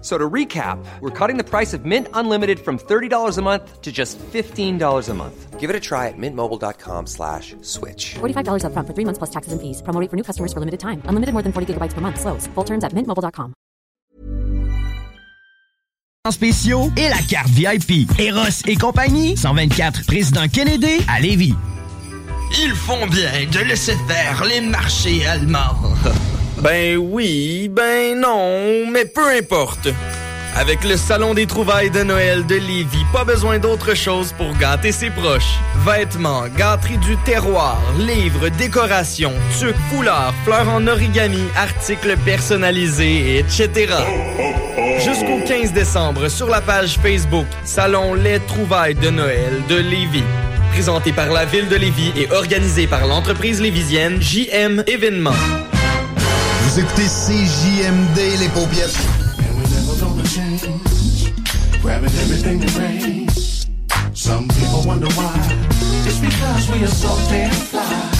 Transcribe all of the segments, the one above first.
F- So to recap, we're cutting the price of Mint Unlimited from $30 a month to just $15 a month. Give it a try at mintmobile.com slash switch. $45 upfront for three months plus taxes and fees. Promo rate for new customers for limited time. Unlimited more than 40 gigabytes per month. Slows. Full terms at mintmobile.com. En spéciaux et la carte VIP. Eros et compagnie, 124 Président Kennedy à Lévis. Ils font bien de laisser faire les marchés allemands. Ben oui, ben non, mais peu importe. Avec le Salon des trouvailles de Noël de Lévis, pas besoin d'autre chose pour gâter ses proches. Vêtements, gâteries du terroir, livres, décorations, tuques, foulards, fleurs en origami, articles personnalisés, etc. Jusqu'au 15 décembre sur la page Facebook Salon Les Trouvailles de Noël de Lévis. Présenté par la ville de Lévis et organisé par l'entreprise lévisienne JM Événements. Vous écoutez CJMD, les paupiètes. Grabbing everything. Some people wonder why. It's because we are so damn fly.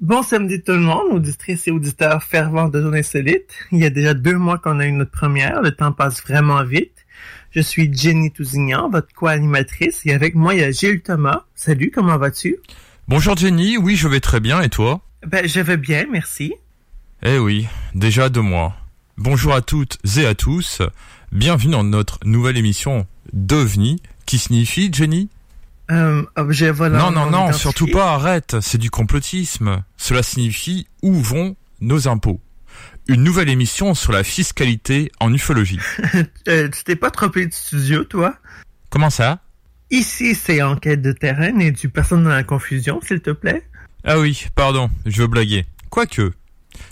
Bon samedi tout le monde, auditrices et auditeurs fervents de Zone Insolite. Il y a déjà deux mois qu'on a eu notre première, le temps passe vraiment vite. Je suis Jenny Tousignan, votre co-animatrice, et avec moi il y a Gilles Thomas. Salut, comment vas-tu? Bonjour Jenny, oui je vais très bien et toi? Ben, je vais bien, merci. Eh oui, déjà deux mois. Bonjour à toutes et à tous, bienvenue dans notre nouvelle émission d'OVNI, qui signifie Jenny? Euh, objet volant Non, non, non, identifié. surtout pas, arrête, c'est du complotisme. Cela signifie où vont nos impôts? Une nouvelle émission sur la fiscalité en ufologie. Euh, tu t'es pas trompé de studio, toi? Comment ça? Ici, c'est enquête de terrain et tu personne dans la confusion, s'il te plaît? Ah oui, pardon, je veux blaguer. Quoique,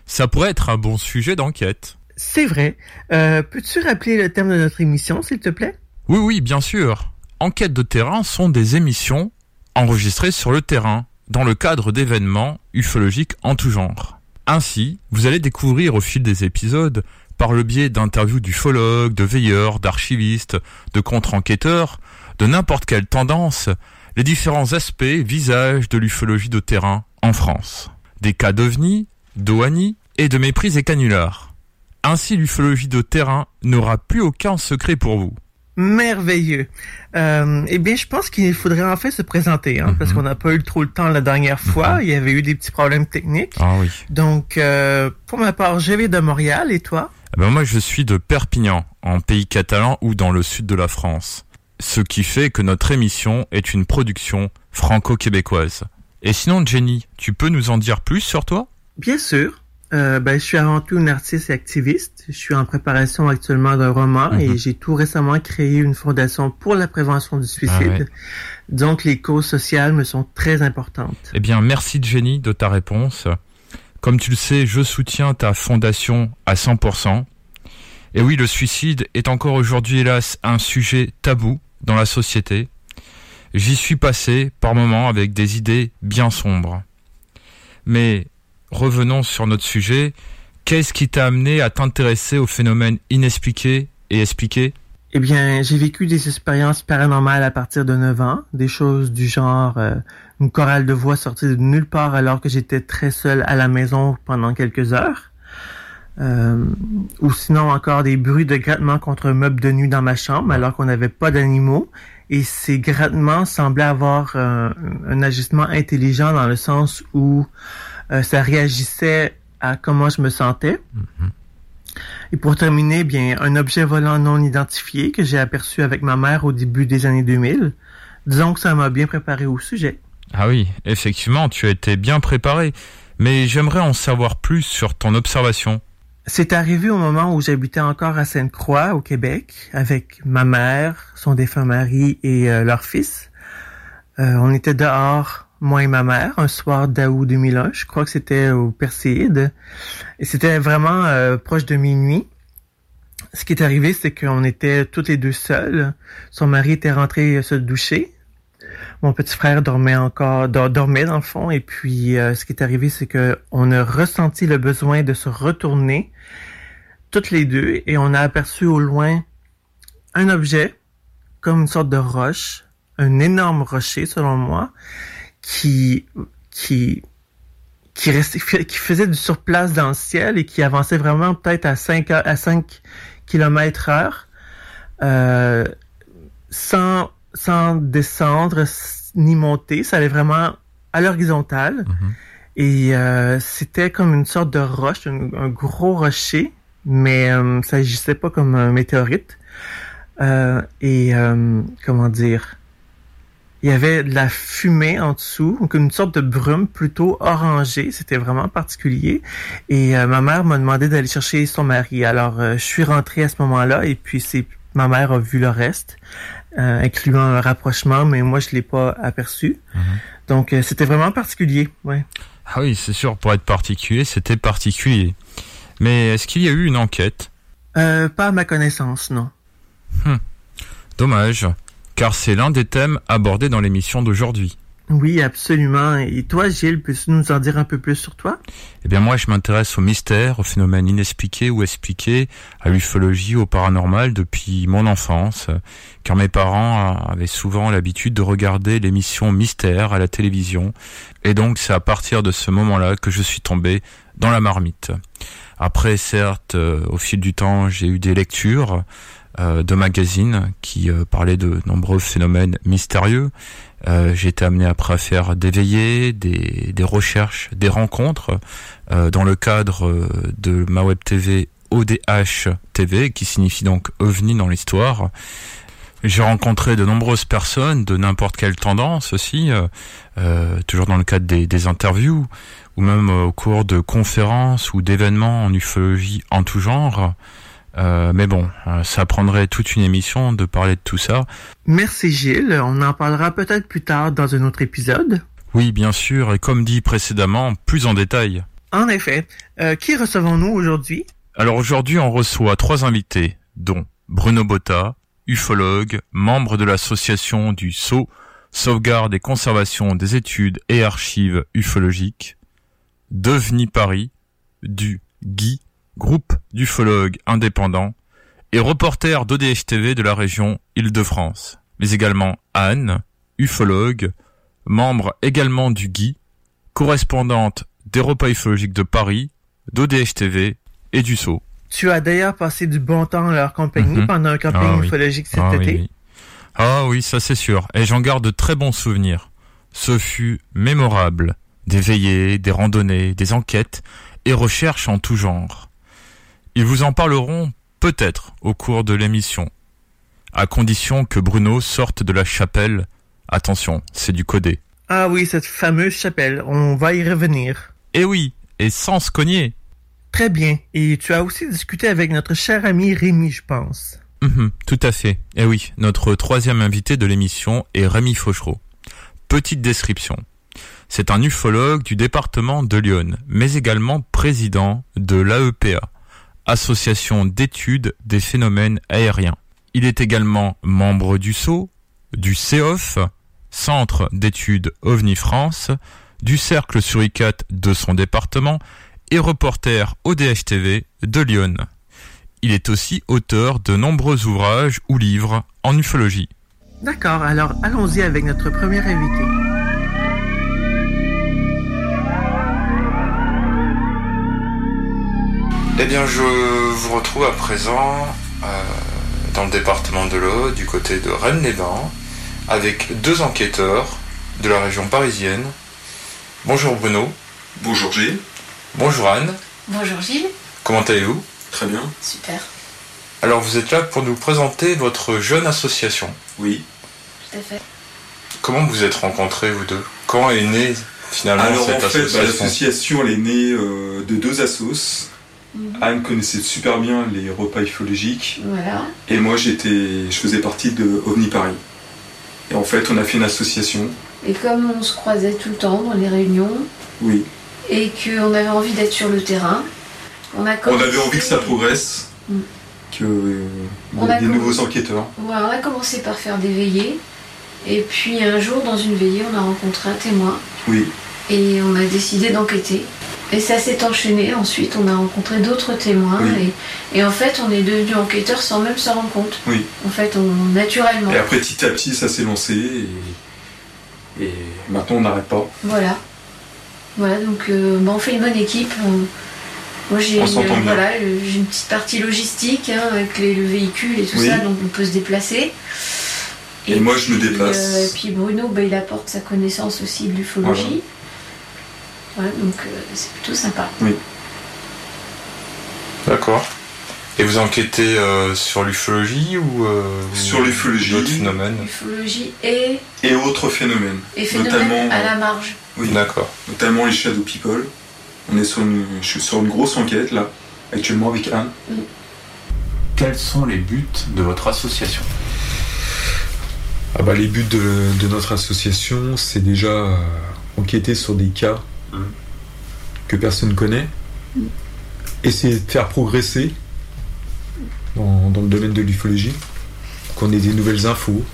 ça pourrait être un bon sujet d'enquête. C'est vrai. Euh, peux-tu rappeler le terme de notre émission, s'il te plaît? Oui, oui, bien sûr. Enquêtes de terrain sont des émissions enregistrées sur le terrain, dans le cadre d'événements ufologiques en tout genre. Ainsi, vous allez découvrir au fil des épisodes, par le biais d'interviews d'ufologues, de veilleurs, d'archivistes, de contre-enquêteurs, de n'importe quelle tendance, les différents aspects, visages de l'ufologie de terrain en France. Des cas d'ovnis, d'OANI et de méprises et canulars. Ainsi, l'ufologie de terrain n'aura plus aucun secret pour vous. Merveilleux. Euh, eh bien, je pense qu'il faudrait en fait se présenter, hein, parce qu'on n'a pas eu trop le temps la dernière fois. Il y avait eu des petits problèmes techniques. Ah oui. Donc, euh, pour ma part, je vais de Montréal et toi? Eh ben moi, je suis de Perpignan, en pays catalan ou dans le sud de la France. Ce qui fait que notre émission est une production franco-québécoise. Et sinon, Jenny, tu peux nous en dire plus sur toi? Bien sûr. Euh, ben, je suis avant tout une artiste et activiste. Je suis en préparation actuellement d'un roman Mhm. et j'ai tout récemment créé une fondation pour la prévention du suicide. Ah ouais. Donc, les causes sociales me sont très importantes. Eh bien, merci Jenny de ta réponse. Comme tu le sais, je soutiens ta fondation à 100%. Et oui, le suicide est encore aujourd'hui, hélas, un sujet tabou dans la société. J'y suis passé par moments avec des idées bien sombres. Mais revenons sur notre sujet. Qu'est-ce qui t'a amené à t'intéresser aux phénomènes inexpliqués et expliqués Eh bien, j'ai vécu des expériences paranormales à partir de 9 ans, des choses du genre euh, une chorale de voix sortie de nulle part alors que j'étais très seul à la maison pendant quelques heures. Euh, ou sinon encore des bruits de grattements contre un meuble de nuit dans ma chambre alors qu'on n'avait pas d'animaux. Et ces grattements semblaient avoir euh, un agissement intelligent dans le sens où euh, ça réagissait à comment je me sentais. Et pour terminer, bien, un objet volant non identifié que j'ai aperçu avec ma mère au début des années 2000. Disons que ça m'a bien préparé au sujet. Ah oui, effectivement, tu as été bien préparé. Mais j'aimerais en savoir plus sur ton observation. C'est arrivé au moment où j'habitais encore à Sainte-Croix, au Québec, avec ma mère, son défunt mari et euh, leur fils. Euh, on était dehors, moi et ma mère, un soir d'août 2001. Je crois que c'était au Perséide. Et c'était vraiment euh, proche de minuit. Ce qui est arrivé, c'est qu'on était toutes les deux seuls. Son mari était rentré se doucher. Mon petit frère dormait encore, dor- dormait dans le fond. Et puis, euh, ce qui est arrivé, c'est que on a ressenti le besoin de se retourner toutes les deux et on a aperçu au loin un objet comme une sorte de roche, un énorme rocher selon moi, qui qui qui restait qui faisait du surplace dans le ciel et qui avançait vraiment peut-être à 5 à 5 km heure euh, sans sans descendre ni monter, ça allait vraiment à l'horizontale. Et euh, c'était comme une sorte de roche, un, un gros rocher, mais euh, ça agissait pas comme un météorite. Et comment dire, il y avait de la fumée en dessous, donc une sorte de brume plutôt orangée. C'était vraiment particulier. Et euh, ma mère m'a demandé d'aller chercher son mari. Alors euh, je suis rentré à ce moment-là et puis c'est ma mère a vu le reste, euh, incluant un rapprochement, mais moi je l'ai pas aperçu. Donc euh, c'était vraiment particulier. Ouais. Ah oui, c'est sûr, pour être particulier, c'était particulier. Mais est-ce qu'il y a eu une enquête? Pas à ma connaissance, non. Hum, Dommage, car c'est l'un des thèmes abordés dans l'émission d'aujourd'hui. Oui, absolument. Et toi, Gilles, peux-tu nous en dire un peu plus sur toi? Eh bien moi je m'intéresse aux mystères, aux phénomènes inexpliqués ou expliqués, à l'ufologie, au paranormal depuis mon enfance, car mes parents avaient souvent l'habitude de regarder l'émission Mystère à la télévision, et donc c'est à partir de ce moment-là que je suis tombé dans la marmite. Après certes, euh, au fil du temps, j'ai eu des lectures de magazines qui euh, parlaient de nombreux phénomènes mystérieux, euh, j'ai été amené après à faire des veillées, des, recherches, des rencontres euh, dans le cadre euh, de ma web TV ODH TV, qui signifie donc OVNI dans l'histoire. J'ai rencontré de nombreuses personnes de n'importe quelle tendance aussi, euh, euh, toujours dans le cadre des, des interviews, ou même euh, au cours de conférences ou d'événements en ufologie en tout genre. Euh, mais bon, euh, ça prendrait toute une émission de parler de tout ça. Merci, Gilles. On en parlera peut-être plus tard dans un autre épisode. Oui, bien sûr, et comme dit précédemment, plus en détail. En effet. Euh, qui recevons-nous aujourd'hui? Alors aujourd'hui, on reçoit trois invités, dont Bruno Botta, ufologue, membre de l'association du SCO, sauvegarde et conservation des études et archives ufologiques, Deveni Paris, du GUI, groupe d'ufologues indépendants, et reporter d'ODH TV de la région Île-de-France, mais également Anne, ufologue, membre également du GUI, correspondante des repas ufologiques de Paris, d'ODH TV et du SCO. Tu as d'ailleurs passé du bon temps à leur compagnie Mhm. pendant un camping Ah oui. ufologique cet Ah oui, été. oui. Ah oui, ça c'est sûr. Et j'en garde de très bons souvenirs. Ce fut mémorable. Des veillées, des randonnées, des enquêtes et recherches en tout genre. Ils vous en parleront peut-être au cours de l'émission. À condition que Bruno sorte de la chapelle. Attention, c'est du codé. Ah oui, cette fameuse chapelle, on va y revenir. Eh oui, et sans se cogner. Très bien. Et tu as aussi discuté avec notre cher ami Rémi, je pense. Mhm, tout à fait. Et oui, notre troisième invité de l'émission est Rémi Fauchereau. Petite description. C'est un ufologue du département de Lyon, mais également président de l'AEPA, Association d'études des phénomènes aériens. Il est également membre du SO, du CEOF, Centre d'études OVNI France, du Cercle Suricate de son département et reporter au DHTV de Lyon. Il est aussi auteur de nombreux ouvrages ou livres en ufologie. D'accord, alors allons-y avec notre premier invité. Eh bien, je vous retrouve à présent euh, dans le département de l'Eau, du côté de Rennes-les-Bains, avec deux enquêteurs de la région parisienne. Bonjour Bruno. Bonjour Gilles. Bonjour Anne. Bonjour Gilles. Comment allez-vous? Très bien. Super. Alors, vous êtes là pour nous présenter votre jeune association. Oui. Tout à fait. Comment vous êtes rencontrés, vous deux? Quand est née finalement Alors cette en fait, bah, association? l'association elle est née euh, de deux assos. Mhm. Anne connaissait super bien les repas ufologiques. Voilà. Et moi j'étais, je faisais partie de OVNI Paris. Et en fait, on a fait une association. Et comme on se croisait tout le temps dans les réunions Oui. et qu'on avait envie d'être sur le terrain, on a On commencé... avait envie que ça progresse, Mm. que euh, On ait a des commencé- nouveaux enquêteurs. Ouais, on a commencé par faire des veillées. Et puis un jour, dans une veillée, on a rencontré un témoin Oui. et on a décidé d'enquêter. Et ça s'est enchaîné. Ensuite, on a rencontré d'autres témoins. Oui. Et, et en fait, on est devenu enquêteur sans même s'en rendre compte. Oui. En fait, on, naturellement. Et après, petit à petit, ça s'est lancé. Et, et maintenant, on n'arrête pas. Voilà. Voilà, donc euh, bah, on fait une bonne équipe. On- Moi j'ai voilà, une petite partie logistique hein, avec les, le véhicule et tout Oui. ça, donc on peut se déplacer. Et moi, je me déplace. euh, et puis Bruno, bah, il apporte sa connaissance aussi de l'ufologie. Voilà, donc euh, c'est plutôt sympa. Oui. D'accord. Et vous enquêtez euh, sur l'ufologie ou euh, Sur l'ufologie. d'autres phénomènes Ufologie et, Et autres phénomènes. et phénomène notamment, à la marge. Oui. D'accord. Notamment les Shadow People. On est sur une, je suis sur une grosse enquête là, actuellement avec Anne. Quels sont les buts de votre association? Ah bah, les buts de, de notre association, c'est déjà euh, enquêter sur des cas que personne ne connaît, essayer de faire progresser dans, dans le domaine de l'ufologie, qu'on ait des nouvelles infos.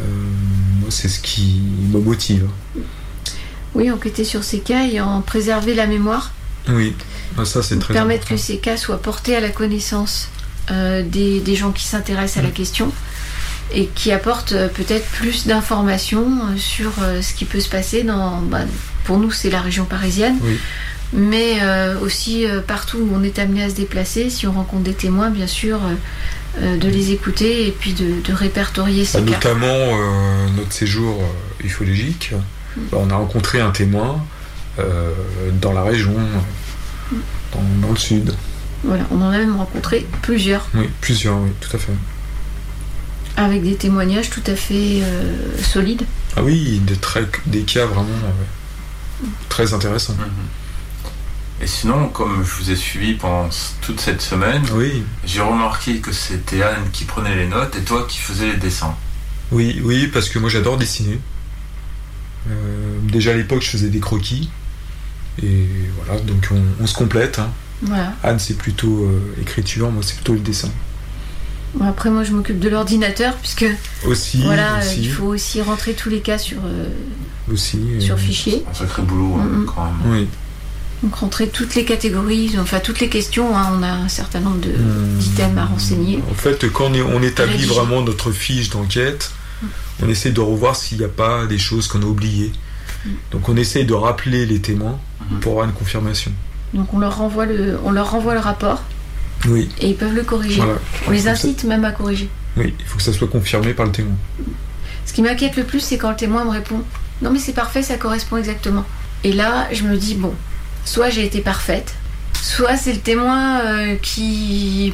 Euh, moi, c'est ce qui me motive. Oui, enquêter sur ces cas et en préserver la mémoire. Oui, Ah, ça c'est très permettre important. que ces cas soient portés à la connaissance euh, des, des gens qui s'intéressent à la question et qui apportent euh, peut-être plus d'informations euh, sur euh, ce qui peut se passer dans. bah, pour nous, c'est la région parisienne, Oui. mais euh, aussi euh, partout où on est amené à se déplacer. Si on rencontre des témoins, bien sûr, euh, de les écouter et puis de, de répertorier ces Bah, cas. notamment notre séjour ufologique. Bah, on a rencontré un témoin dans la région, dans, dans le sud. Voilà, on en a même rencontré plusieurs Oui, plusieurs, oui, tout à fait. Avec des témoignages tout à fait euh, solides. Ah oui, des, très- des cas vraiment euh, très intéressants. Et sinon, comme je vous ai suivi pendant toute cette semaine, Oui. j'ai remarqué que c'était Anne qui prenait les notes et toi qui faisais les dessins. Oui, oui, parce que moi j'adore dessiner. Euh, déjà à l'époque, je faisais des croquis. Et voilà, donc on, on se complète. hein. Voilà. Anne, c'est plutôt euh, écriture, moi, c'est plutôt le dessin. Bon, après, moi, je m'occupe de l'ordinateur, puisque Aussi, voilà, euh, aussi. il faut aussi rentrer tous les cas sur, euh, Aussi. euh, sur fichier. Un sacré boulot, hein, quand même. Oui. Donc, rentrer toutes les catégories, enfin toutes les questions. hein, on a un certain nombre de- Hmm. d'items à renseigner. En fait, quand on, est- on établit vraiment notre fiche d'enquête, on essaie de revoir s'il n'y a pas des choses qu'on a oubliées. Donc on essaie de rappeler les témoins pour avoir une confirmation. Donc, on leur renvoie le, on leur renvoie le rapport Oui. Et ils peuvent le corriger. Voilà. On les incite même à corriger. Oui, il faut que ça soit confirmé par le témoin. Ce qui m'inquiète le plus, c'est quand le témoin me répond Non, mais c'est parfait, ça correspond exactement. Et là, je me dis Bon, soit j'ai été parfaite, soit c'est le témoin euh, qui,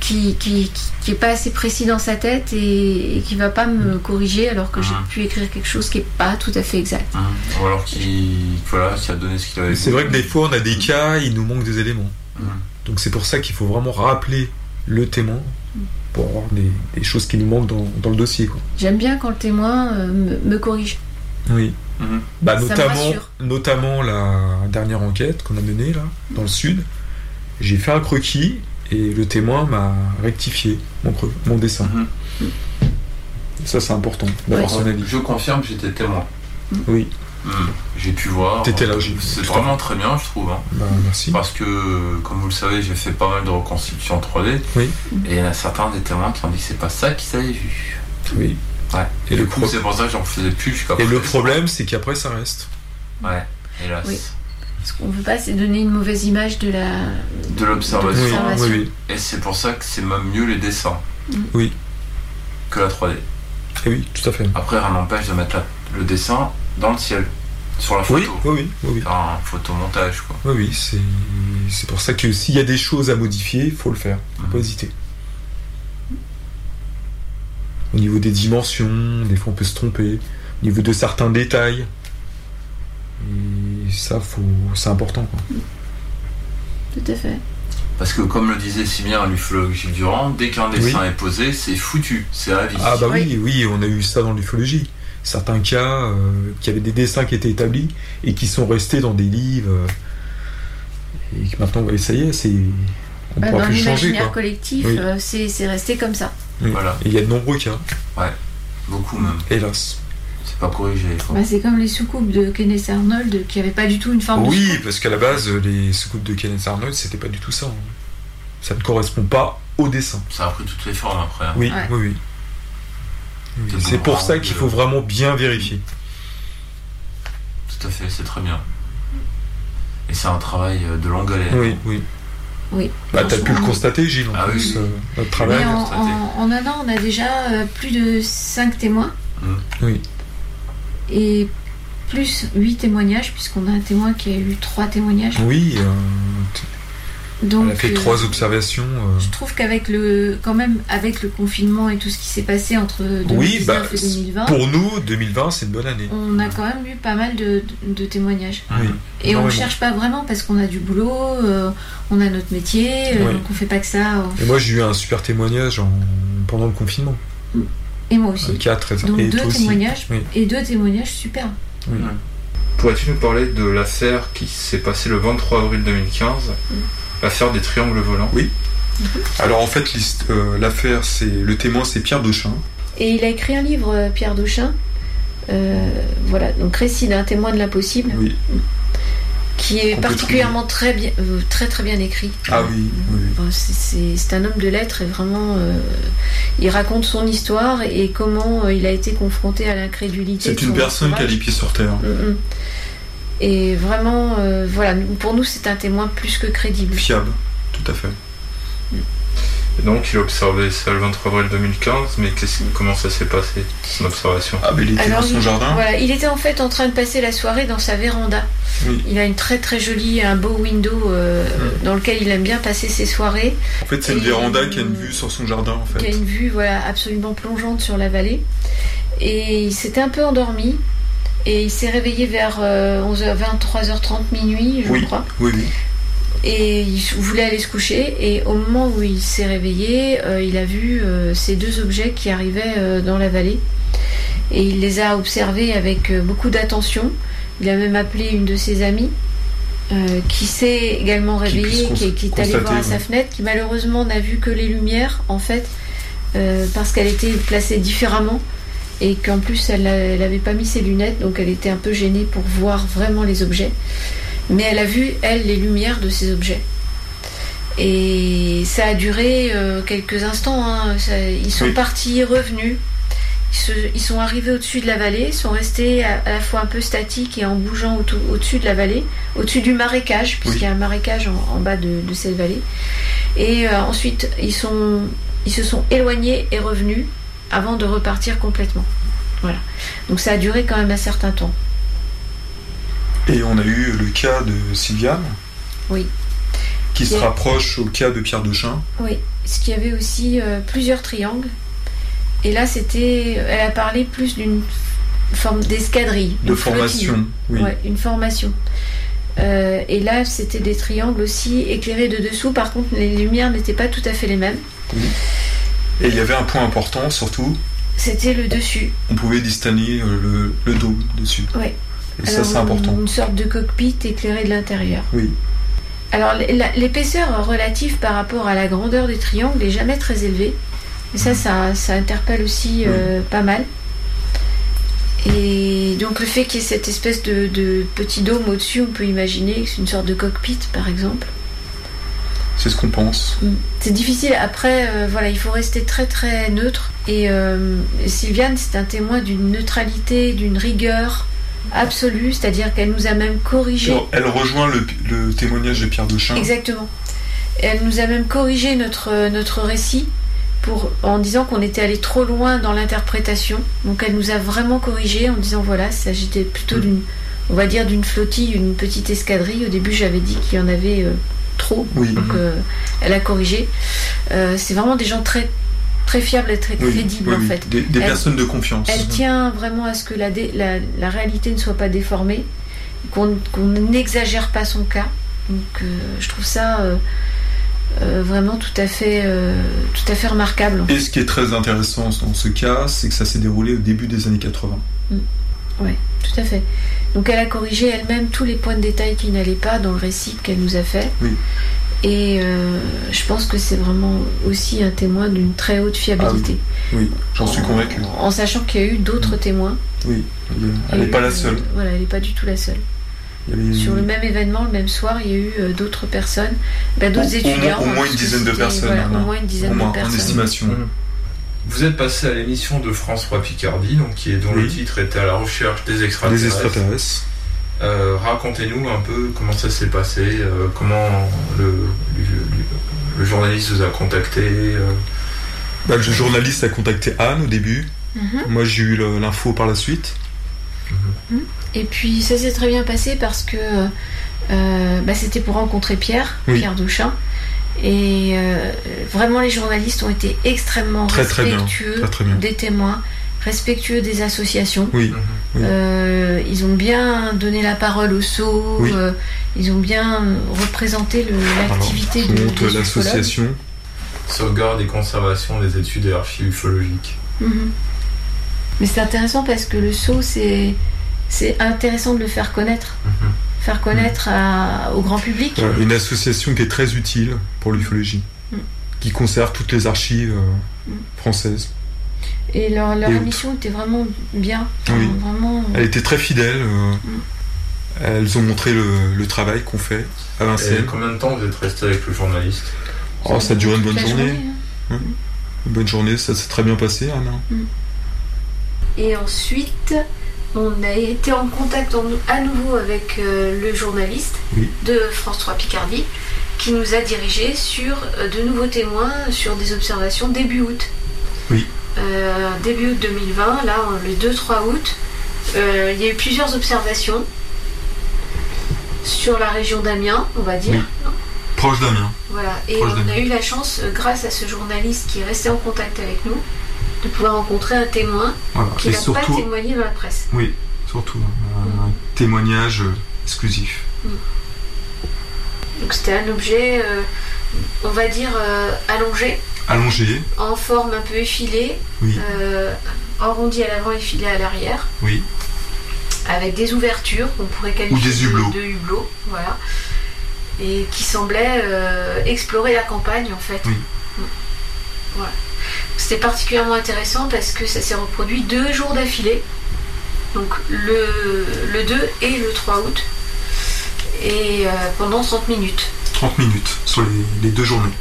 qui, qui, qui est pas assez précis dans sa tête et, et qui va pas me corriger alors que j'ai pu écrire quelque chose qui est pas tout à fait exact. Ou alors qui, voilà, qui a donné ce qu'il avait C'est vrai que des fois, on a des cas, il nous manque des éléments. Donc c'est pour ça qu'il faut vraiment rappeler le témoin pour avoir des, des choses qui nous manquent dans, dans le dossier. J'aime bien quand le témoin euh, me, me corrige. Oui. Bah, Ça me notamment, notamment la dernière enquête qu'on a menée là, dans le sud, j'ai fait un croquis et le témoin m'a rectifié mon, mon dessin. Ça c'est important d'avoir son avis. Je confirme, j'étais témoin. Oui. Hmm. J'ai pu voir. T'étais là, C'est vraiment très bien, je trouve. hein. Bah, merci. Parce que, comme vous le savez, j'ai fait pas mal de reconstitutions 3D. Oui. Et il y en a certains des témoins qui ont dit que c'est pas ça qu'ils avaient vu. Oui. Ouais. Et Et le du coup, pro- c'est pour ça que j'en faisais plus jusqu'à Et le problème c'est qu'après ça reste. Ouais, hélas. Oui. Ce qu'on veut pas, c'est donner une mauvaise image de la. De l'observation. L'observation. Et c'est pour ça que c'est même mieux les dessins Oui. que la 3D. Et oui, tout à fait. Après, rien n'empêche de mettre la- le dessin dans le ciel, sur la photo. Oui, oui, oui, oui, oui. Un photomontage, quoi. Oui, oui, c'est c'est pour ça que s'il y a des choses à modifier, il faut le faire. Faut pas hésiter. Au niveau des dimensions, des fois on peut se tromper. Au niveau de certains détails. Et ça, faut, c'est important. Quoi. Tout à fait. Parce que, comme le disait si bien l'ufologue Gilles Durand, dès qu'un dessin Oui. est posé, c'est foutu, c'est à vie. Ah bah oui, oui, on a eu ça dans l'ufologie. Certains cas, euh, qui avaient des dessins qui étaient établis et qui sont restés dans des livres. euh, et que maintenant, ouais, ça y est, c'est. On Bah, pourra dans plus changer. l'imaginaire Quoi. collectif, Oui. euh, c'est c'est resté comme ça. Oui. Voilà. Et il y a de nombreux cas. Ouais, beaucoup même. Hélas. C'est pas corrigé. Bah, c'est comme les soucoupes de Kenneth Arnold qui n'avaient pas du tout une forme de Oui, parce qu'à la base, les soucoupes de Kenneth Arnold, c'était pas du tout ça. hein. Ça ne correspond pas au dessin. Ça a pris toutes les formes après. hein. Oui, oui, oui. Oui, C'est pour ça qu'il faut vraiment bien vérifier. Tout à fait, c'est très bien. Et c'est un travail euh, de longue haleine. Oui, oui. Oui. Bah, t'as pu le constater, Gilles, en Ah oui, plus, oui. euh, notre travail. Mais en, en- en un an, on a déjà euh, plus de 5 témoins Oui. et plus 8 témoignages, puisqu'on a un témoin qui a eu 3 témoignages. Oui, euh, Donc, on a fait euh, trois observations. euh, Je trouve qu'avec le, quand même, avec le confinement et tout ce qui s'est passé entre 2019 Oui, bah, et 2020, pour nous, 2020, c'est une bonne année. on a quand même eu pas mal de, de- de témoignages. Oui, Et on ne cherche pas vraiment parce qu'on a du boulot, euh, on a notre métier, euh, Oui. donc on fait pas que ça. Et moi, j'ai eu un super témoignage en- pendant le confinement. Et moi aussi. Très Donc et deux témoignages et deux témoignages super. Oui. Pourrais-tu nous parler de l'affaire qui s'est passée le 23 avril 2015 L'affaire des triangles volants Oui. Alors en fait, euh, l'affaire, c'est le témoin, c'est Pierre Dauchin. Et il a écrit un livre, euh, Pierre Dauchin. euh, voilà, donc récit d'un témoin de l'impossible. Oui. Qui est particulièrement très bien, très très bien écrit. Ah oui, c'est- un homme de lettres et vraiment, euh, il raconte son histoire et comment il a été confronté à l'incrédulité. C'est une son personne qui a les pieds sur terre. Mm, mm. Et vraiment, euh, voilà, pour nous, c'est un témoin plus que crédible. Fiable, tout à fait. Et donc il a observé ça le 23 avril 2015, mais qu'est-ce- comment ça s'est passé, son observation? Ah mais il était Alors, dans son il, jardin? Voilà, il était en fait en train de passer la soirée dans sa véranda. Oui. Il a une très très jolie, un beau window euh, dans lequel il aime bien passer ses soirées. En fait, c'est une véranda qui a une vue sur son jardin, en qui a fait. une vue voilà, absolument plongeante sur la vallée. Et il s'était un peu endormi. Et il s'est réveillé vers euh, 11h, 23h30 minuit, je Oui, crois. oui, oui. Et il voulait aller se coucher. Et au moment où il s'est réveillé, euh, il a vu euh, ces deux objets qui arrivaient euh, dans la vallée. Et il les a observés avec euh, beaucoup d'attention. Il a même appelé une de ses amies. euh, qui s'est également réveillée, qui, qui est allée voir à sa fenêtre, qui malheureusement n'a vu que les lumières, en fait, euh, parce qu'elle était placée différemment et qu'en plus elle n'avait pas mis ses lunettes, donc elle était un peu gênée pour voir vraiment les objets. Mais elle a vu, elle, les lumières de ces objets. Et ça a duré euh, quelques instants. hein. Ça- ils sont Oui. partis, revenus. Ils, se- ils sont arrivés au-dessus de la vallée, sont restés à, à la fois un peu statiques et en bougeant au- au-dessus de la vallée, au-dessus du marécage, puisqu'il y a un marécage en, en bas de, de cette vallée. Et euh, ensuite, ils, sont, ils se sont éloignés et revenus avant de repartir complètement. Voilà. Donc ça a duré quand même un certain temps. Et on a eu le cas de Sylviane, Oui. qui se rapproche au cas de Pierre Dechin. Oui, parce qu'il y avait aussi euh, plusieurs triangles. Et là, c'était. Elle a parlé plus d'une forme d'escadrille. De formation, oui. Ouais, une formation. Euh, et là, c'était des triangles aussi éclairés de dessous. Par contre, les lumières n'étaient pas tout à fait les mêmes. Et il y avait un point important, surtout, C'était le dessus. on pouvait distinguer euh, le, le dôme dessus. Ouais. Et ça, c'est important. Une sorte de cockpit éclairé de l'intérieur. Oui. Alors l'épaisseur relative par rapport à la grandeur du triangle n'est jamais très élevée. Et ça, ça, ça interpelle aussi euh, pas mal. Et donc le fait qu'il y ait cette espèce de, de petit dôme au-dessus, on peut imaginer que c'est une sorte de cockpit par exemple. C'est ce qu'on pense. Mm. C'est difficile. Après, euh, voilà, il faut rester très très neutre. Et euh, Sylviane, c'est un témoin d'une neutralité, d'une rigueur absolue, c'est-à-dire qu'elle nous a même corrigé. Elle rejoint le, le témoignage de Pierre Dechin. Exactement. Elle nous a même corrigé notre, notre récit pour, en disant qu'on était allé trop loin dans l'interprétation. Donc elle nous a vraiment corrigé en disant voilà, il s'agissait plutôt d'une, on va dire d'une flottille, une petite escadrille. Au début, j'avais dit qu'il y en avait euh, trop. Oui. Donc euh, elle a corrigé. Euh, c'est vraiment des gens très très fiables et très Oui, crédibles oui, en oui. fait. Des, des Elle- personnes de confiance. elle tient vraiment à ce que la, dé- la, la réalité ne soit pas déformée, qu'on n'exagère pas son cas. Donc euh, je trouve ça euh, euh, vraiment tout à fait, tout à fait remarquable. Et ce qui est très intéressant dans ce cas, c'est que ça s'est déroulé au début des années 80. Ouais, tout à fait. Donc elle a corrigé elle-même tous les points de détail qui n'allaient pas dans le récit qu'elle nous a fait. Oui. Et euh, je pense que c'est vraiment aussi un témoin d'une très haute fiabilité. Oui, j'en suis convaincu. En sachant qu'il y a eu d'autres témoins. Oui, elle n'est pas la euh, seule. Voilà, elle n'est pas du tout la seule. Avait- Sur le même événement, le même soir, il y a eu euh, d'autres personnes, bah, Au- d'autres au moins- étudiants. au moins une dizaine de personnes, Voilà, hein, au moins une dizaine au moins, de en personnes. estimation. Mmh. Vous êtes passé à l'émission de France 3 Picardie, donc qui est, dont le titre était à la recherche des extraterrestres. Des extraterrestres. Euh, Racontez-nous un peu comment ça s'est passé, euh, comment le, le- le- le journaliste vous a contacté. euh. Bah, le journaliste a contacté Anne au début. Mhm. Moi, j'ai eu l'info par la suite. Et puis ça s'est très bien passé parce que euh, bah, c'était pour rencontrer Pierre, Oui. Pierre Douchin. Et euh, vraiment, les journalistes ont été extrêmement Très, respectueux Très, très bien. des témoins, respectueux des associations. Oui. oui. Euh, ils ont bien donné la parole au SO, Oui. euh, ils ont bien représenté l'activité de, l'association. Sauvegarde et conservation des études et archives ufologiques. Mhm. Mais c'est intéressant parce que le saut, c'est c'est intéressant de le faire connaître. Faire connaître à- au grand public. Voilà, une association qui est très utile pour l'ufologie, Mm. qui conserve toutes les archives euh, françaises. Et leur, leur Et émission était vraiment bien. Enfin. Vraiment. Elle était très fidèle. euh, Elles ont montré le, le travail qu'on fait à Et Vincennes. combien de temps vous êtes resté avec le journaliste? Oh, ça a duré une bonne journée. journée, hein. Ouais. Une bonne journée, ça s'est très bien passé, Anna. Et ensuite, on a été en contact en- à nouveau avec euh, le journaliste Oui. de France 3 Picardie qui nous a dirigés sur euh, de nouveaux témoins sur des observations début août. Oui. Euh, début août 2020, là, on- le 2-3 août, il y a eu plusieurs observations sur la région d'Amiens, on va dire. Proche d'Amiens. Voilà. Et Proche on a eu la chance, grâce à ce journaliste qui est resté en contact avec nous, de pouvoir rencontrer un témoin Voilà. qui n'a pas témoigné dans la presse. Oui, surtout. Un, un témoignage euh, exclusif. Donc c'était un objet, euh, on va dire, euh, allongé, Allongé, en forme un peu effilée, Oui. euh, arrondi à l'avant, effilé à l'arrière, oui. avec des ouvertures qu'on pourrait qualifier Ou des de- hublots. de, hublots, voilà, et qui semblait explorer la campagne en fait. Oui. Mm. Voilà. C'était particulièrement intéressant parce que ça s'est reproduit deux jours d'affilée, donc le, le 2 et le 3 août, et euh, pendant 30 minutes. 30 minutes sur les, les deux journées.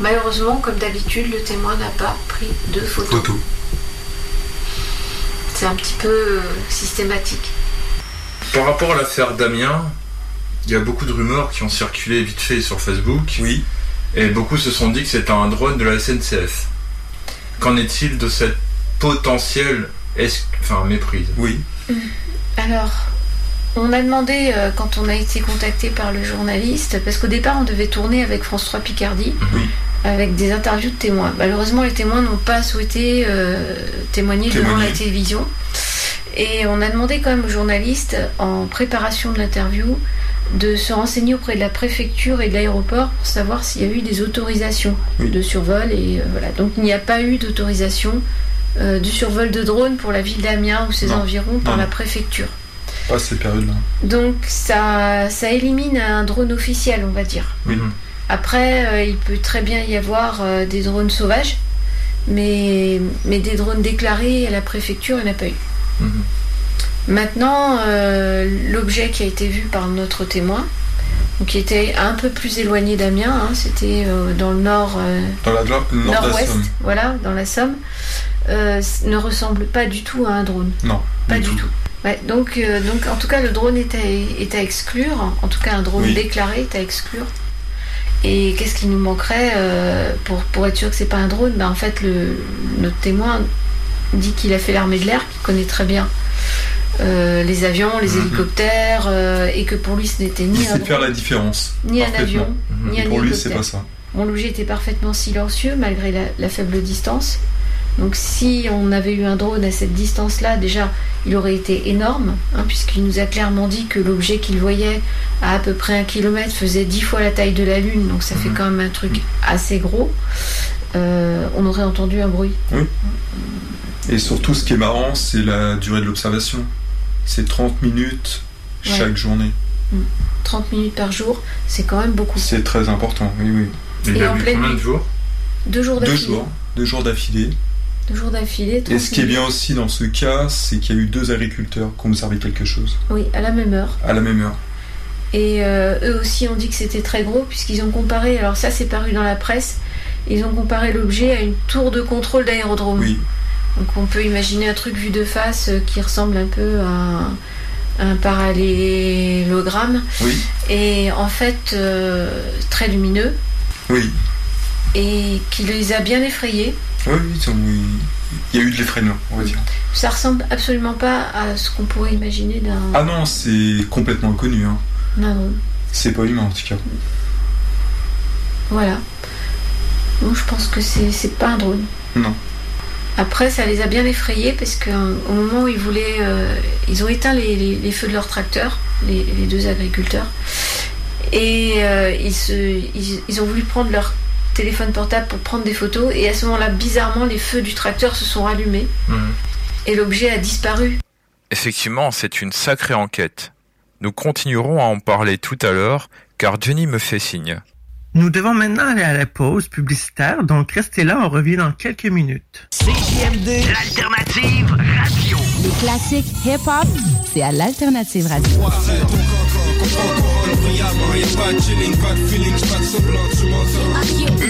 Malheureusement, comme d'habitude, le témoin n'a pas pris de photos. Photo. C'est un petit peu euh, systématique. Par rapport à l'affaire Damien, il y a beaucoup de rumeurs qui ont circulé vite fait sur Facebook. Oui. Et beaucoup se sont dit que c'était un drone de la SNCF. Qu'en est-il de cette potentielle es- enfin, méprise? Oui. Alors, on a demandé, euh, quand on a été contacté par le journaliste, parce qu'au départ, on devait tourner avec France 3 Picardie, avec des interviews de témoins. Malheureusement, les témoins n'ont pas souhaité euh, témoigner devant Témoigner. la télévision. Et on a demandé quand même au journaliste, en préparation de l'interview, de se renseigner auprès de la préfecture et de l'aéroport pour savoir s'il y a eu des autorisations de survol. Et euh, voilà. Donc il n'y a pas eu d'autorisation euh, du survol de drone pour la ville d'Amiens ou ses Non. environs par Non. la préfecture. Pas cette période-là. Donc ça, ça élimine un drone officiel, on va dire. Oui. Après, euh, il peut très bien y avoir euh, des drones sauvages, mais, mais des drones déclarés à la préfecture, il n'y en a pas eu. Maintenant, euh, l'objet qui a été vu par notre témoin, qui était un peu plus éloigné d'Amiens, hein, c'était euh, dans le nord, euh, Dans la nord-ouest, Somme. voilà, dans la Somme, euh, ne ressemble pas du tout à un drone. Non. Pas du tout. Ouais, donc, donc, en tout cas, le drone est à, est à exclure. En tout cas, un drone Oui. déclaré est à exclure. Et qu'est-ce qui nous manquerait pour, pour être sûr que c'est pas un drone? Ben, En fait, le, notre témoin dit qu'il a fait l'armée de l'air, qu'il connaît très bien euh, les avions, les hélicoptères, euh, et que pour lui, ce n'était Mhm. Ni un faire la différence. ni un avion, ni Et un pour lui, c'est pas ça. Mon l'objet était parfaitement silencieux malgré la, la faible distance. Donc si on avait eu un drone à cette distance-là, déjà, il aurait été énorme, hein, puisqu'il nous a clairement dit que l'objet qu'il voyait à à peu près un kilomètre faisait dix fois la taille de la Lune, donc ça fait quand même un truc assez gros. Euh, on aurait entendu un bruit. Oui. Et surtout, ce qui est marrant, c'est la durée de l'observation. C'est 30 minutes chaque journée. 30 minutes par jour, c'est quand même beaucoup. C'est très important, oui, oui. Il Et a en pleine combien de nuit. jours? Deux jours Deux d'affilée. jours. Deux jours d'affilée. Deux jours d'affilée. Et 30 ce qui est bien aussi dans ce cas, c'est qu'il y a eu deux agriculteurs qui ont observé quelque chose Oui, à la même heure. à la même heure. Et euh, eux aussi ont dit que c'était très gros puisqu'ils ont comparé, alors ça c'est paru dans la presse, ils ont comparé l'objet à une tour de contrôle d'aérodrome. Oui. Donc on peut imaginer un truc vu de face euh, qui ressemble un peu à un, un parallélogramme. Oui. Et en fait euh, très lumineux Oui. et qui les a bien effrayés. Oui, il y a eu de l'effrayement, on va dire. Ça ressemble absolument pas à ce qu'on pourrait imaginer d'un Ah non, c'est complètement inconnu. Hein. d'un drone. C'est pas humain en tout cas. Voilà. Donc je pense que c'est pas un drone. Non. Après, ça les a bien effrayés parce qu'au moment où ils voulaient. euh, ils ont éteint les, les- les feux de leur tracteur, les, les deux agriculteurs. Et euh, ils, se, ils, ils ont voulu prendre leur téléphone portable pour prendre des photos. Et à ce moment-là, bizarrement, les feux du tracteur se sont allumés. Et l'objet a disparu. Effectivement, c'est une sacrée enquête. Nous continuerons à en parler tout à l'heure, car Jenny me fait signe. Nous devons maintenant aller à la pause publicitaire, donc restez là, on revient dans quelques minutes. CJMD, l'alternative radio. Les classiques hip-hop, c'est à l'Alternative Radio.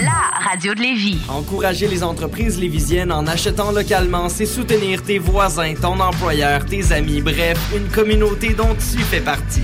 La radio de Lévis. Encourager les entreprises lévisiennes en achetant localement, c'est soutenir tes voisins, ton employeur, tes amis, bref, une communauté dont tu fais partie.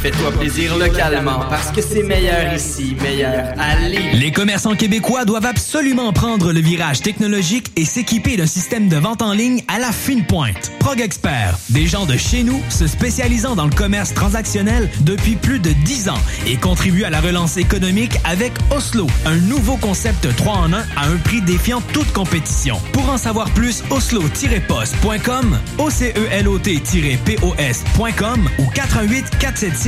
Fais-toi plaisir localement parce que c'est meilleur ici, meilleur à. Les commerçants québécois doivent absolument prendre le virage technologique et s'équiper d'un système de vente en ligne à la fine pointe. Prog Expert, des gens de chez nous se spécialisant dans le commerce transactionnel depuis plus de 10 ans et contribuent à la relance économique avec Oslo, un nouveau concept 3 en 1 à un prix défiant toute compétition. Pour en savoir plus, oslo-post.com, OCELOT-POS.com ou 88 476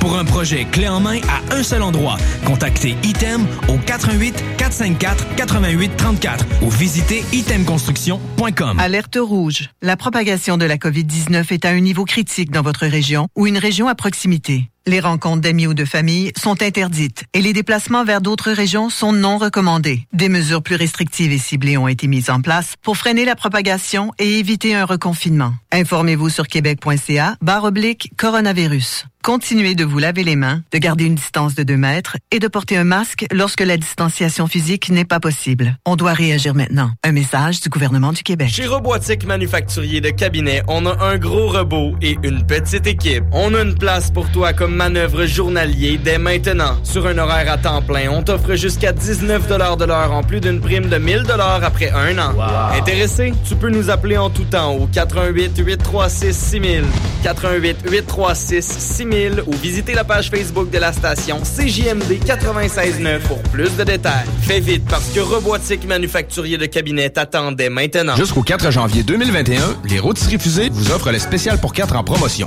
Pour un projet clé en main à un seul endroit, contactez Item au 88 454 88 34 ou visitez itemconstruction.com. Alerte rouge. La propagation de la COVID-19 est à un niveau critique dans votre région ou une région à proximité. Les rencontres d'amis ou de famille sont interdites et les déplacements vers d'autres régions sont non recommandés. Des mesures plus restrictives et ciblées ont été mises en place pour freiner la propagation et éviter un reconfinement. Informez-vous sur québec.ca barre oblique coronavirus. Continuez de vous laver les mains, de garder une distance de 2 mètres et de porter un masque lorsque la distanciation physique n'est pas possible. On doit réagir maintenant. Un message du gouvernement du Québec. Chez Robotique Manufacturier de Cabinet, on a un gros robot et une petite équipe. On a une place pour toi comme manœuvre journalier dès maintenant. Sur un horaire à temps plein, on t'offre jusqu'à 19 de l'heure en plus d'une prime de 1000 après un an. Intéressé? Tu peux nous appeler en tout temps au 88 836 6000, 88 836 6000 ou visiter la page Facebook de la station CJMD 96.9 pour plus de détails. Fais vite parce que Robotique Manufacturier de Cabinet t'attendait maintenant. Jusqu'au 4 janvier 2021, les rôtisseries fusées vous offrent le spécial pour 4 en promotion.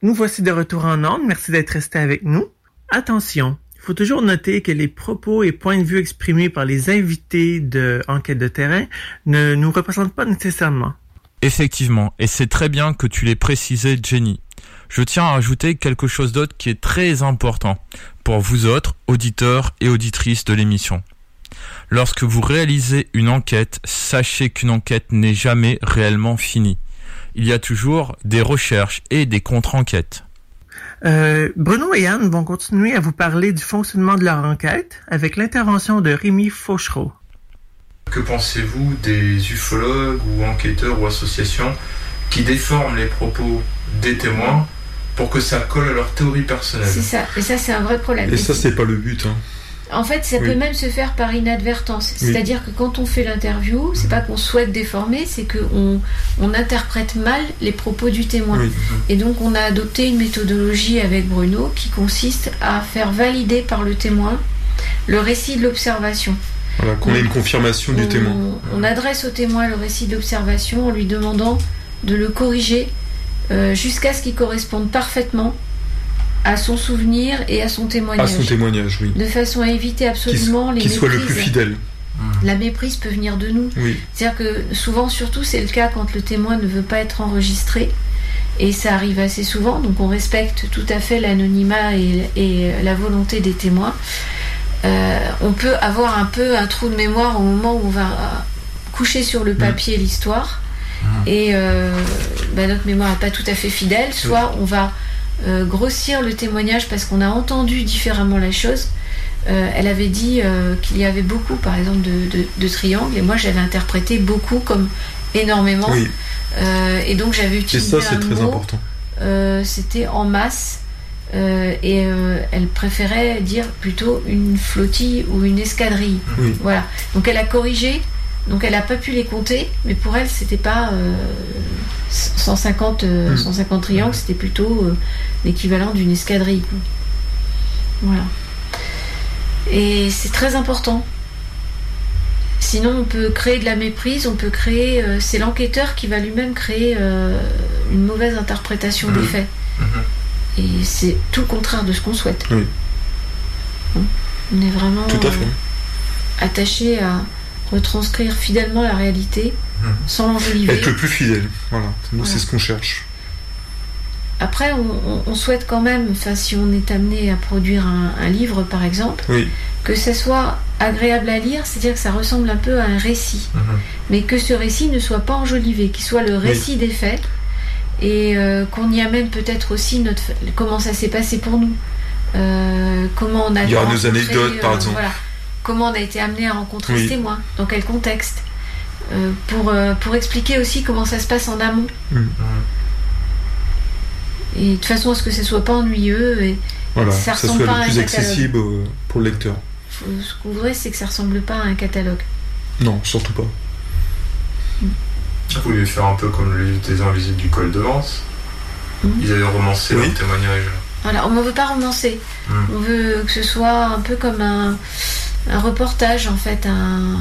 Nous voici de retour en ordre. Merci d'être resté avec nous. Attention, il faut toujours noter que les propos et points de vue exprimés par les invités de Enquête de terrain ne nous représentent pas nécessairement. Effectivement, et c'est très bien que tu l'aies précisé, Jenny. Je tiens à ajouter quelque chose d'autre qui est très important pour vous autres, auditeurs et auditrices de l'émission. Lorsque vous réalisez une enquête, sachez qu'une enquête n'est jamais réellement finie. Il y a toujours des recherches et des contre-enquêtes. Euh, Bruno et Anne vont continuer à vous parler du fonctionnement de leur enquête avec l'intervention de Rémi Fauchereau. Que pensez-vous des ufologues ou enquêteurs ou associations qui déforment les propos des témoins pour que ça colle à leur théorie personnelle? C'est ça, et ça c'est un vrai problème. Et ça, c'est pas le but. Hein. En fait, ça Oui. peut même se faire par inadvertance. Oui. C'est-à-dire que quand on fait l'interview, c'est pas qu'on souhaite déformer, c'est qu'on on interprète mal les propos du témoin. Oui. Et donc, on a adopté une méthodologie avec Bruno qui consiste à faire valider par le témoin le récit de l'observation. Voilà, qu'on ait une confirmation du on, témoin. on adresse au témoin le récit de l'observation en lui demandant de le corriger euh, jusqu'à ce qu'il corresponde parfaitement à son souvenir et à son À témoignage. son témoignage, oui. De façon à éviter absolument les Qu'il soit le plus fidèle. La méprise peut venir de nous. Oui. C'est-à-dire que souvent, surtout, c'est le cas quand le témoin ne veut pas être enregistré. Et ça arrive assez souvent, donc on respecte tout à fait l'anonymat et, et la volonté des témoins. Euh, on peut avoir un peu un trou de mémoire au moment où on va coucher sur le papier l'histoire. Et euh, bah, notre mémoire n'est pas tout à fait fidèle. Soit on va euh, grossir le témoignage parce qu'on a entendu différemment la chose. Euh, elle avait dit euh, qu'il y avait beaucoup, par exemple, de, de- de triangles, et moi j'avais interprété beaucoup comme énormément. Oui. Et donc j'avais Et utilisé ça, c'est très mot, important. c'était en masse. et elle préférait dire plutôt une flottille ou une escadrille. Oui. Voilà. Donc elle a corrigé. Donc elle n'a pas pu les compter, mais pour elle c'était pas euh, 150, euh, Mm. 150 triangles, c'était plutôt euh, l'équivalent d'une escadrille. quoi. Voilà. Et c'est très important. Sinon, on peut créer de la méprise, on peut créer. euh, c'est l'enquêteur qui va lui-même créer euh, une mauvaise interprétation des Mhm. faits. Et c'est tout le contraire de ce qu'on souhaite. Oui. On est vraiment Tout à fait. euh, attaché à retranscrire fidèlement la réalité Mhm. sans l'enjoliver. Être le plus fidèle. Voilà. Nous, Voilà. c'est ce qu'on cherche. Après, on, souhaite quand même, enfin, si on est amené à produire un, un livre, par exemple, Oui. que ça soit agréable à lire, c'est-à-dire que ça ressemble un peu à un récit, mais que ce récit ne soit pas enjolivé, qu'il soit le récit des faits, et euh, qu'on y amène peut-être aussi notre, comment ça s'est passé pour nous, euh, comment on a Il y aura nos anecdotes, par exemple. voilà, comment on a été amené à rencontrer Oui. ce témoin, dans quel contexte, euh, pour, euh, pour expliquer aussi comment ça se passe en amont. Mm. Et de façon à ce que ce soit pas ennuyeux et Voilà. ça Ça, ressemble soit pas à le un plus catalogue. accessible pour le lecteur. Ce qu'on voudrait, c'est que ça ressemble pas à un catalogue. Non, surtout pas. Vous voulez faire un peu comme le livre des invisibles du col de Vence. Ils avaient romancé leur témoignage. Voilà, on ne veut pas romancer. On veut que ce soit un peu comme un, un reportage, en fait, un,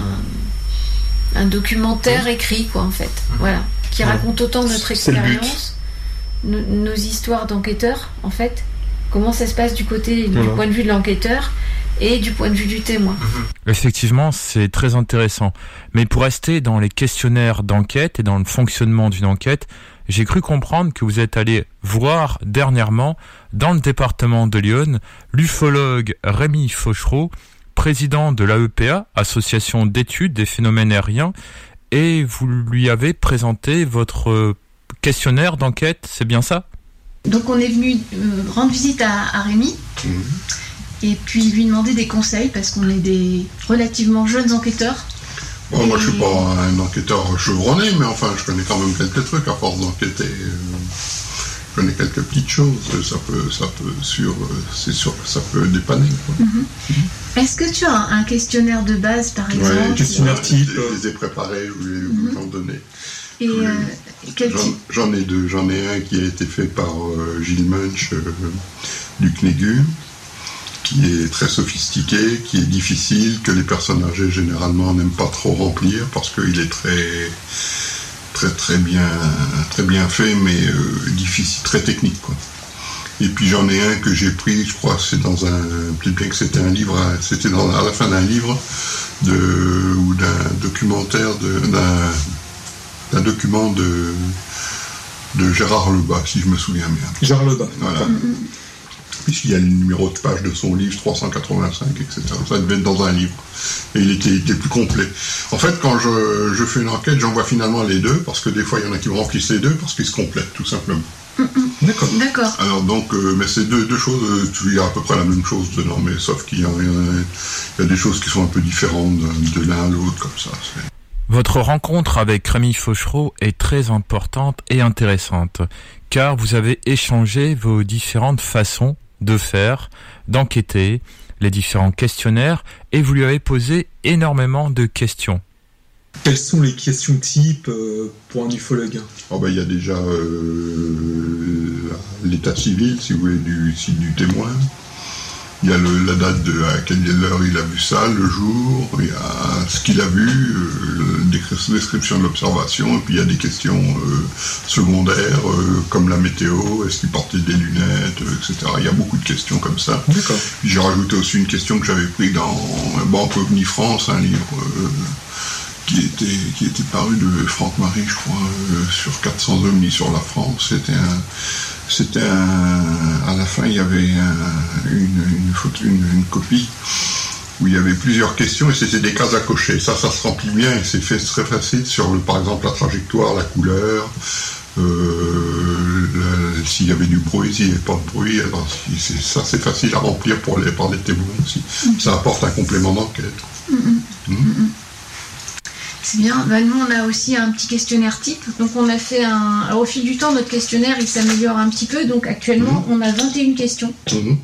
un documentaire écrit, quoi, en fait. Voilà, qui Ouais. raconte autant notre expérience, no- nos histoires d'enquêteurs, en fait. Comment ça se passe du côté, du point de vue de l'enquêteur et du point de vue du témoin. Effectivement, c'est très intéressant. Mais pour rester dans les questionnaires d'enquête et dans le fonctionnement d'une enquête, j'ai cru comprendre que vous êtes allé voir dernièrement, dans le département de Lyon, l'ufologue Rémi Fauchereau, président de l'AEPA, Association d'études des phénomènes aériens, et vous lui avez présenté votre euh, questionnaire d'enquête, c'est bien ça? Donc on est venu euh, rendre visite à, à Rémi et puis lui demander des conseils parce qu'on est des relativement jeunes enquêteurs. Bon, moi, je suis pas un enquêteur chevronné, mais enfin, je connais quand même quelques trucs à force d'enquêter. Connais quelques petites choses. Ça peut, ça peut, sur, c'est sûr que ça peut dépanner. quoi. Mhm. Est-ce que tu as un, questionnaire de base par exemple Ouais, ou- type. Je les ai préparés, je voulais vous en donner. Et euh, quel J'en- type J'en ai deux. J'en ai un qui a été fait par euh, Gilles Munch euh, du CNEGU, qui est très sophistiqué, qui est difficile, que les personnes âgées généralement n'aiment pas trop remplir parce qu'il est très très très bien très bien fait, mais euh, difficile, très technique quoi. Et puis j'en ai un que j'ai pris, je crois, c'est dans un, peut-être bien que c'était un livre, hein, c'était dans- à la fin d'un livre de ou d'un documentaire de d'un d'un document de, de Gérard Lebas, si je me souviens bien. Gérard Lebas. Voilà. Puisqu'il y a le numéro de page de son livre, 385, etc. Ça devait être dans un livre. Et il était, il était plus complet. En fait, quand je, je fais une enquête, j'envoie finalement les deux, parce que des fois, il y en a qui me remplissent les deux, parce qu'ils se complètent, tout simplement. D'accord. D'accord. Alors donc, euh, mais c'est deux, deux choses, euh, il y a à peu près la même chose dedans, mais sauf qu'il y, a- il y a- il y a des choses qui sont un peu différentes de, de l'un à l'autre, comme ça. Votre rencontre avec Rémi Fauchereau est très importante et intéressante, car vous avez échangé vos différentes façons de faire, d'enquêter, les différents questionnaires, et vous lui avez posé énormément de questions. Quelles sont les questions types euh, pour un ufologue? Oh ben, il y a déjà euh, l'état civil, si vous voulez, du, si- du témoin. Il y a le- la date de à quelle heure il a vu ça, le jour, il y a ce qu'il a vu, euh, description de l'observation, et puis il y a des questions euh, secondaires, euh, comme la météo, est-ce qu'il portait des lunettes, euh, etc. Il y a beaucoup de questions comme ça. J'ai rajouté aussi une question que j'avais pris dans Banque OVNI France, un livre qui était, qui était paru de Franck Marie, je crois, sur 400 ovnis sur la France. C'était un, c'était un, à la fin, il y avait un- une, une, photo- une, une copie où il y avait plusieurs questions et c'était des cases à cocher. Ça, ça se remplit bien et c'est fait très facile sur, le, par exemple, la trajectoire, la couleur, euh, s'il y avait du bruit, s'il n'y avait pas de bruit. Alors, si- c'est- ça, c'est facile à remplir pour les, par les témoins aussi. Ça apporte un complément d'enquête. Mhm. Mhm. C'est bien. Bah, nous, on a aussi un petit questionnaire type. Donc, on a fait un. Alors, au fil du temps, notre questionnaire, il s'améliore un petit peu. Donc, actuellement, on a 21 questions. Mhm.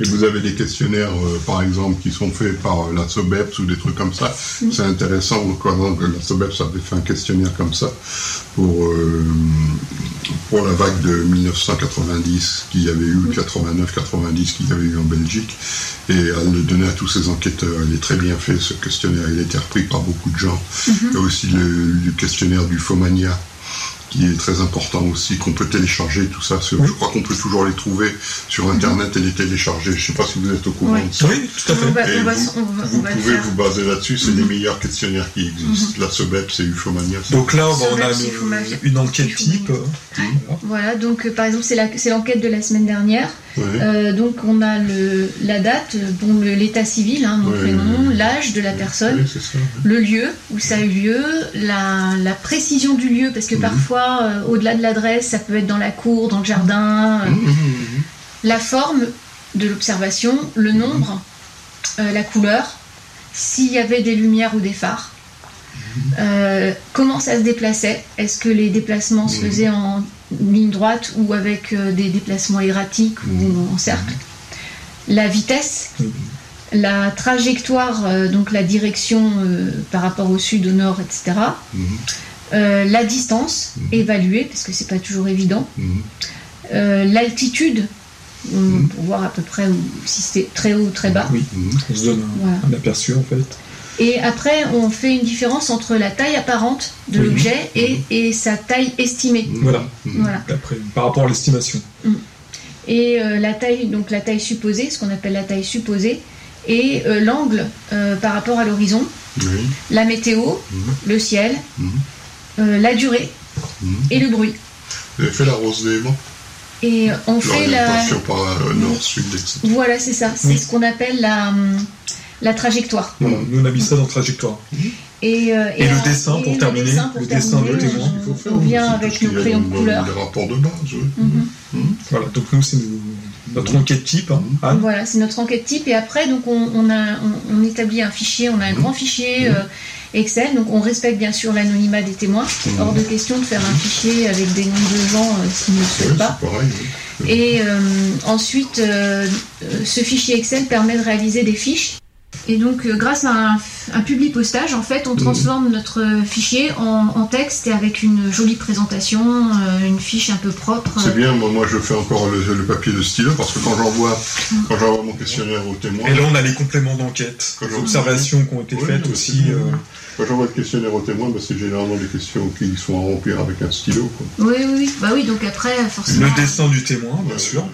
Et vous avez des questionnaires, euh, par exemple, qui sont faits par la SOBEPS ou des trucs comme ça. C'est intéressant. Par exemple, la SOBEPS avait fait un questionnaire comme ça pour, euh, pour la vague de 1990 qu'il y avait eu, 89-90 qu'il y avait eu en Belgique. Et elle le donnait à tous ses enquêteurs. Il est très bien fait, ce questionnaire. Il a été repris par beaucoup de gens. Il y a aussi le, le questionnaire du Fomania qui est très important aussi, qu'on peut télécharger, tout ça. Je crois qu'on peut toujours les trouver sur Internet et les télécharger. Je ne sais pas si vous êtes au courant Ouais. de ça. Oui, tout à fait. On va- Et on va- vous, on va- vous on va le pouvez faire. vous baser là-dessus, c'est les meilleurs questionnaires qui existent. La SOBEP, c'est Ufomania. Donc là, on a une, enquête type. Voilà, donc euh, par exemple, c'est l'enquête de la semaine dernière. Euh, donc, on a le, la date, euh, bon, l'état civil, hein, nom, prénom, ouais, l'âge de la personne, ça. le lieu où ça a eu lieu, la, la précision du lieu, parce que parfois, euh, au-delà de l'adresse, ça peut être dans la cour, dans le jardin, euh, la forme de l'observation, le nombre, euh, la couleur, s'il y avait des lumières ou des phares. Comment ça se déplaçait? Est-ce que les déplacements se faisaient en ligne droite ou avec des déplacements erratiques ou en cercle? La vitesse, la trajectoire, euh, donc la direction euh, par rapport au sud, au nord, etc. Euh, la distance évaluée, parce que c'est pas toujours évident. Euh, L'altitude, euh, pour voir à peu près où- si c'était très haut ou très bas. Oui, on se donne un, Voilà. un aperçu en fait. Et après, on fait une différence entre la taille apparente de Oui. l'objet et, et sa taille estimée. Voilà. Voilà. Après, par rapport à l'estimation. Et euh, la taille, donc la taille supposée, ce qu'on appelle la taille supposée, et euh, l'angle euh, par rapport à l'horizon, la météo, le ciel, euh, la durée et le bruit. Vous avez fait la rose d'éléments Et on fait la. Par euh, nord, sud, etc. Voilà, c'est ça. C'est ce qu'on appelle la, hum, la trajectoire. Voilà, nous on a mis ça dans trajectoire. Et, euh, Et le dessin pour terminer, dessin pour le dessin de témoin. on- On vient avec nos crayons de couleur. Les rapports de base, oui. Mhm. Voilà, donc nous c'est notre enquête type. hein. Anne. Voilà, c'est notre enquête type. Et après, donc, on, on a, on, on établit un fichier, on a un grand fichier euh, Excel. Donc, on respecte bien sûr l'anonymat des témoins. Hors de question de faire un fichier avec des noms de gens euh, s'ils ne le souhaitent pas. Pareil, oui. Et euh, ensuite, euh, ce fichier Excel permet de réaliser des fiches. Et donc, euh, grâce à un, un public postage, en fait, on transforme notre fichier en, en texte et avec une jolie présentation, euh, une fiche un peu propre. C'est bien, moi, moi je fais encore le, le papier de stylo parce que quand j'envoie quand j'envoie mon questionnaire au témoin. Et là on a les compléments d'enquête, les observations qui ont été Oui, faites aussi. euh, Quand j'envoie le questionnaire au témoin, bah, c'est généralement des questions qui sont à remplir avec un stylo. Quoi. Oui, oui, oui. Bah oui, donc après, forcément. Le dessin du témoin, bien sûr.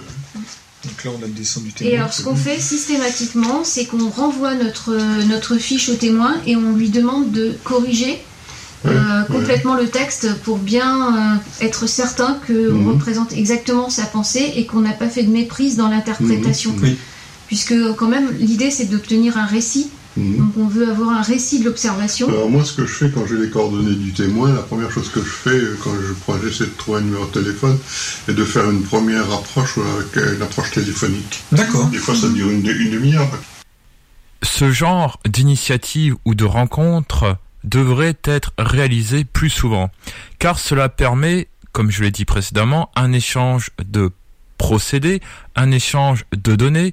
Donc là on a le dessin du témoin. Et alors, ce qu'on fait systématiquement, c'est qu'on renvoie notre, notre fiche au témoin et on lui demande de corriger euh, complètement le texte pour bien euh, être certain qu'on Mhm. représente exactement sa pensée et qu'on n'a pas fait de méprise dans l'interprétation. Mhm. Oui. Puisque, quand même, l'idée c'est d'obtenir un récit. Mhm. Donc, on veut avoir un récit de l'observation. Alors moi, ce que je fais quand j'ai les coordonnées du témoin, la première chose que je fais euh, quand je prends, j'essaie de trouver un numéro de téléphone, est de faire une première approche avec euh, une approche téléphonique. D'accord. Des fois, ça dure une, une demi-heure. Ce genre d'initiative ou de rencontre devrait être réalisé plus souvent, car cela permet, comme je l'ai dit précédemment, un échange de procédés, un échange de données,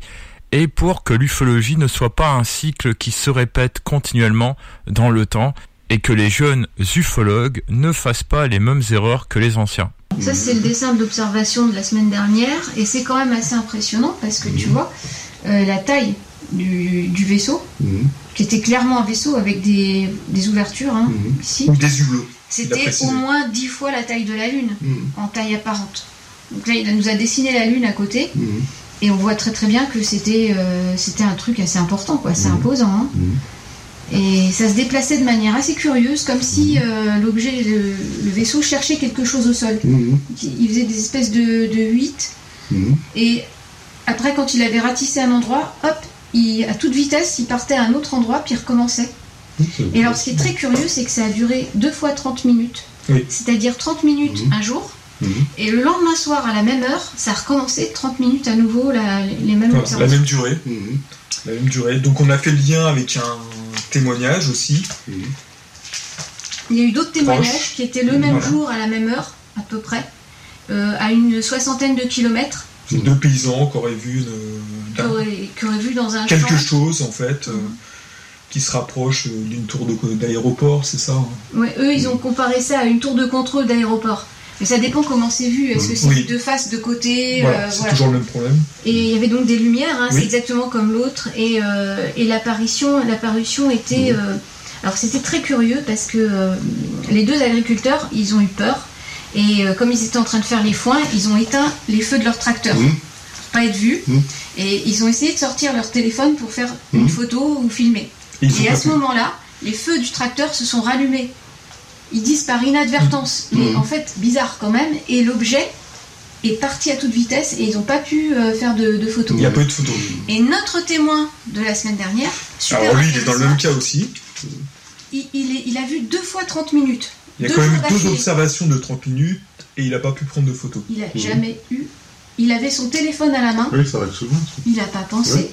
et pour que l'ufologie ne soit pas un cycle qui se répète continuellement dans le temps, et que les jeunes ufologues ne fassent pas les mêmes erreurs que les anciens. Ça, c'est le dessin de l'observation de la semaine dernière, et c'est quand même assez impressionnant parce que tu vois euh, la taille du, du vaisseau, qui était clairement un vaisseau avec des, des ouvertures hein, ici. Ou des hublots. C'était au moins dix fois la taille de la Lune en taille apparente. Donc là, il nous a dessiné la Lune à côté, et on voit très très bien que c'était euh, c'était un truc assez important, quoi. C'est imposant. hein. Et ça se déplaçait de manière assez curieuse, comme si euh, l'objet, le, le vaisseau cherchait quelque chose au sol. Il faisait des espèces de, de huit, et après, quand il avait ratissé un endroit, hop, il, à toute vitesse, il partait à un autre endroit, puis il recommençait. Et alors, ce qui est très curieux, c'est que ça a duré deux fois 30 minutes. Oui. C'est-à-dire 30 minutes un jour, et le lendemain soir, à la même heure, ça a recommencé 30 minutes à nouveau, la- les mêmes la observations. même durée. La même durée. Donc on a fait le lien avec un témoignage aussi. Il y a eu d'autres témoignages Proche. qui étaient le même Voilà. jour, à la même heure, à peu près, euh, à une soixantaine de kilomètres, C'est deux paysans qui auraient vu une- qui auraient, qui auraient vu dans un quelque champ. chose en fait euh, qui se rapproche euh, d'une tour d'aéroport, c'est ça hein? Ouais, eux, ils ont comparé ça à une tour de contrôle d'aéroport. Mais ça dépend comment c'est vu. Est-ce que c'est Oui. de face, de côté Voilà, euh, c'est voilà. toujours le même problème. Et il y avait donc des lumières, hein, Oui. c'est exactement comme l'autre. Et, euh, et l'apparition, l'apparition était. Euh, alors c'était très curieux parce que les deux agriculteurs, ils ont eu peur. Et comme ils étaient en train de faire les foins, ils ont éteint les feux de leur tracteur. Pour pas être vus. Et ils ont essayé de sortir leur téléphone pour faire une photo ou filmer. Et ils à ce moment-là, les feux du tracteur se sont rallumés. Ils disent par inadvertance, mais Mhm. en fait, bizarre quand même. Et l'objet est parti à toute vitesse et ils n'ont pas pu euh, faire de, de photos. Il n'y a pas eu de photo. Et notre témoin de la semaine dernière, super Alors lui, il est dans le même cas aussi. il, il est- il a vu deux fois 30 minutes. Il y a quand même jours deux observations de 30 minutes et il n'a pas pu prendre de photos. Il a jamais eu. Il avait son téléphone à la main. Oui, ça arrive souvent. ça. Il n'a pas pensé. Ouais.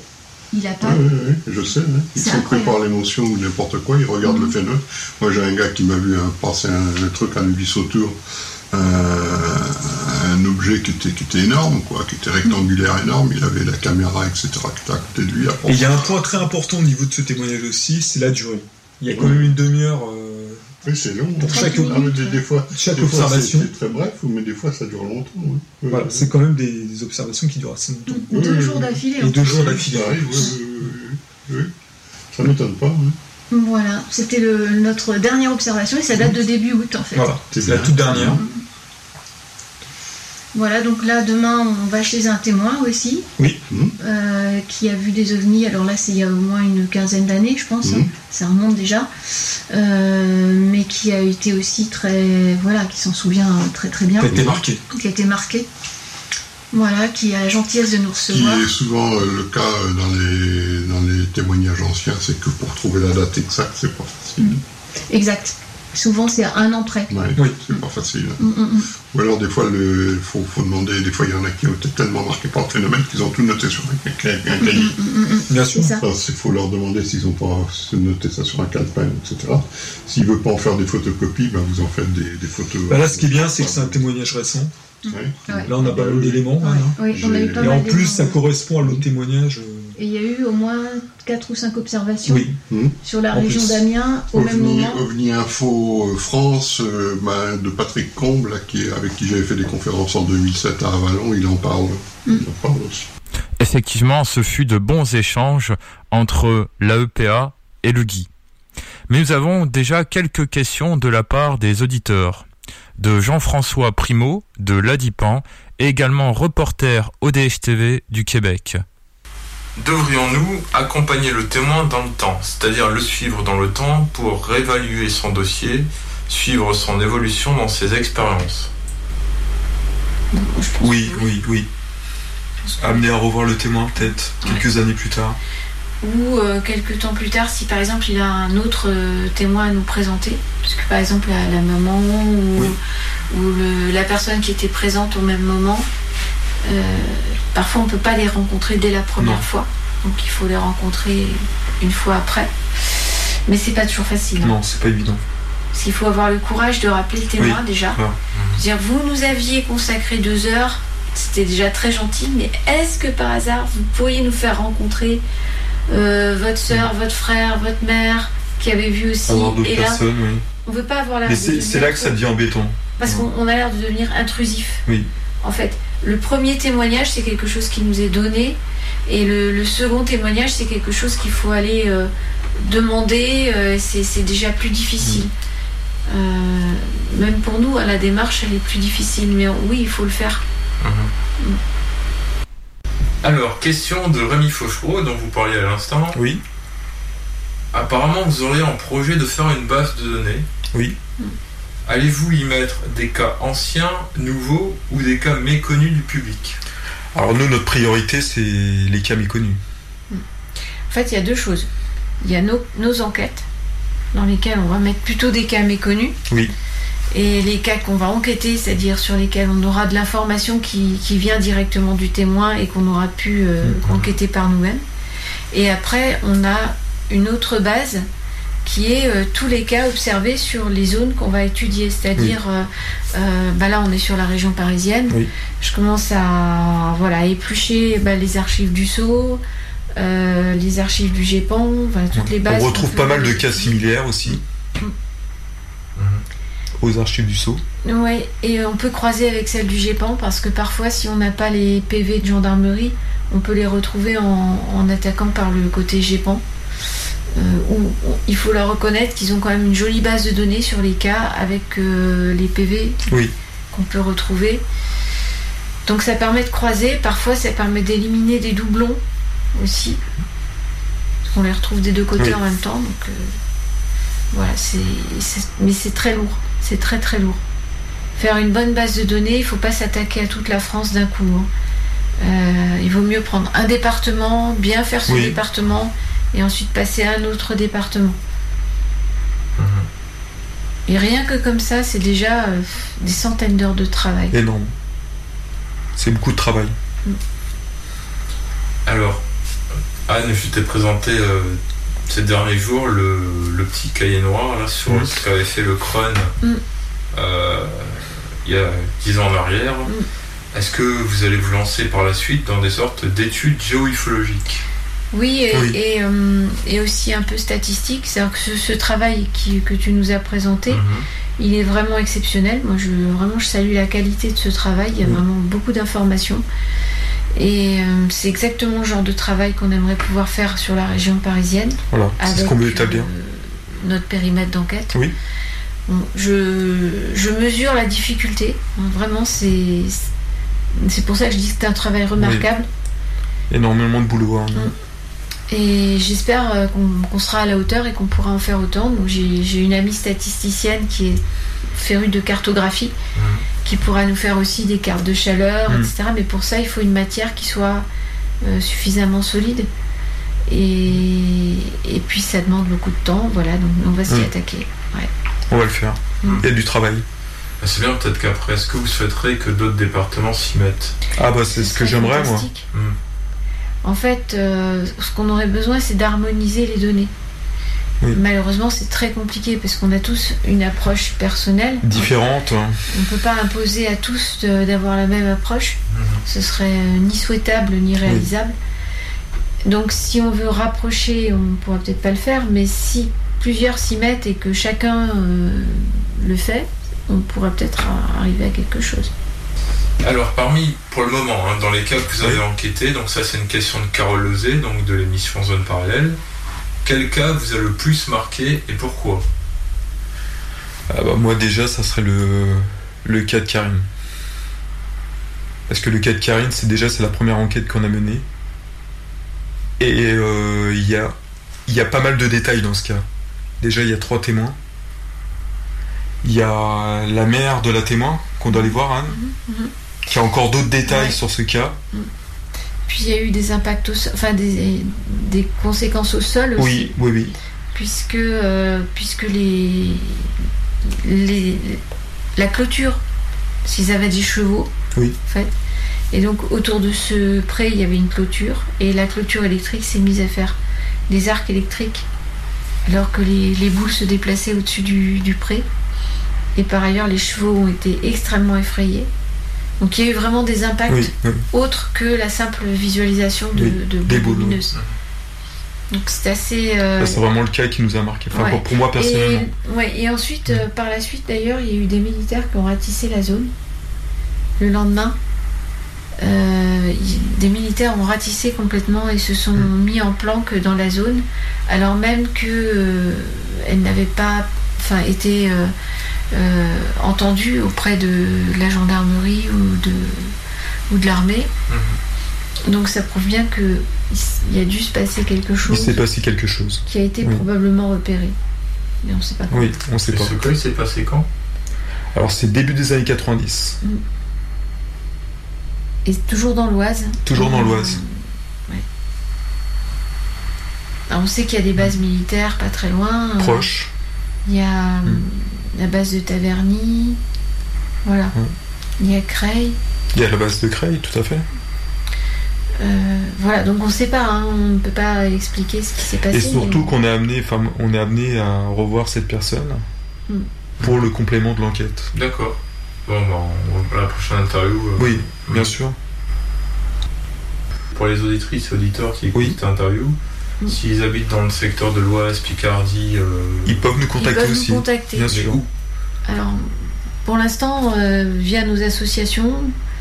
Il n'a pas. Oui, oui, oui, je sais. hein. Ils sont pris par l'émotion ou n'importe quoi, ils regardent le fait neuf. Moi, j'ai un gars qui m'a vu hein, passer un, un truc à l'Ubice autour, un, un objet qui était, qui était énorme, quoi, qui était rectangulaire énorme. Il avait la caméra, etc., qui était à côté de lui. Et il y a un point très important au niveau de ce témoignage aussi, c'est la durée. Il y a quand même une demi-heure. Euh, Oui, c'est long. Pour chaque, Ah, mais des, des fois, chaque des fois, observation. c'est- C'est très bref, mais des fois, ça dure longtemps. oui. Oui, Voilà, oui. c'est quand même des, des observations qui durent assez longtemps. Deux jours d'affilée. Et en deux jours d'affilée. Oui. Ça m'étonne pas. Voilà, c'était le- notre dernière observation et ça date de début août en fait. Voilà, c'est la toute dernière. Voilà, donc là demain on va chez un témoin aussi. Oui. euh, qui a vu des ovnis. Alors là, c'est il y a au moins une quinzaine d'années, je pense. Mhm. Ça remonte déjà. Euh, mais qui a été aussi très. Voilà, qui s'en souvient très très bien. Qui a été marqué. Qui a été marqué. Voilà, qui a la gentillesse de nous Ce qui recevoir. est souvent euh, le cas dans les, dans les témoignages anciens, c'est que pour trouver la date exacte, c'est pas facile. Exact. Souvent, c'est un an près. Ouais, c'est pas facile. Mm, mm, mm. Ou alors, des fois, il faut, faut demander, des fois, il y en a qui ont été tellement marqués par le phénomène qu'ils ont tout noté sur un, cahier. Bien sûr. Il faut leur demander s'ils n'ont pas noté ça sur un calepin, etc. S'ils ne veulent pas en faire des photocopies, ben, vous en faites des, des photos. Bah là, ce qui est bien, c'est que c'est un témoignage récent. Ouais. Là, on a pas mal d'éléments. hein. Oui, Et en plus, ça correspond à l'autre témoignage. euh, Et il y a eu au moins 4 ou 5 observations Oui. sur la En région d'Amiens au même OVNI, moment. OVNI Info euh, France, euh, ben, de Patrick Comble, là, qui, avec qui j'avais fait des conférences en 2007 à Avalon, il en parle. Mm. Il en parle aussi. Effectivement, ce fut de bons échanges entre l'AEPA et le Guy. Mais nous avons déjà quelques questions de la part des auditeurs. De Jean-François Primo, de l'Adipan, et également reporter ODH-TV du Québec. Devrions-nous accompagner le témoin dans le temps, c'est-à-dire le suivre dans le temps pour réévaluer son dossier, suivre son évolution dans ses expériences? Oui, oui, oui. Amener à revoir le témoin, peut-être, quelques années plus tard. Ou euh, quelques temps plus tard, si par exemple il a un autre euh, témoin à nous présenter, parce que par exemple la, la maman ou, ou le- la personne qui était présente au même moment, euh, parfois on peut pas les rencontrer dès la première Non. fois, donc il faut les rencontrer une fois après. Mais c'est pas toujours facile. hein. Non, c'est pas évident. Parce qu'il faut avoir le courage de rappeler le témoin Oui. déjà. Voilà. Dire, vous nous aviez consacré deux heures, c'était déjà très gentil, mais est-ce que par hasard vous pourriez nous faire rencontrer euh, votre soeur, votre frère, votre mère, qui avait vu aussi Avoir d'autres là, personnes, oui. on veut pas avoir l'air Mais c'est là que ça devient embêtant. Parce qu'on on a l'air de devenir intrusif. Oui. En fait, le premier témoignage, c'est quelque chose qui nous est donné, et le, le second témoignage, c'est quelque chose qu'il faut aller euh, demander, euh, c'est déjà plus difficile. Euh, même pour nous, hein, la démarche, elle est plus difficile, mais oui, il faut le faire. Alors, question de Rémi Fauchereau, dont vous parliez à l'instant. Oui. Apparemment, vous auriez en projet de faire une base de données. Oui. Allez-vous y mettre des cas anciens, nouveaux ou des cas méconnus du public? Alors nous, notre priorité, c'est les cas méconnus. En fait, il y a deux choses. Il y a nos, nos enquêtes, dans lesquelles on va mettre plutôt des cas méconnus, Oui. et les cas qu'on va enquêter, c'est-à-dire sur lesquels on aura de l'information qui, qui vient directement du témoin et qu'on aura pu euh, enquêter par nous-mêmes. Et après, on a une autre base qui est euh, tous les cas observés sur les zones qu'on va étudier. C'est-à-dire, euh, euh, bah là, on est sur la région parisienne. Oui. Je commence à voilà, éplucher bah, les archives du Sceau, euh, les archives du GEPAN, enfin, toutes les bases. On retrouve pas mal de cas similaires aussi Mm. aux archives du Sceau. Ouais, et on peut croiser avec celle du GEPAN parce que parfois, si on n'a pas les PV de gendarmerie, on peut les retrouver en, en attaquant par le côté GEPAN. Euh, où, où il faut leur reconnaître qu'ils ont quand même une jolie base de données sur les cas avec euh, les PV Oui. qu'on peut retrouver. Donc ça permet de croiser, parfois ça permet d'éliminer des doublons aussi. Parce qu'on les retrouve des deux côtés Oui. en même temps. Donc euh, voilà, c'est, c'est- mais c'est très lourd. C'est très très lourd. Faire une bonne base de données, il ne faut pas s'attaquer à toute la France d'un coup. hein. Euh, il vaut mieux prendre un département, bien faire Oui. département, et ensuite passer à un autre département. Et rien que comme ça, c'est déjà euh, des centaines d'heures de travail. Énorme. C'est beaucoup de travail. Alors, Anne, je t'ai présenté euh, ces derniers jours le, le petit cahier noir là, sur Mm. ce qu'avait fait le Crun Mm. euh, il y a 10 ans en arrière. Est-ce que vous allez vous lancer par la suite dans des sortes d'études géoufologiques? Oui, et, Oui. et, euh, et aussi un peu statistique. C'est-à-dire que ce, ce travail qui- que tu nous as présenté, Mhm. il est vraiment exceptionnel. Moi, je, vraiment, je salue la qualité de ce travail. Il y a vraiment beaucoup d'informations. Et euh, c'est exactement le genre de travail qu'on aimerait pouvoir faire sur la région parisienne. Voilà, c'est ce qu'on veut euh, établir. notre périmètre d'enquête. Oui. Bon, je, je mesure la difficulté. Vraiment, c'est pour ça que je dis que c'est un travail remarquable. Énormément de boulot. hein. Et j'espère euh, qu'on sera à la hauteur et qu'on pourra en faire autant. Donc j'ai une amie statisticienne qui est férue de cartographie, qui pourra nous faire aussi des cartes de chaleur, Mhm. etc. Mais pour ça, il faut une matière qui soit euh, suffisamment solide. Et, et puis ça demande beaucoup de temps. Voilà, donc on va s'y Mhm. attaquer. Ouais. On va le faire. Il y a du travail. Ah, C'est bien, peut-être qu'après, est-ce que vous souhaiterez que d'autres départements s'y mettent? Ah bah c'est ce que j'aimerais moi. En fait, euh, ce qu'on aurait besoin, c'est d'harmoniser les données. Oui. Malheureusement, c'est très compliqué parce qu'on a tous une approche personnelle. Différente. On ne peut pas imposer à tous d'avoir la même approche. Ce serait euh, ni souhaitable ni réalisable. Donc, si on veut rapprocher, on ne pourra peut-être pas le faire, mais si plusieurs s'y mettent et que chacun euh, le fait, on pourra peut-être arriver à quelque chose. Alors, parmi, pour le moment, hein, dans les cas que vous avez enquêtés, donc ça c'est une question de Carole Lezé, donc de l'émission Zone Parallèle, quel cas vous a le plus marqué et pourquoi? Ah bah moi déjà ça serait le, le cas de Karine. Parce que le cas de Karine c'est déjà c'est la première enquête qu'on a menée. Et euh, il y, a, il y a pas mal de détails dans ce cas. Déjà il y a trois témoins. Il y a la mère de la témoin qu'on doit aller voir Anne. Mhm. Qui a encore d'autres détails Ouais. sur ce cas. Puis il y a eu des impacts, au sol- enfin des, des conséquences au sol aussi. Oui, oui, oui. puisque, euh, puisque les, les, la clôture, s'ils avaient des chevaux, Oui. en fait, et donc autour de ce pré, il y avait une clôture, et la clôture électrique s'est mise à faire des arcs électriques, alors que les, les boules se déplaçaient au-dessus du, du pré. Et par ailleurs, les chevaux ont été extrêmement effrayés. Donc il y a eu vraiment des impacts Oui, oui. autres que la simple visualisation de, de des boules boules, lumineuses. Donc c'est assez. euh, c'est vraiment le cas qui nous a marqué. Enfin Ouais. pour, pour moi personnellement. Et, ouais, et ensuite, euh, par la suite d'ailleurs, il y a eu des militaires qui ont ratissé la zone. Le lendemain, euh, des militaires ont ratissé complètement et se sont Mm. mis en planque dans la zone, alors même que elles n'avaient pas enfin, été euh, euh, entendues auprès de la gendarmerie ou de, ou de l'armée. Donc ça prouve bien que il y a dû se passer quelque Il chose s'est passé quelque chose. qui a été Oui. probablement repéré. Mais on ne sait pas quand. Oui, on sait Et pas. ce cas, il s'est passé quand? Alors c'est début des années 90. Et toujours dans l'Oise. Toujours dans Euh, l'Oise. ouais. Alors, on sait qu'il y a des bases militaires pas très loin. euh, Proche. Il y a euh, la base de Taverny. Voilà. Il y a Creil. Il y a la base de Creil, tout à fait. Euh, voilà, donc on ne sait pas, hein, on ne peut pas expliquer ce qui s'est passé. Et surtout mais- qu'on est amené, enfin, on est amené à revoir cette personne Mm. pour le complément de l'enquête. D'accord. Bon, bah, on- la prochaine interview. euh, Oui, bien sûr. Pour les auditrices et auditeurs qui écoutent cette interview, s'ils habitent dans le secteur de l'Oise, Picardie. euh, Ils peuvent nous contacter peuvent nous aussi, contacter. bien sûr. Alors, pour l'instant, euh, via nos associations,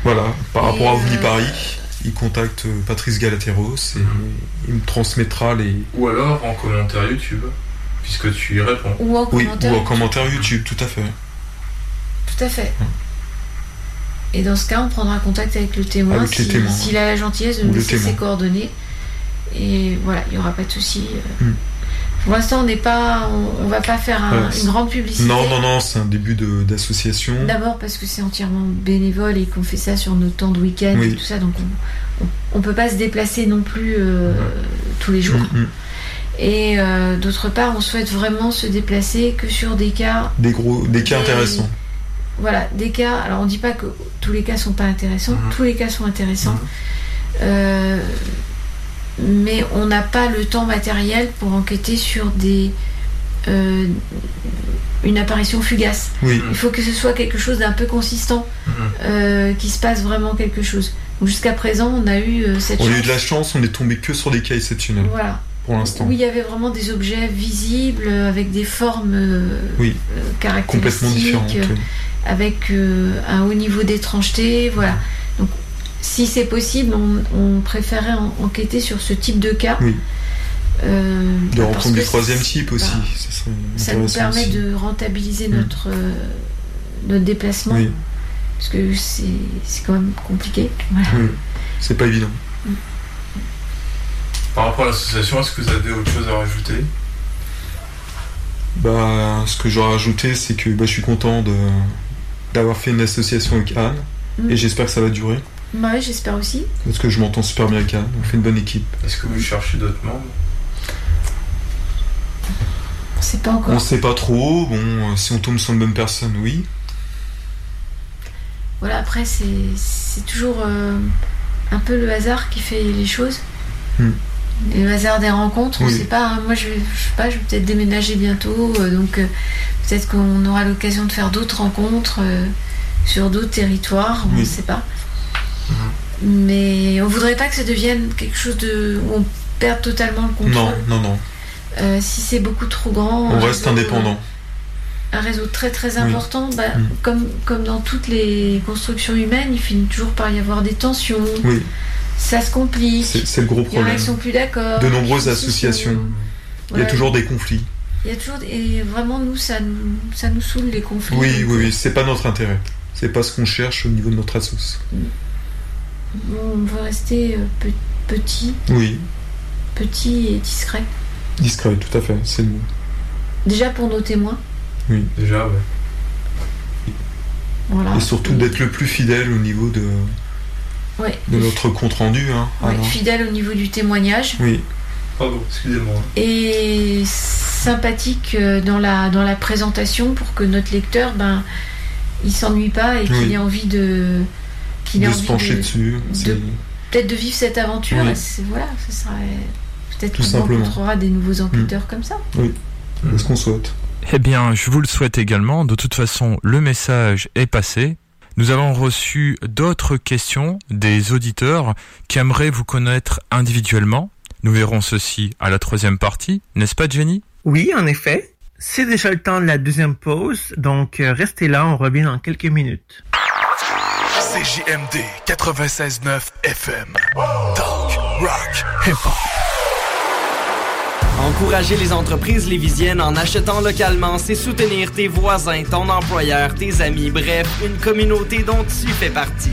Voilà, par Et, rapport à OVNI euh, Paris, il contacte Patrice Galateros et il me transmettra les. Ou alors en commentaire YouTube, puisque tu y réponds. Ou en oui, commentaire ou en commentaire YouTube, tout à fait. tout à fait. Et dans ce cas, on prendra contact avec le témoin si- s'il a la gentillesse de Ou nous laisser ses coordonnées. Et voilà, il n'y aura pas de souci. euh. Hmm. Pour l'instant, on n'est pas, on, on va pas faire un- une grande publicité. Non, non, non, c'est un début de- d'association. D'abord parce que c'est entièrement bénévole et qu'on fait ça sur nos temps de week-end Oui. et tout ça, donc on, on, on peut pas se déplacer non plus euh, tous les jours. Mm, mm. Et euh, d'autre part, on souhaite vraiment se déplacer que sur des cas, Des gros, des cas Des- intéressants. voilà, des cas. Alors on dit pas que tous les cas sont pas intéressants, tous les cas sont intéressants. Euh, mais on n'a pas le temps matériel pour enquêter sur des euh, une apparition fugace. Oui. Il faut que ce soit quelque chose d'un peu consistant, Mhm. euh, qu'il se passe vraiment quelque chose. Jusqu'à présent, on a eu euh, cette On a chance. eu de la chance, on est tombé que sur des cas exceptionnels. Voilà. Pour l'instant. Où il y avait vraiment des objets visibles euh, avec des formes Oui. caractéristiques, Complètement différentes, oui. avec un haut niveau d'étrangeté. Voilà. Donc, si c'est possible, on, on préférait en- enquêter sur ce type de cas. Oui. Euh, De parce rencontre du troisième type aussi. Ça, nous permet aussi. de rentabiliser notre, euh, notre déplacement. Oui. Parce que c'est c'est quand même compliqué. Voilà. Oui. C'est pas évident. Par rapport à l'association, est-ce que vous avez autre chose à rajouter? Bah, ce que j'aurais rajouté, c'est que bah, je suis content d'avoir fait une association avec Anne Mm. et j'espère que ça va durer Bah ouais, j'espère aussi. parce que je m'entends super bien avec Anne. On fait une bonne équipe. Est-ce que vous cherchez d'autres membres? On sait pas encore. On sait pas trop. Bon, euh, si on tombe sur une bonne personne, oui. Voilà, après, c'est c'est toujours euh, un peu le hasard qui fait les choses. Hmm. Le hasard des rencontres, on Oui. sait pas. hein. Moi, je, vais, je sais pas, je vais peut-être déménager bientôt, euh, donc euh, peut-être qu'on aura l'occasion de faire d'autres rencontres euh, sur d'autres territoires, on ne Oui. sait pas. Mais on voudrait pas que ça devienne quelque chose de où on perd totalement le Non, contrôle. non, non. Euh, si c'est beaucoup trop grand, On reste indépendant. un réseau très très Oui. important, bah, Mm. comme, comme dans toutes les constructions humaines, il finit toujours par y avoir des tensions. Oui, Ça se complique. c'est le gros Il y en a problème. qui sont plus d'accord. De nombreuses associations. Il y a toujours des conflits. Il y a toujours et vraiment nous ça nous ça nous saoule les conflits. Oui, oui, oui. C'est pas notre intérêt. C'est pas ce qu'on cherche au niveau de notre association. On veut rester euh, pe- petit, Oui, petit et discret. discret, tout à fait. C'est le mot. Déjà pour nos témoins. Oui. Déjà, ouais. Voilà. Et surtout d'être le plus fidèle au niveau de, Ouais. de notre compte rendu. Hein, Ouais, fidèle au niveau du témoignage Oui. Pardon, excusez-moi. et sympathique euh, dans la dans la présentation pour que notre lecteur ben il s'ennuie pas et qu'il Oui. ait envie de qu'il ait De envie se pencher de- dessus. de- peut-être de vivre cette aventure. Oui. et voilà, ce serait peut-être qu'on. Mm. rencontrera des nouveaux enquêteurs comme ça. Oui, c'est ce qu'on souhaite. Eh bien, je vous le souhaite également. De toute façon, le message est passé. Nous avons reçu d'autres questions des auditeurs qui aimeraient vous connaître individuellement. Nous verrons ceci à la troisième partie, n'est-ce pas Jenny? Oui, en effet. C'est déjà le temps de la deuxième pause, donc euh, restez là, on revient dans quelques minutes. CJMD 96.9 FM. Talk, rock, hip-hop. Encourager les entreprises lévisiennes en achetant localement, c'est soutenir tes voisins, ton employeur, tes amis, bref, une communauté dont tu fais partie.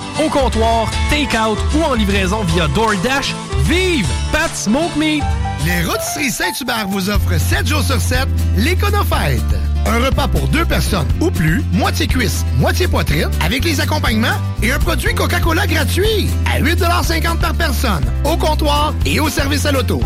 au comptoir, take-out ou en livraison via DoorDash. Vive Pat Smoke Meat! Les Rôtisseries Saint-Hubert vous offrent 7 jours sur 7 l'Éconofête. Un repas pour deux personnes ou plus, moitié cuisse, moitié poitrine, avec les accompagnements et un produit Coca-Cola gratuit à 8,50 par personne, au comptoir et au service à l'auto.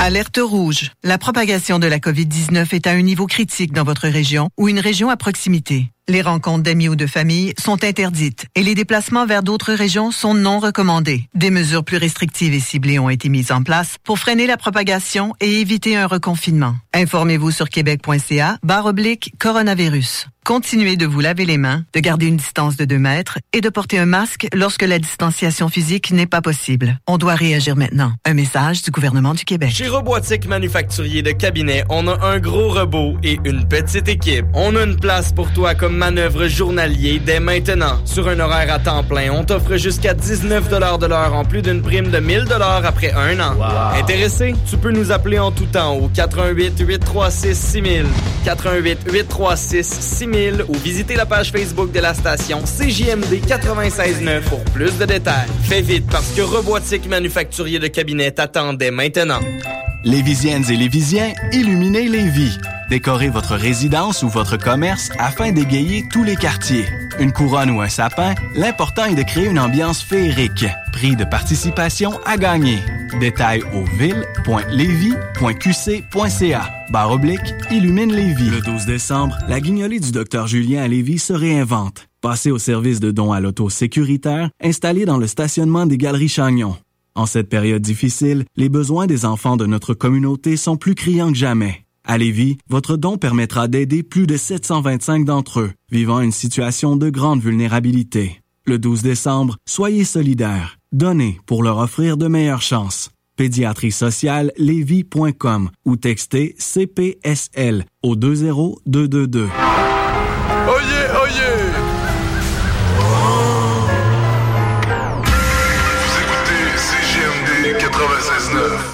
Alerte rouge. La propagation de la COVID-19 est à un niveau critique dans votre région ou une région à proximité. Les rencontres d'amis ou de famille sont interdites et les déplacements vers d'autres régions sont non recommandés. Des mesures plus restrictives et ciblées ont été mises en place pour freiner la propagation et éviter un reconfinement. Informez-vous sur québec.ca barre oblique coronavirus. Continuez de vous laver les mains, de garder une distance de 2 mètres et de porter un masque lorsque la distanciation physique n'est pas possible. On doit réagir maintenant. Un message du gouvernement du Québec. Chez Robotique Manufacturier de Cabinet, on a un gros robot et une petite équipe. On a une place pour toi comme manœuvre journalier dès maintenant. Sur un horaire à temps plein, on t'offre jusqu'à 19 de l'heure en plus d'une prime de 1000 après un an. Intéressé? Tu peux nous appeler en tout temps au 88 836 6000, 88 836 6000 ou visiter la page Facebook de la station CJMD 96.9 pour plus de détails. Fais vite parce que Robotique Manufacturier de Cabinet t'attendait maintenant. Lévisiennes et Lévisiens, illuminez les vies. Décorez votre résidence ou votre commerce afin d'égayer tous les quartiers. Une couronne ou un sapin, l'important est de créer une ambiance féerique. Prix de participation à gagner. Détails au ville.levy.qc.ca. Barre oblique, illumine Lévis. Le 12 décembre, la guignolée du docteur Julien à Lévis se réinvente. Passez au service de dons à l'auto sécuritaire installé dans le stationnement des Galeries Chagnon. En cette période difficile, les besoins des enfants de notre communauté sont plus criants que jamais. À Lévis, votre don permettra d'aider plus de 725 d'entre eux, vivant une situation de grande vulnérabilité. Le 12 décembre, soyez solidaires. Donnez pour leur offrir de meilleures chances. Pédiatrie sociale lévis.com ou textez CPSL au 20222. Oyez, oyez! Vous écoutez CGMD 96.9.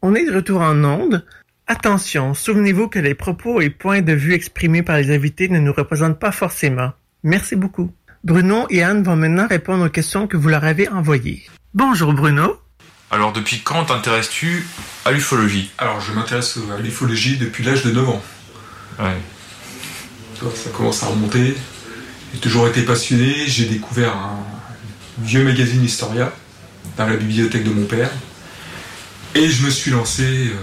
On est de retour en onde. Attention, souvenez-vous que les propos et points de vue exprimés par les invités ne nous représentent pas forcément. Merci beaucoup. Bruno et Anne vont maintenant répondre aux questions que vous leur avez envoyées. Bonjour Bruno. Alors, depuis quand t'intéresses-tu à l'ufologie? Alors, je m'intéresse à l'ufologie depuis l'âge de 9 ans. Ouais. Ça commence à remonter. J'ai toujours été passionné. J'ai découvert un vieux magazine Historia dans la bibliothèque de mon père. Et je me suis lancé euh,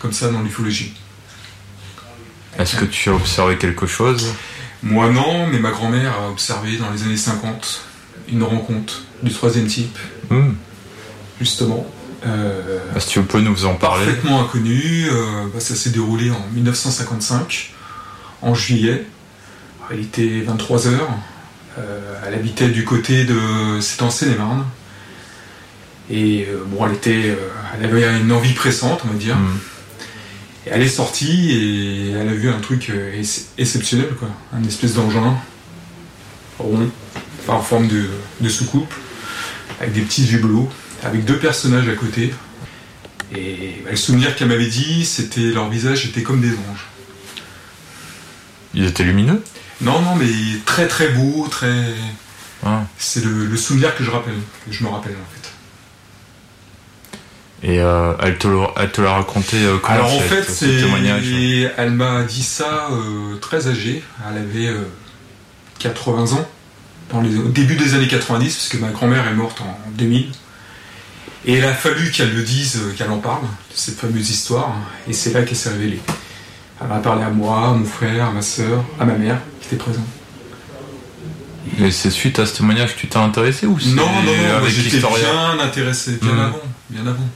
comme ça dans l'ufologie. Est-ce que tu as observé quelque chose? Moi non, mais ma grand-mère a observé dans les années 50 une rencontre du troisième type. Hmm. Justement. Euh, Est-ce que tu peux nous en parler? Parfaitement inconnu. euh, bah, ça s'est déroulé en 1955, en juillet. Il était 23h. elle habitait du côté de. C'était en Seine-et-Marne. Et euh, bon, elle était. Elle avait une envie pressante, on va dire. Et elle est sortie et elle a vu un truc euh, ex- exceptionnel, quoi. Un espèce d'engin rond, en forme de, de soucoupe, avec des petits bleus, avec deux personnages à côté. Et bah, le souvenir qu'elle m'avait dit, c'était leur visage était comme des anges. Ils étaient lumineux? Non, non, mais très très beau, très. Ah. C'est le, le souvenir que je rappelle, que je me rappelle en fait. Et euh, elle te l'a elle te l'a raconté euh, comment Alors en fait, ce c'est, témoignage elle m'a dit ça euh, très âgée. Elle avait euh, 80 ans, dans les, au début des années 90, parce que ma grand-mère est morte en 2000. Et il a fallu qu'elle le dise, euh, qu'elle en parle, de cette fameuse histoire. Et c'est là qu'elle s'est révélée. Elle m'a parlé à moi, à mon frère, à ma soeur, à ma mère, qui était présente. Et c'est suite à ce témoignage que tu t'es intéressé ou Non, non, non, j'étais bien intéressé, bien Mhm. avant, bien avant.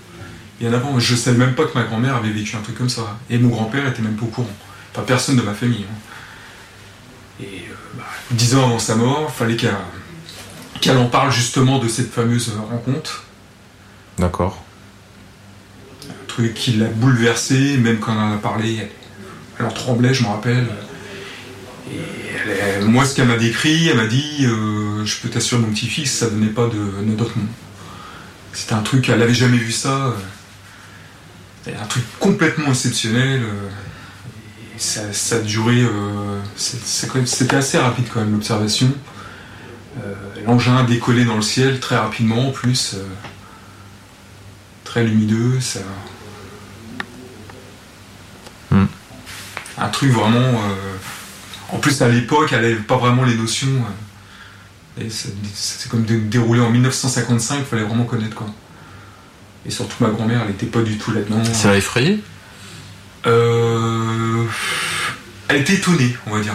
Bien avant, je savais même pas que ma grand-mère avait vécu un truc comme ça. Et mon grand-père était même pas au courant. Pas personne de ma famille. hein. Et euh, bah, dix ans avant sa mort, fallait qu'elle en parle justement de cette fameuse rencontre. D'accord. Un truc qui l'a bouleversée, même quand elle en a parlé, elle, elle en tremblait, je me rappelle. Et elle- moi, ce qu'elle m'a décrit, elle m'a dit euh, Je peux t'assurer, mon petit-fils, ça venait pas de, de d'autres mondes. C'était un truc, elle avait jamais vu ça. C'était un truc complètement exceptionnel. euh, et ça, ça a duré. euh, C'était assez rapide quand même, l'observation. Euh, L'engin a décollé dans le ciel très rapidement, en plus. très lumineux. Ça... Hmm. Un truc vraiment. En plus, à l'époque, elle n'avait pas vraiment les notions. C'est comme dé- déroulé en 1955, il fallait vraiment connaître quoi. Et surtout, ma grand-mère, elle n'était pas du tout là-dedans. Ça l'a effrayé Euh, Elle était étonnée, on va dire.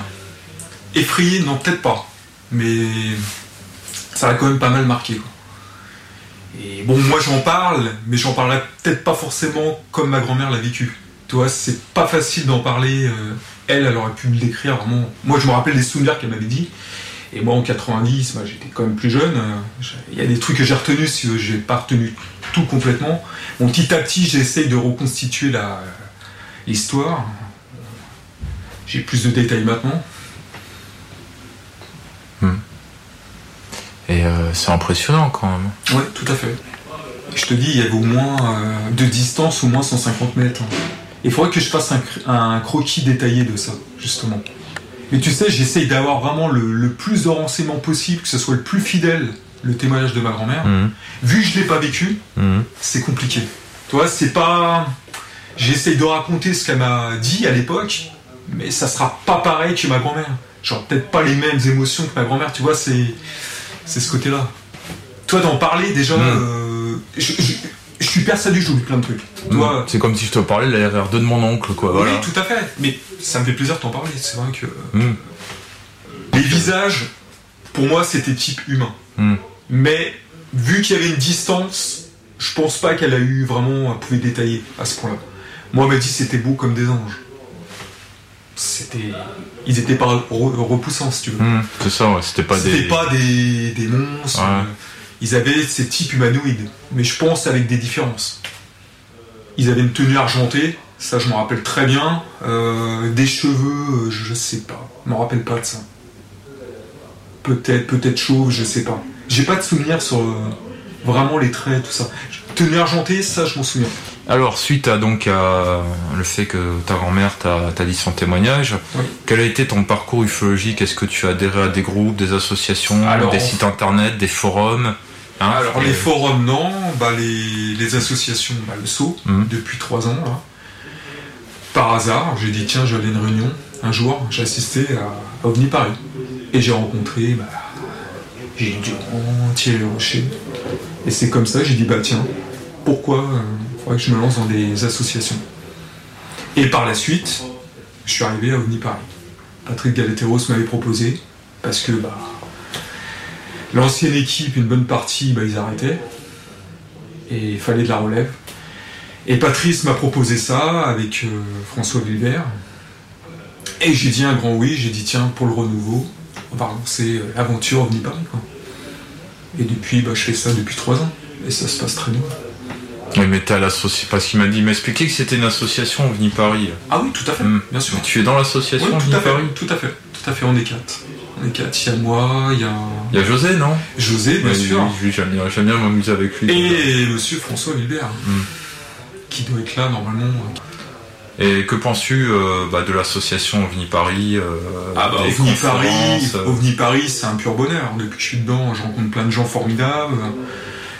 Effrayée, non, peut-être pas. Mais ça l'a quand même pas mal marqué. Quoi. Et bon, moi j'en parle, mais j'en parlerai peut-être pas forcément comme ma grand-mère l'a vécu. Tu vois, c'est pas facile d'en parler. euh, elle, elle aurait pu me décrire vraiment. Moi, je me rappelle des souvenirs qu'elle m'avait dit. Et moi, en 90, moi, j'étais quand même plus jeune. euh, Il y a des trucs que j'ai retenus, si j'ai pas retenu tout complètement. Bon, petit à petit, j'essaye de reconstituer l'histoire. J'ai plus de détails maintenant. Et euh, c'est impressionnant quand même. Ouais, tout à fait. Je te dis, il y avait au moins euh, de distance, au moins 150 mètres. Il faudrait que je fasse un croquis détaillé de ça, justement. Mais tu sais, j'essaye d'avoir vraiment le, le plus de renseignements possible, que ce soit le plus fidèle, le témoignage de ma grand-mère. Mhm. Vu que je l'ai pas vécu, Mhm. c'est compliqué. Tu vois, c'est pas. J'essaye de raconter ce qu'elle m'a dit à l'époque, mais ça sera pas pareil que ma grand-mère. Genre, peut-être pas les mêmes émotions que ma grand-mère, tu vois, c'est. C'est ce côté-là. Toi, d'en parler, déjà, euh, je, je- je suis persuadé que j'oublie plein de trucs. Toi, Mm. C'est comme si je te parlais de la RR2 de mon oncle, quoi. Voilà. oui, tout à fait. Mais ça me fait plaisir de t'en parler. C'est vrai que Mm. les visages, pour moi, c'était type humain. Mm. Mais vu qu'il y avait une distance, je pense pas qu'elle a eu vraiment, elle pouvait détailler à ce point-là. Moi, elle m'a dit que c'était beau comme des anges. C'était, ils étaient pas re- repoussants, si tu veux. C'est ça, ouais. C'était pas C'était des. pas des, des monstres. Ouais. euh, Ils avaient ces types humanoïdes, mais je pense avec des différences. Ils avaient une tenue argentée, ça je m'en rappelle très bien. Euh, des cheveux, euh, je, sais pas, je m'en rappelle pas de ça. Peut-être, peut-être chauve, je sais pas. J'ai pas de souvenir sur euh, vraiment les traits, tout ça. Tenue argentée, ça je m'en souviens. Alors, suite à donc à le fait que ta grand-mère t'a t'a dit son témoignage, quel a été ton parcours ufologique? Est-ce que tu as adhéré à des groupes, des associations, Alors, des sites internet, des forums? Hein Alors les forums non, bah, les, les associations, bah, le SAU, Mhm. depuis trois ans là. Par hasard, j'ai dit tiens, je vais aller à une réunion. Un jour, j'ai assisté à, à OVNI Paris. Et j'ai rencontré bah, Gilles Durand, Thierry Rocher. Et c'est comme ça, j'ai dit bah tiens, pourquoi euh, faudrait que je me lance dans des associations? Et par la suite, je suis arrivé à OVNI Paris. Patrick Galateros m'avait proposé, parce que bah, L'ancienne équipe, une bonne partie, bah, ils arrêtaient. Et il fallait de la relève. Et Patrice m'a proposé ça avec euh, François Wilbert. Et j'ai dit un grand oui, j'ai dit tiens, pour le renouveau, on va relancer euh, l'aventure OVNI Paris. Quoi. Et depuis, bah, je fais ça depuis trois ans. Et ça se passe très bien. Oui, mais l'association. Parce qu'il m'a dit, expliqué que c'était une association OVNI Paris. Ah oui, tout à fait, Mm. bien sûr. Tu es dans l'association Oui, OVNI Paris tout à fait, tout à fait, on est quatre. On est quatre, il y a moi, il y a... Il y a José, non? José, bien Ouais, sûr. J'aime bien, j'aime bien m'amuser avec lui. Et monsieur François Wilbert, Mm. qui doit être là normalement. Et que penses-tu euh, bah, de l'association OVNI Paris euh, Ah bah, OVNI Paris, euh, OVNI Paris, c'est un pur bonheur. Depuis que je suis dedans, je rencontre plein de gens formidables.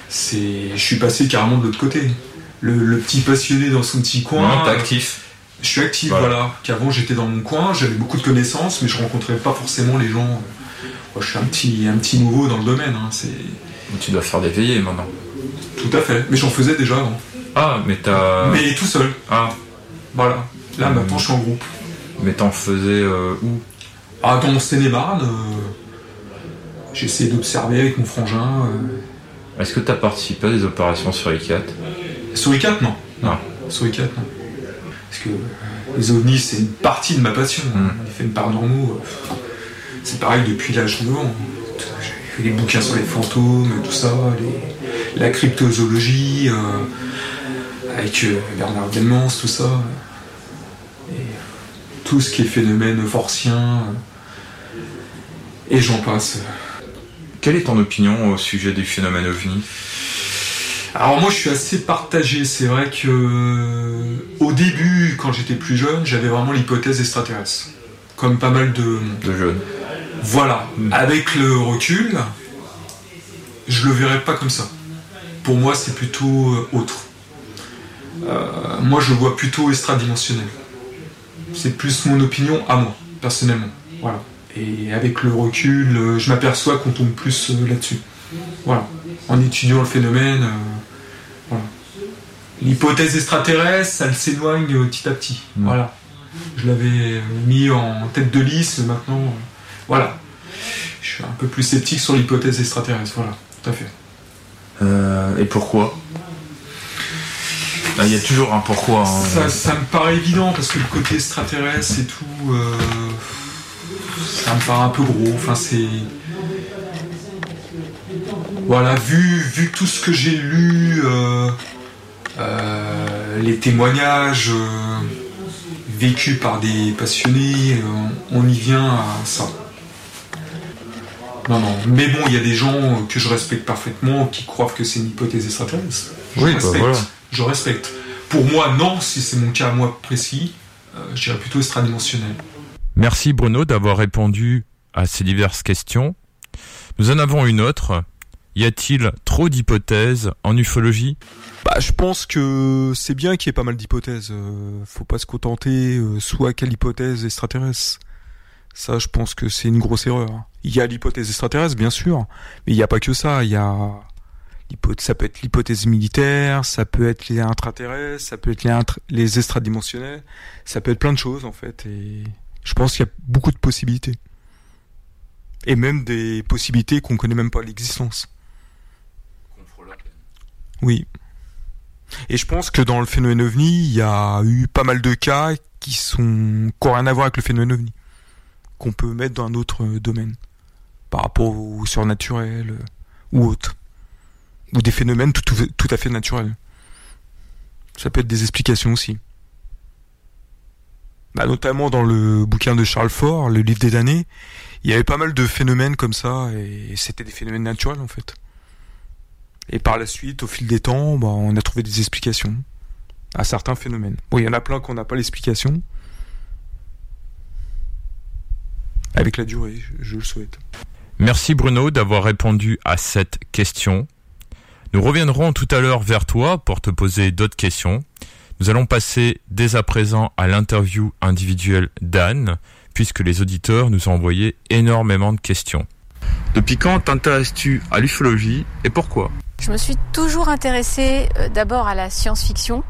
C'est, je suis passé carrément de l'autre côté. Le, le petit passionné dans son petit coin. Non, t'es actif. Je suis actif, Voilà. voilà. Qu'avant j'étais dans mon coin, j'avais beaucoup de connaissances, mais je rencontrais pas forcément les gens. Moi, je suis un petit, un petit nouveau dans le domaine. hein, C'est Tu dois faire des veillées maintenant. tout à fait. Mais j'en faisais déjà avant. Ah, mais t'as. Mais tout seul. Ah. Voilà. Là Hmm. maintenant je suis en groupe. Mais t'en faisais euh, où? Ah, dans Seine-et-Marne, euh, essayé d'observer avec mon frangin. euh. Est-ce que t'as participé à des opérations sur ICAT? Sur ICAT, non. Non. Sur ICAT, non. Parce que les ovnis, c'est une partie de ma passion. Hmm. Les phénomènes paranormaux, c'est pareil depuis l'âge de 9 ans. J'ai fait les bouquins sur les fantômes, tout ça, les- la cryptozoologie, euh, avec euh, Bernard Delmans, tout ça. Et tout ce qui est phénomène forcien. euh, et j'en passe. Quelle est ton opinion au sujet du phénomène OVNI? Alors moi je suis assez partagé, c'est vrai que euh, au début quand j'étais plus jeune j'avais vraiment l'hypothèse extraterrestre, comme pas mal de... De jeunes. Voilà, avec le recul, je le verrais pas comme ça. Pour moi c'est plutôt euh, autre. Euh, moi je le vois plutôt extradimensionnel. C'est plus mon opinion à moi, personnellement. Voilà. Et avec le recul, je m'aperçois qu'on tombe plus là-dessus. Voilà. En étudiant le phénomène, euh. L'hypothèse extraterrestre, ça le s'éloigne petit à petit. Voilà. Je l'avais mis en tête de liste, maintenant, voilà. Je suis un peu plus sceptique sur l'hypothèse extraterrestre, voilà, tout à fait. Euh, et pourquoi? Ah, Il y a toujours un pourquoi. hein. Ça, ça me paraît évident parce que le côté extraterrestre et tout, euh, ça me paraît un peu gros. Enfin, c'est. Voilà, vu, vu tout ce que j'ai lu, euh, les témoignages euh, vécus par des passionnés, euh, on y vient à ça. Non, non. Mais bon, il y a des gens que je respecte parfaitement qui croient que c'est une hypothèse extraterrestre. Je Oui, bah respecte. voilà. Je respecte. Pour moi, non, si c'est mon cas à moi précis, euh, je dirais plutôt extradimensionnel. Merci Bruno d'avoir répondu à ces diverses questions. Nous en avons une autre. Y a-t-il trop d'hypothèses en ufologie? Bah, je pense que c'est bien qu'il y ait pas mal d'hypothèses. Euh, faut pas se contenter euh, soit qu'à l'hypothèse extraterrestre. Ça, je pense que c'est une grosse erreur. Il y a l'hypothèse extraterrestre, bien sûr, mais il n'y a pas que ça. Il y a l'hypothèse, ça peut être l'hypothèse militaire, ça peut être les intraterrestres, ça peut être les, intra- les extradimensionnels, ça peut être plein de choses en fait. Et je pense qu'il y a beaucoup de possibilités. Et même des possibilités qu'on connaît même pas l'existence. Oui. Et je pense que dans le phénomène ovni, il y a eu pas mal de cas qui sont qui ont rien à voir avec le phénomène ovni, qu'on peut mettre dans un autre euh, domaine, par rapport au surnaturel euh, ou autre, ou des phénomènes tout, à fait naturels. Ça peut être des explications aussi. Bah, notamment dans le bouquin de Charles Fort, le livre des damnés, il y avait pas mal de phénomènes comme ça, et c'était des phénomènes naturels en fait. Et par la suite, au fil des temps, bah, on a trouvé des explications à certains phénomènes. Bon, il y en a plein qu'on n'a pas l'explication. Avec la durée, je, je le souhaite. Merci Bruno d'avoir répondu à cette question. Nous reviendrons tout à l'heure vers toi pour te poser d'autres questions. Nous allons passer dès à présent à l'interview individuelle d'Anne, puisque les auditeurs nous ont envoyé énormément de questions. Depuis quand t'intéresses-tu à l'ufologie et pourquoi? Je me suis toujours intéressée euh, d'abord à la science-fiction.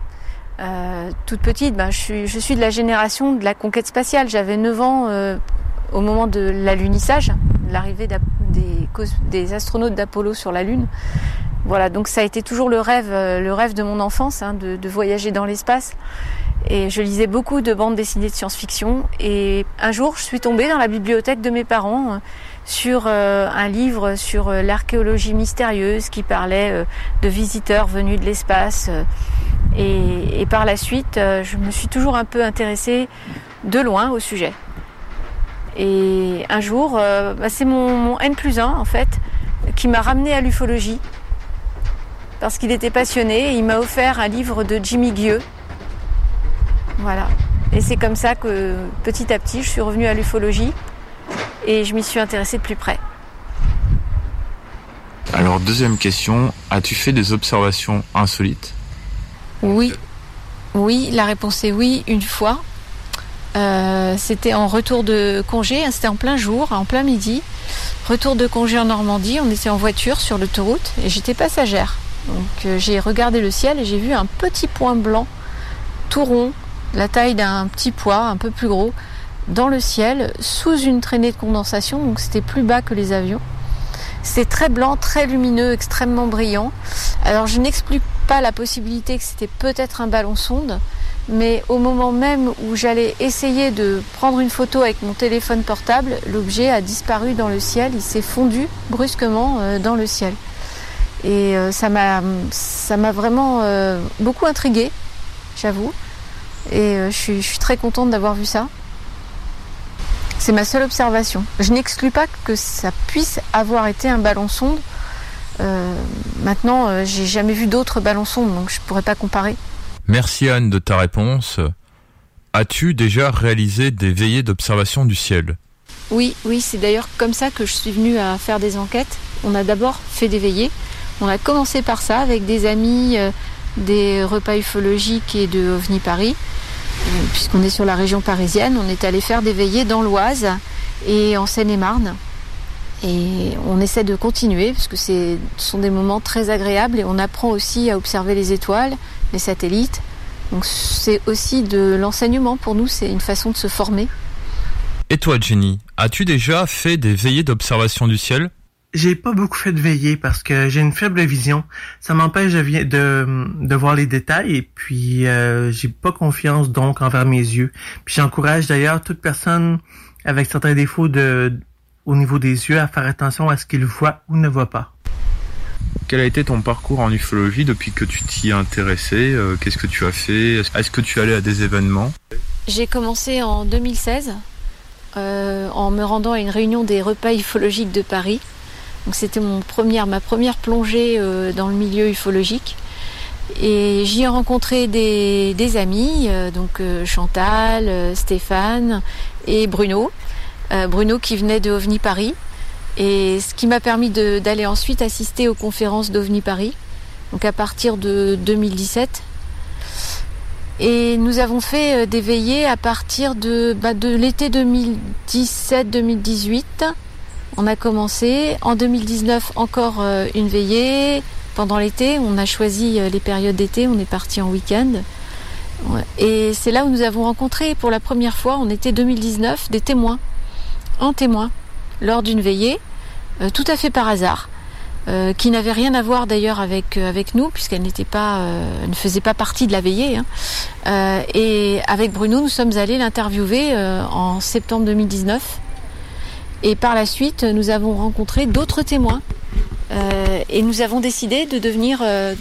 Euh, toute petite, ben, je, suis, de la génération de la conquête spatiale. J'avais 9 ans euh, au moment de l'alunissage, l'arrivée des, astronautes d'Apollo sur la Lune. Voilà, donc ça a été toujours le rêve, le rêve de mon enfance, hein, de, de voyager dans l'espace. Et je lisais beaucoup de bandes dessinées de science-fiction. Et un jour, je suis tombée dans la bibliothèque de mes parents euh, sur euh, un livre sur euh, l'archéologie mystérieuse qui parlait euh, de visiteurs venus de l'espace. et, par la suite, je me suis toujours un peu intéressée de loin au sujet. Et un jour, bah, c'est mon, mon N plus 1 en fait qui m'a ramené à l'ufologie parce qu'il était passionné et il m'a offert un livre de Jimmy Gueux. Voilà. Et c'est comme ça que petit à petit, je suis revenue à l'ufologie et je m'y suis intéressée de plus près. Alors, deuxième question, as-tu fait des observations insolites? Oui. Oui, la réponse est oui, une fois. Euh, c'était en retour de congé, hein, c'était en plein jour, en plein midi. Retour de congé en Normandie, on était en voiture sur l'autoroute et j'étais passagère. Donc euh, j'ai regardé le ciel et j'ai vu un petit point blanc, tout rond, la taille d'un petit pois, un peu plus gros, dans le ciel, sous une traînée de condensation, donc c'était plus bas que les avions. C'était très blanc, très lumineux, extrêmement brillant. Alors je n'explique pas la possibilité que c'était peut-être un ballon sonde, mais au moment même où j'allais essayer de prendre une photo avec mon téléphone portable, l'objet a disparu dans le ciel, il s'est fondu brusquement euh, dans le ciel. Et euh, ça m'a vraiment euh, beaucoup intriguée, j'avoue. Et je suis très contente d'avoir vu ça. C'est ma seule observation. Je n'exclus pas que ça puisse avoir été un ballon sonde. Euh, maintenant, euh, j'ai jamais vu d'autres ballons sondes, donc je pourrais pas comparer. Merci Anne de ta réponse. As-tu déjà réalisé des veillées d'observation du ciel? Oui, oui, c'est d'ailleurs comme ça que je suis venue à faire des enquêtes. On a d'abord fait des veillées. On a commencé par ça avec des amis euh, des repas ufologiques et de OVNI Paris puisqu'on est sur la région parisienne, on est allé faire des veillées dans l'Oise et en Seine-et-Marne. Et on essaie de continuer parce que ce sont des moments très agréables et on apprend aussi à observer les étoiles, les satellites. Donc c'est aussi de l'enseignement pour nous, c'est une façon de se former. Et toi Jenny, as-tu déjà fait des veillées d'observation du ciel? J'ai pas beaucoup fait de veillée parce que j'ai une faible vision. Ça m'empêche de, de, de voir les détails et puis euh, j'ai pas confiance donc envers mes yeux. Puis j'encourage d'ailleurs toute personne avec certains défauts de au niveau des yeux à faire attention à ce qu'ils voient ou ne voient pas. Quel a été ton parcours en ufologie depuis que tu t'y es intéressé euh, Qu'est-ce que tu as fait Est-ce que tu allais à des événements? J'ai commencé en 2016 euh, en me rendant à une réunion des repas ufologiques de Paris. C'était mon première, ma première plongée euh, dans le milieu ufologique. Et j'y ai rencontré des, des amis, euh, donc euh, Chantal, Stéphane et Bruno. Bruno qui venait de OVNI Paris. Et ce qui m'a permis d'aller ensuite assister aux conférences d'OVNI Paris. Donc à partir de 2017. Et nous avons fait des veillées à partir de, bah, de l'été 2017-2018 on a commencé en 2019 encore euh, une veillée pendant l'été. On a choisi euh, les périodes d'été. On est parti en week-end. Et c'est là où nous avons rencontré pour la première fois en été 2019 des témoins, un témoin, lors d'une veillée, euh, tout à fait par hasard, qui n'avait rien à voir d'ailleurs avec nous puisqu'elle n'était pas, ne faisait pas partie de la veillée. Hein. et avec Bruno, nous sommes allés l'interviewer en septembre 2019 et par la suite, nous avons rencontré d'autres témoins euh, et nous avons décidé de devenir euh,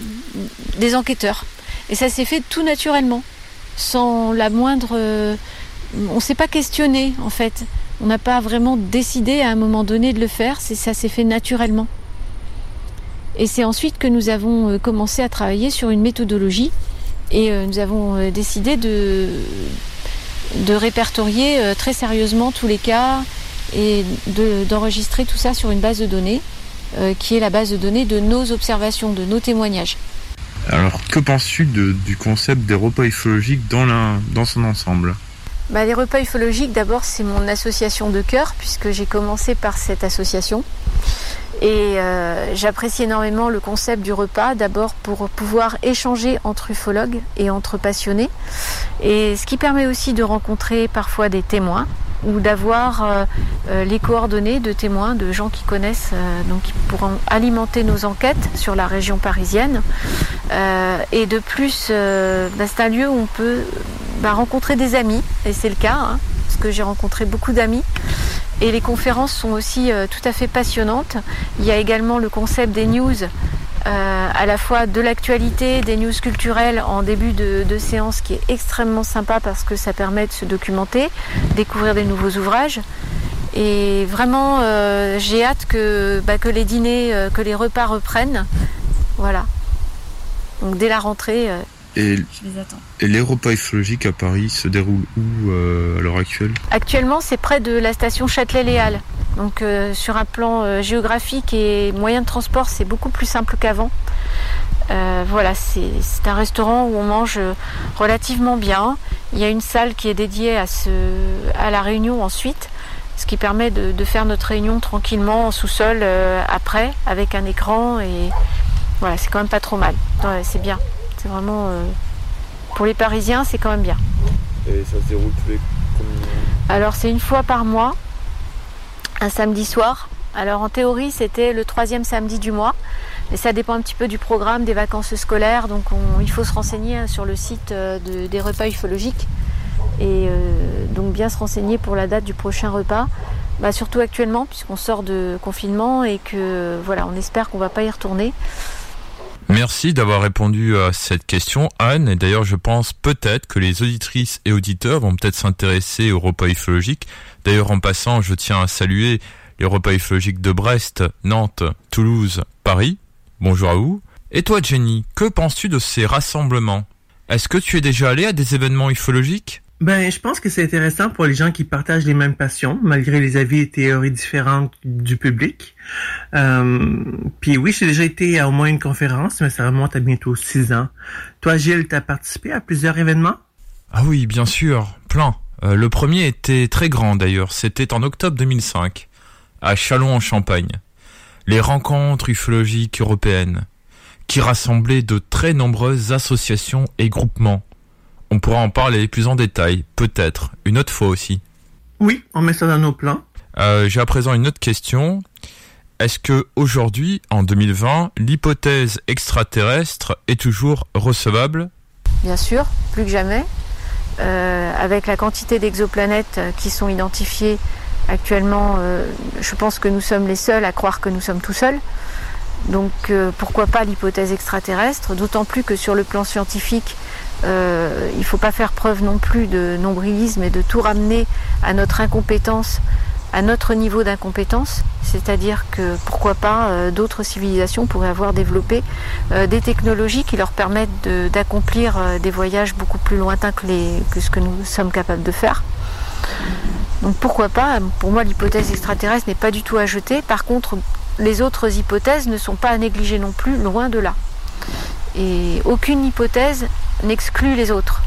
des enquêteurs. Et ça s'est fait tout naturellement, sans la moindre... Euh, on ne s'est pas questionné en fait. On n'a pas vraiment décidé à un moment donné de le faire, ça s'est fait naturellement. Et c'est ensuite que nous avons commencé à travailler sur une méthodologie et nous avons décidé de, de répertorier très sérieusement tous les cas, et d'enregistrer tout ça sur une base de données euh, qui est la base de données de nos observations, de nos témoignages. Alors, que penses-tu du concept des repas ufologiques dans, dans son ensemble? Bah, Les repas ufologiques, d'abord, c'est mon association de cœur, puisque j'ai commencé par cette association. Et euh, j'apprécie énormément le concept du repas, d'abord pour pouvoir échanger entre ufologues et entre passionnés, et ce qui permet aussi de rencontrer parfois des témoins ou d'avoir euh, euh, les coordonnées de témoins, de gens qui connaissent, euh, donc qui pourront alimenter nos enquêtes sur la région parisienne. et de plus, bah, c'est un lieu où on peut bah, rencontrer des amis, et c'est le cas, hein, parce que j'ai rencontré beaucoup d'amis. Et les conférences sont aussi tout à fait passionnantes. Il y a également le concept des news euh, à la fois de l'actualité, des news culturelles en début de, séance qui est extrêmement sympa parce que ça permet de se documenter, découvrir des nouveaux ouvrages. Et vraiment, euh, j'ai hâte que, bah, que les dîners, euh, que les repas reprennent. Voilà. Donc dès la rentrée, Et, je les attends. et les repas ufologiques à Paris se déroulent où euh, à l'heure actuelle? Actuellement, c'est près de la station Châtelet-Léal. Donc euh, sur un plan euh, géographique et moyen de transport, c'est beaucoup plus simple qu'avant. Euh, voilà, c'est un restaurant où on mange relativement bien. Il y a une salle qui est dédiée à, ce, à la réunion ensuite, ce qui permet de, de faire notre réunion tranquillement en sous-sol euh, après, avec un écran. Et voilà, c'est quand même pas trop mal. Ouais, c'est bien. C'est vraiment. euh, pour les Parisiens, c'est quand même bien. Et ça se déroule tous les combien Alors c'est une fois par mois, un samedi soir. Alors en théorie c'était le troisième samedi du mois, mais ça dépend un petit peu du programme des vacances scolaires, donc on- il faut se renseigner sur le site euh, de- des repas ufologiques et euh, donc bien se renseigner pour la date du prochain repas. Bah, surtout actuellement puisqu'on sort de confinement et que voilà on espère qu'on va pas y retourner. Merci d'avoir répondu à cette question, Anne. Et d'ailleurs, je pense peut-être que les auditrices et auditeurs vont peut-être s'intéresser aux repas ufologiques. D'ailleurs, en passant, je tiens à saluer les repas ufologiques de Brest, Nantes, Toulouse, Paris. Bonjour à vous. Et toi, Jenny, que penses-tu de ces rassemblements? Est-ce que tu es déjà allé à des événements ufologiques? Ben, je pense que c'est intéressant pour les gens qui partagent les mêmes passions, malgré les avis et théories différentes du public. Euh, puis oui, j'ai déjà été à au moins une conférence, mais ça remonte à bientôt six ans. Toi, Gilles, t'as participé à plusieurs événements? Ah oui, bien sûr, plein. Euh, le premier était très grand d'ailleurs, c'était en octobre 2005, à Châlons-en-Champagne. Les rencontres ufologiques européennes, qui rassemblaient de très nombreuses associations et groupements. On pourra en parler plus en détail, peut-être, une autre fois aussi. Oui, on met ça dans nos plans. Euh, J'ai à présent une autre question. Est-ce que aujourd'hui, en 2020, l'hypothèse extraterrestre est toujours recevable? Bien sûr, plus que jamais. Euh, avec la quantité d'exoplanètes euh, qui sont identifiées actuellement, euh, je pense que nous sommes les seuls à croire que nous sommes tout seuls. Donc euh, pourquoi pas l'hypothèse extraterrestre? D'autant plus que sur le plan scientifique, euh, il ne faut pas faire preuve non plus de nombrilisme et de tout ramener à notre incompétence, à notre niveau d'incompétence. C'est-à-dire que pourquoi pas euh, d'autres civilisations pourraient avoir développé euh, des technologies qui leur permettent d'accomplir des voyages beaucoup plus lointains que ce que nous sommes capables de faire. Donc pourquoi pas Pour moi, l'hypothèse extraterrestre n'est pas du tout à jeter. Par contre, les autres hypothèses ne sont pas à négliger non plus, loin de là. Et aucune hypothèse n'exclut les autres.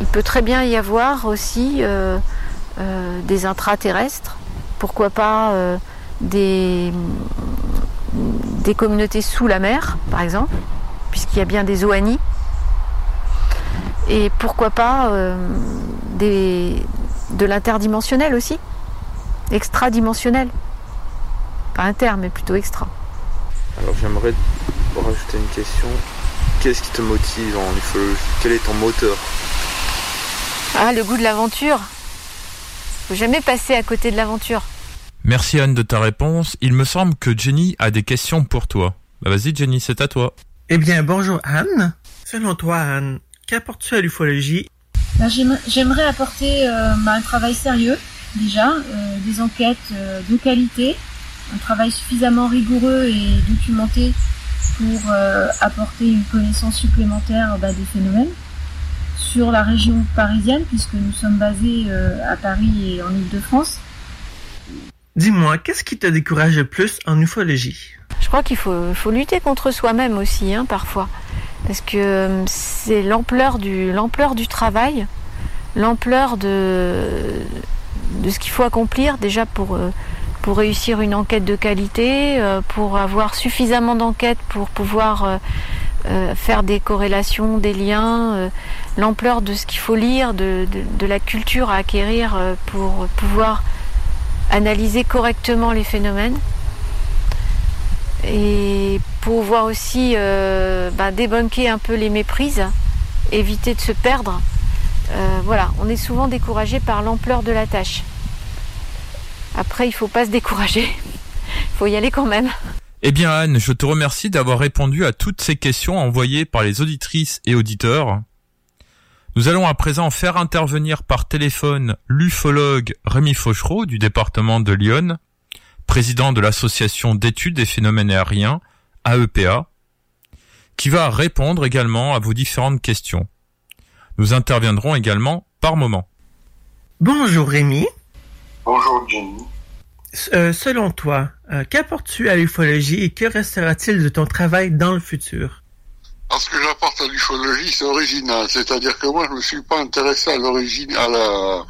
Il peut très bien y avoir aussi euh, euh, des intraterrestres, pourquoi pas euh, des, communautés sous la mer, par exemple, puisqu'il y a bien des OANI. Et pourquoi pas de l'interdimensionnel aussi, extradimensionnel. Pas inter, mais plutôt extra. Alors j'aimerais rajouter une question. Qu'est-ce qui te motive en ufologie Quel est ton moteur? Ah, le goût de l'aventure. Faut jamais passer à côté de l'aventure. Merci Anne de ta réponse. Il me semble que Jenny a des questions pour toi. Bah vas-y Jenny, c'est à toi. Eh bien, bonjour Anne. Selon toi, Anne, qu'apportes-tu à l'ufologie? Ben, j'aime- J'aimerais apporter euh, ben, un travail sérieux, déjà, euh, des enquêtes euh, de qualité, un travail suffisamment rigoureux et documenté pour euh, apporter une connaissance supplémentaire ben, des phénomènes sur la région parisienne, puisque nous sommes basés euh, à Paris et en Ile-de-France. Dis-moi, qu'est-ce qui te décourage le plus en ufologie? Je crois qu'il faut, faut lutter contre soi-même aussi, hein, parfois. Parce que euh, c'est l'ampleur du, l'ampleur du travail, l'ampleur de, de ce qu'il faut accomplir déjà pour, euh, pour réussir une enquête de qualité, euh, pour avoir suffisamment d'enquêtes pour pouvoir euh, euh, faire des corrélations, des liens, l'ampleur de ce qu'il faut lire, de, la culture à acquérir pour pouvoir analyser correctement les phénomènes et pouvoir aussi euh, bah, débunker un peu les méprises, éviter de se perdre. Voilà, on est souvent découragé par l'ampleur de la tâche. Après, il faut pas se décourager. Il faut y aller quand même. Eh bien Anne, je te remercie d'avoir répondu à toutes ces questions envoyées par les auditrices et auditeurs. Nous allons à présent faire intervenir par téléphone l'ufologue Rémi Fauchereau du département de Lyon, président de l'association d'études des phénomènes aériens, AEPA. qui va répondre également à vos différentes questions. Nous interviendrons également par moment. Bonjour Rémi. Bonjour Jenny. Euh, selon toi, euh, qu'apportes-tu à l'ufologie et que restera-t-il de ton travail dans le futur? Parce que j'apporte à l'ufologie, c'est original. C'est-à-dire que moi, je ne me suis pas intéressé à l'origine, à la,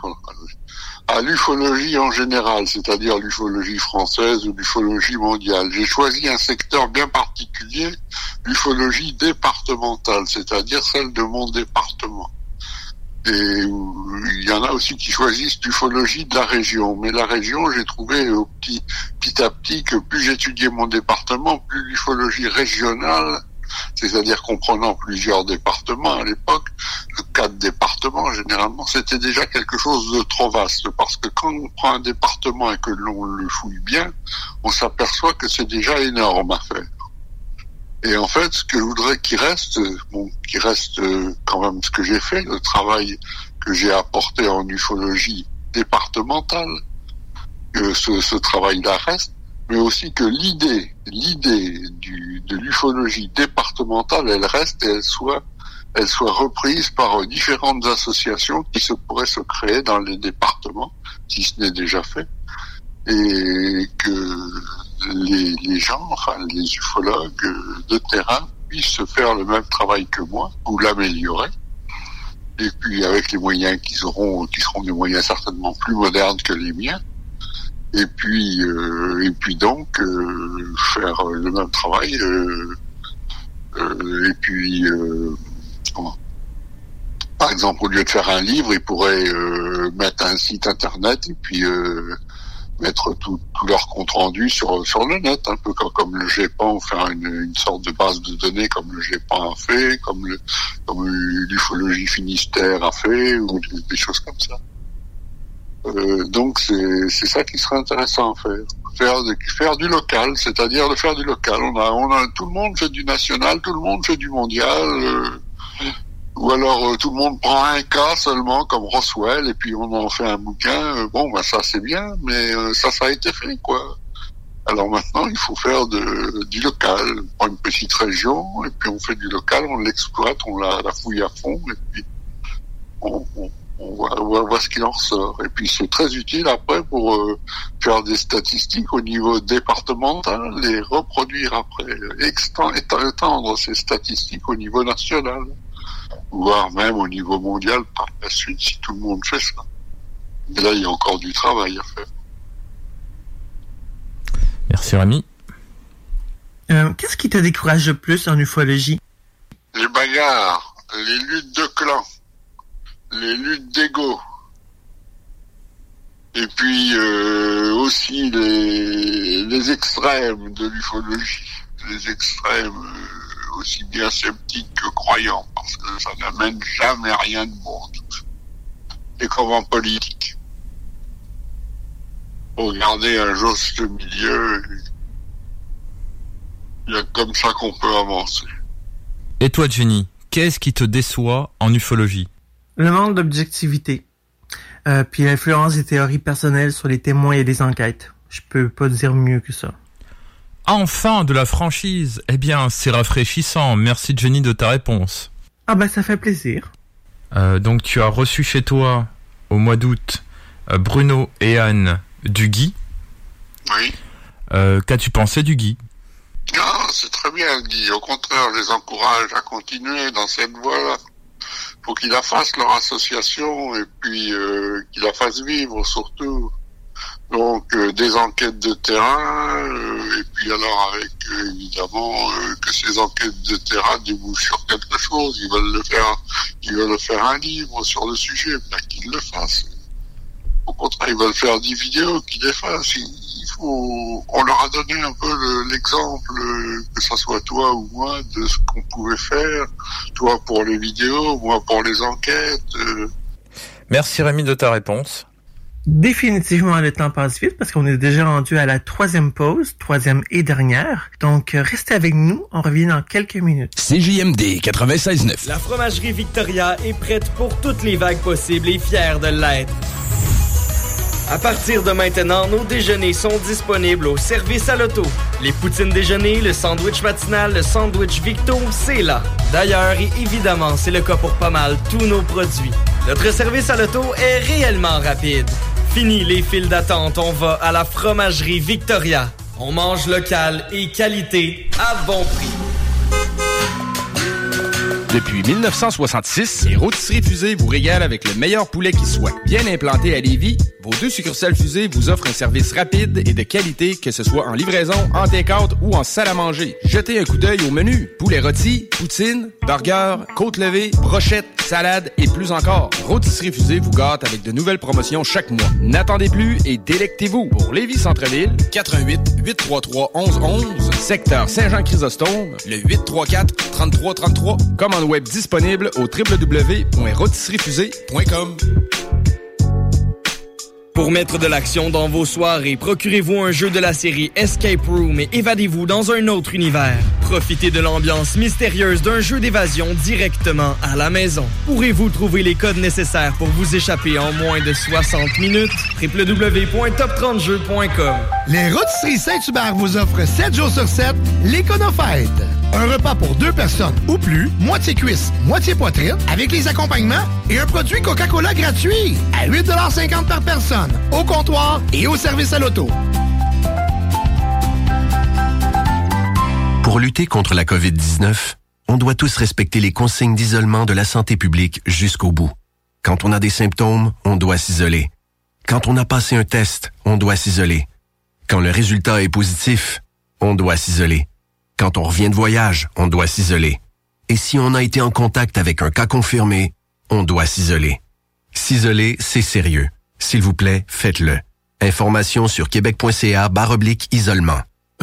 à l'ufologie en général, c'est-à-dire l'ufologie française ou l'ufologie mondiale. J'ai choisi un secteur bien particulier, l'ufologie départementale, c'est-à-dire celle de mon département. Et il y en a aussi qui choisissent l'ufologie de la région. Mais la région, j'ai trouvé au petit, petit à petit que plus j'étudiais mon département, plus l'ufologie régionale c'est-à-dire comprenant plusieurs départements à l'époque, quatre départements généralement, c'était déjà quelque chose de trop vaste, parce que quand on prend un département et que l'on le fouille bien, on s'aperçoit que c'est déjà énorme à faire. Et en fait, ce que je voudrais qu'il reste, bon, qu'il reste euh, quand même ce que j'ai fait, le travail que j'ai apporté en ufologie départementale, que ce, ce travail-là reste, mais aussi que l'idée, l'idée du, de l'ufologie départementale, elle reste et elle soit, elle soit reprise par différentes associations qui se pourraient se créer dans les départements, si ce n'est déjà fait, et que les, les gens, enfin les ufologues de terrain puissent se faire le même travail que moi ou l'améliorer. Et puis avec les moyens qu'ils auront, qui seront des moyens certainement plus modernes que les miens, et puis euh, et puis donc euh, faire le même travail euh, et puis comment? Par exemple au lieu de faire un livre il pourrait mettre un site internet et puis mettre tout, tout, leur compte rendu sur sur le net un peu comme, comme le GEPAN faire une, une, sorte de base de données comme le GEPAN a fait comme le comme l'ufologie Finistère a fait ou des, choses comme ça euh, donc c'est ça qui serait intéressant à faire. Faire, faire du local, c'est-à-dire de faire du local. On a, on a, tout le monde fait du national, tout le monde fait du mondial. Euh, ou alors euh, tout le monde prend un cas seulement comme Roswell et puis on en fait un bouquin. bon, ben ça c'est bien, mais ça, ça a été fait quoi. Alors maintenant, il faut faire de, du local. On prend une petite région et puis on fait du local, on l'exploite, on la, la, fouille à fond et puis on, on on voit, on voit ce qu'il en ressort. Et puis c'est très utile après pour euh, faire des statistiques au niveau départemental, les reproduire après, étendre ces statistiques au niveau national, voire même au niveau mondial par la suite si tout le monde fait ça. Et là, il y a encore du travail à faire. Merci Rémi. Euh, Qu'est-ce qui te décourage le plus en ufologie? Les bagarres, les luttes de clans les luttes d'ego. Et puis euh, aussi les, les extrêmes de l'ufologie, les extrêmes euh, aussi bien sceptiques que croyants, parce que ça n'amène jamais rien de bon. Et comme en politique. Pour garder un juste milieu, il y a comme ça qu'on peut avancer. Et toi, Jenny, qu'est-ce qui te déçoit en ufologie? Le manque d'objectivité, euh, puis l'influence des théories personnelles sur les témoins et les enquêtes. Je peux pas dire mieux que ça. Enfin, de la franchise. Eh bien, c'est rafraîchissant. Merci Jenny de ta réponse. Ah ben, ça fait plaisir. Euh, donc, tu as reçu chez toi, au mois d'août, euh, Bruno et Anne du Guy. Oui. Euh, Qu'as-tu pensé du Guy Non, c'est très bien, Guy. Au contraire, je les encourage à continuer dans cette voie-là faut qu'ils la fassent leur association et puis euh, qu'ils la fassent vivre surtout. Donc euh, des enquêtes de terrain euh, et puis alors avec euh, évidemment euh, que ces enquêtes de terrain débouchent sur quelque chose. Ils veulent le faire, ils veulent faire un livre sur le sujet, bien qu'ils le fassent. Au contraire, ils veulent faire des vidéos, qu'ils les fassent. Il faut, on leur a donné un peu l'exemple, que ce soit toi ou moi, de ce qu'on pouvait faire. Toi pour les vidéos, moi pour les enquêtes. Euh. Merci Rémi de ta réponse. Définitivement, le temps passe vite parce qu'on est déjà rendu à la troisième pause, troisième et dernière. Donc, restez avec nous, on revient dans quelques minutes. CJMD 96.9. La fromagerie Victoria est prête pour toutes les vagues possibles et fière de l'être. À partir de maintenant, nos déjeuners sont disponibles au service à l'auto. Les poutines déjeuner, le sandwich matinal, le sandwich Victo, c'est là. D'ailleurs, et évidemment, c'est le cas pour pas mal tous nos produits. Notre service à l'auto est réellement rapide. Fini les files d'attente, on va à la fromagerie Victoria. On mange local et qualité à bon prix. Depuis 1966, les rôtisseries fusées vous régalent avec le meilleur poulet qui soit. Bien implanté à Lévis, vos deux succursales fusées vous offrent un service rapide et de qualité, que ce soit en livraison, en take-out ou en salle à manger. Jetez un coup d'œil au menu. Poulet rôti, poutine, burger, côte levée, brochette, salade et plus encore. Rôtisserie fusée vous gâte avec de nouvelles promotions chaque mois. N'attendez plus et délectez-vous. Pour Lévis Centre-Ville, 88 833 1111, secteur Saint-Jean-Chrysostome, le 834 3333. Commande web disponible au www.rôtisseriefusée.com. Pour mettre de l'action dans vos soirées, procurez-vous un jeu de la série Escape Room et évadez-vous dans un autre univers. Profitez de l'ambiance mystérieuse d'un jeu d'évasion directement à la maison. Pourrez-vous trouver les codes nécessaires pour vous échapper en moins de 60 minutes? www.top30jeux.com Les rôtisseries Saint-Hubert vous offrent 7 jours sur 7 l'Éconofête. Un repas pour deux personnes ou plus, moitié cuisse, moitié poitrine, avec les accompagnements et un produit Coca-Cola gratuit à 8,50 par personne, au comptoir et au service à l'auto. Pour lutter contre la COVID-19, on doit tous respecter les consignes d'isolement de la santé publique jusqu'au bout. Quand on a des symptômes, on doit s'isoler. Quand on a passé un test, on doit s'isoler. Quand le résultat est positif, on doit s'isoler. Quand on revient de voyage, on doit s'isoler. Et si on a été en contact avec un cas confirmé, on doit s'isoler. S'isoler, c'est sérieux. S'il vous plaît, faites-le. Information sur québec.ca oblique isolement.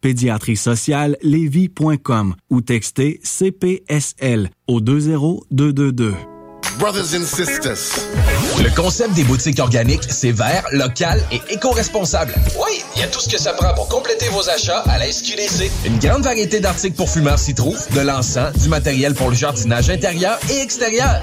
pédiatrie sociale lévis.com ou textez CPSL au 20222. Brothers and sisters. Le concept des boutiques organiques, c'est vert, local et éco-responsable. Oui, il y a tout ce que ça prend pour compléter vos achats à la SQDC. Une grande variété d'articles pour fumeurs s'y trouve, de l'encens, du matériel pour le jardinage intérieur et extérieur.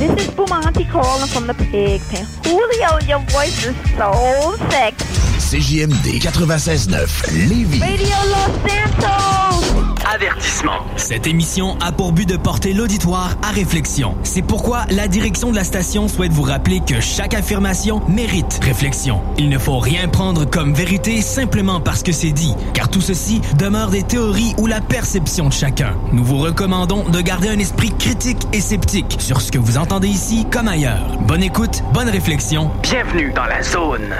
This is Bumanti calling from the pig pen. Julio, your voice is so sexy. CJMD 96.9, Lévis. Radio Los Santos! Avertissement. Cette émission a pour but de porter l'auditoire à réflexion. C'est pourquoi la direction de la station souhaite vous rappeler que chaque affirmation mérite réflexion. Il ne faut rien prendre comme vérité simplement parce que c'est dit, car tout ceci demeure des théories ou la perception de chacun. Nous vous recommandons de garder un esprit critique et sceptique sur ce que vous entendez ici comme ailleurs. Bonne écoute, bonne réflexion. Bienvenue dans la zone.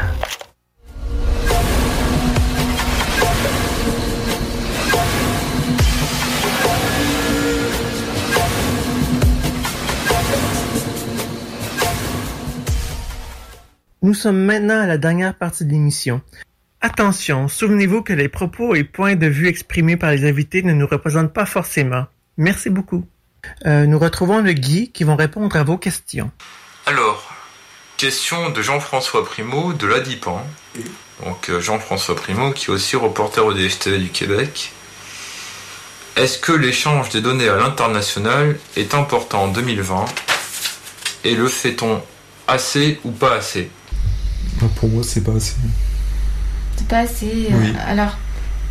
Nous sommes maintenant à la dernière partie de l'émission. Attention, souvenez-vous que les propos et points de vue exprimés par les invités ne nous représentent pas forcément. Merci beaucoup. Euh, nous retrouvons le Guy qui vont répondre à vos questions. Alors, question de Jean-François Primo de l'ADIPAN. Donc euh, Jean-François Primo qui est aussi reporter au DFTV du Québec. Est-ce que l'échange des données à l'international est important en 2020 Et le fait-on assez ou pas assez? Pour moi, c'est pas assez. C'est pas assez. euh, Oui. alors,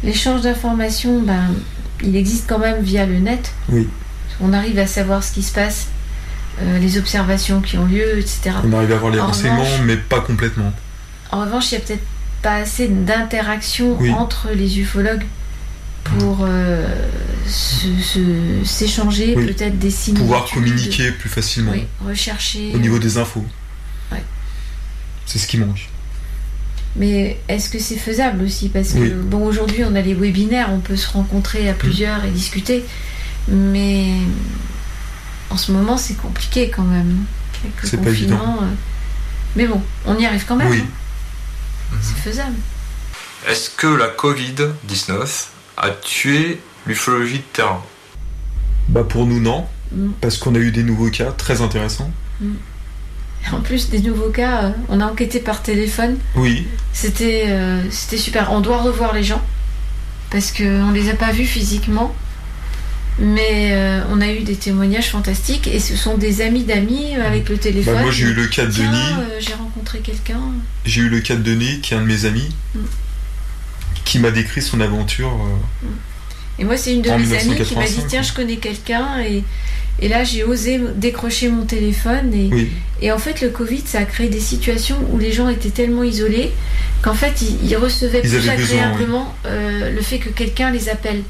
L'échange d'informations, ben, il existe quand même via le net. Oui. On arrive à savoir ce qui se passe, euh, les observations qui ont lieu, etc. On arrive à avoir les En renseignements, revanche- mais pas complètement. En revanche, il n'y a peut-être pas assez d'interaction Oui. entre les ufologues pour euh, s'échanger Oui. peut-être des similitudes. Pouvoir communiquer plus facilement Oui, rechercher. au niveau des infos. Ouais. C'est ce qui manque. Mais est-ce que c'est faisable aussi? Parce que, Oui. bon, aujourd'hui, on a les webinaires, on peut se rencontrer à plusieurs et discuter. Mais en ce moment, c'est compliqué quand même. C'est pas confinement, évident. euh, Mais bon, on y arrive quand même. Oui. hein. C'est faisable. Est-ce que la Covid-19 a tué l'ufologie de terrain? Bah pour nous non, Mm. parce qu'on a eu des nouveaux cas très intéressants. En plus des nouveaux cas, euh, on a enquêté par téléphone. Oui, C'était euh, c'était super. On doit revoir les gens parce qu'on les a pas vus physiquement. Mais euh, on a eu des témoignages fantastiques et ce sont des amis d'amis avec le téléphone. Bah, moi, j'ai eu le cas de Denis. euh, j'ai rencontré quelqu'un. j'ai eu le cas de Denis, qui est un de mes amis, Mm. qui m'a décrit son aventure. euh, Et moi, c'est une de mes amies qui m'a dit 1985, Tiens, je connais quelqu'un. Et, et là, j'ai osé décrocher mon téléphone. Et, Oui. et en fait, le Covid, ça a créé des situations où les gens étaient tellement isolés qu'en fait, ils, ils recevaient Ils plus besoin, agréablement euh, le fait que quelqu'un les appelle.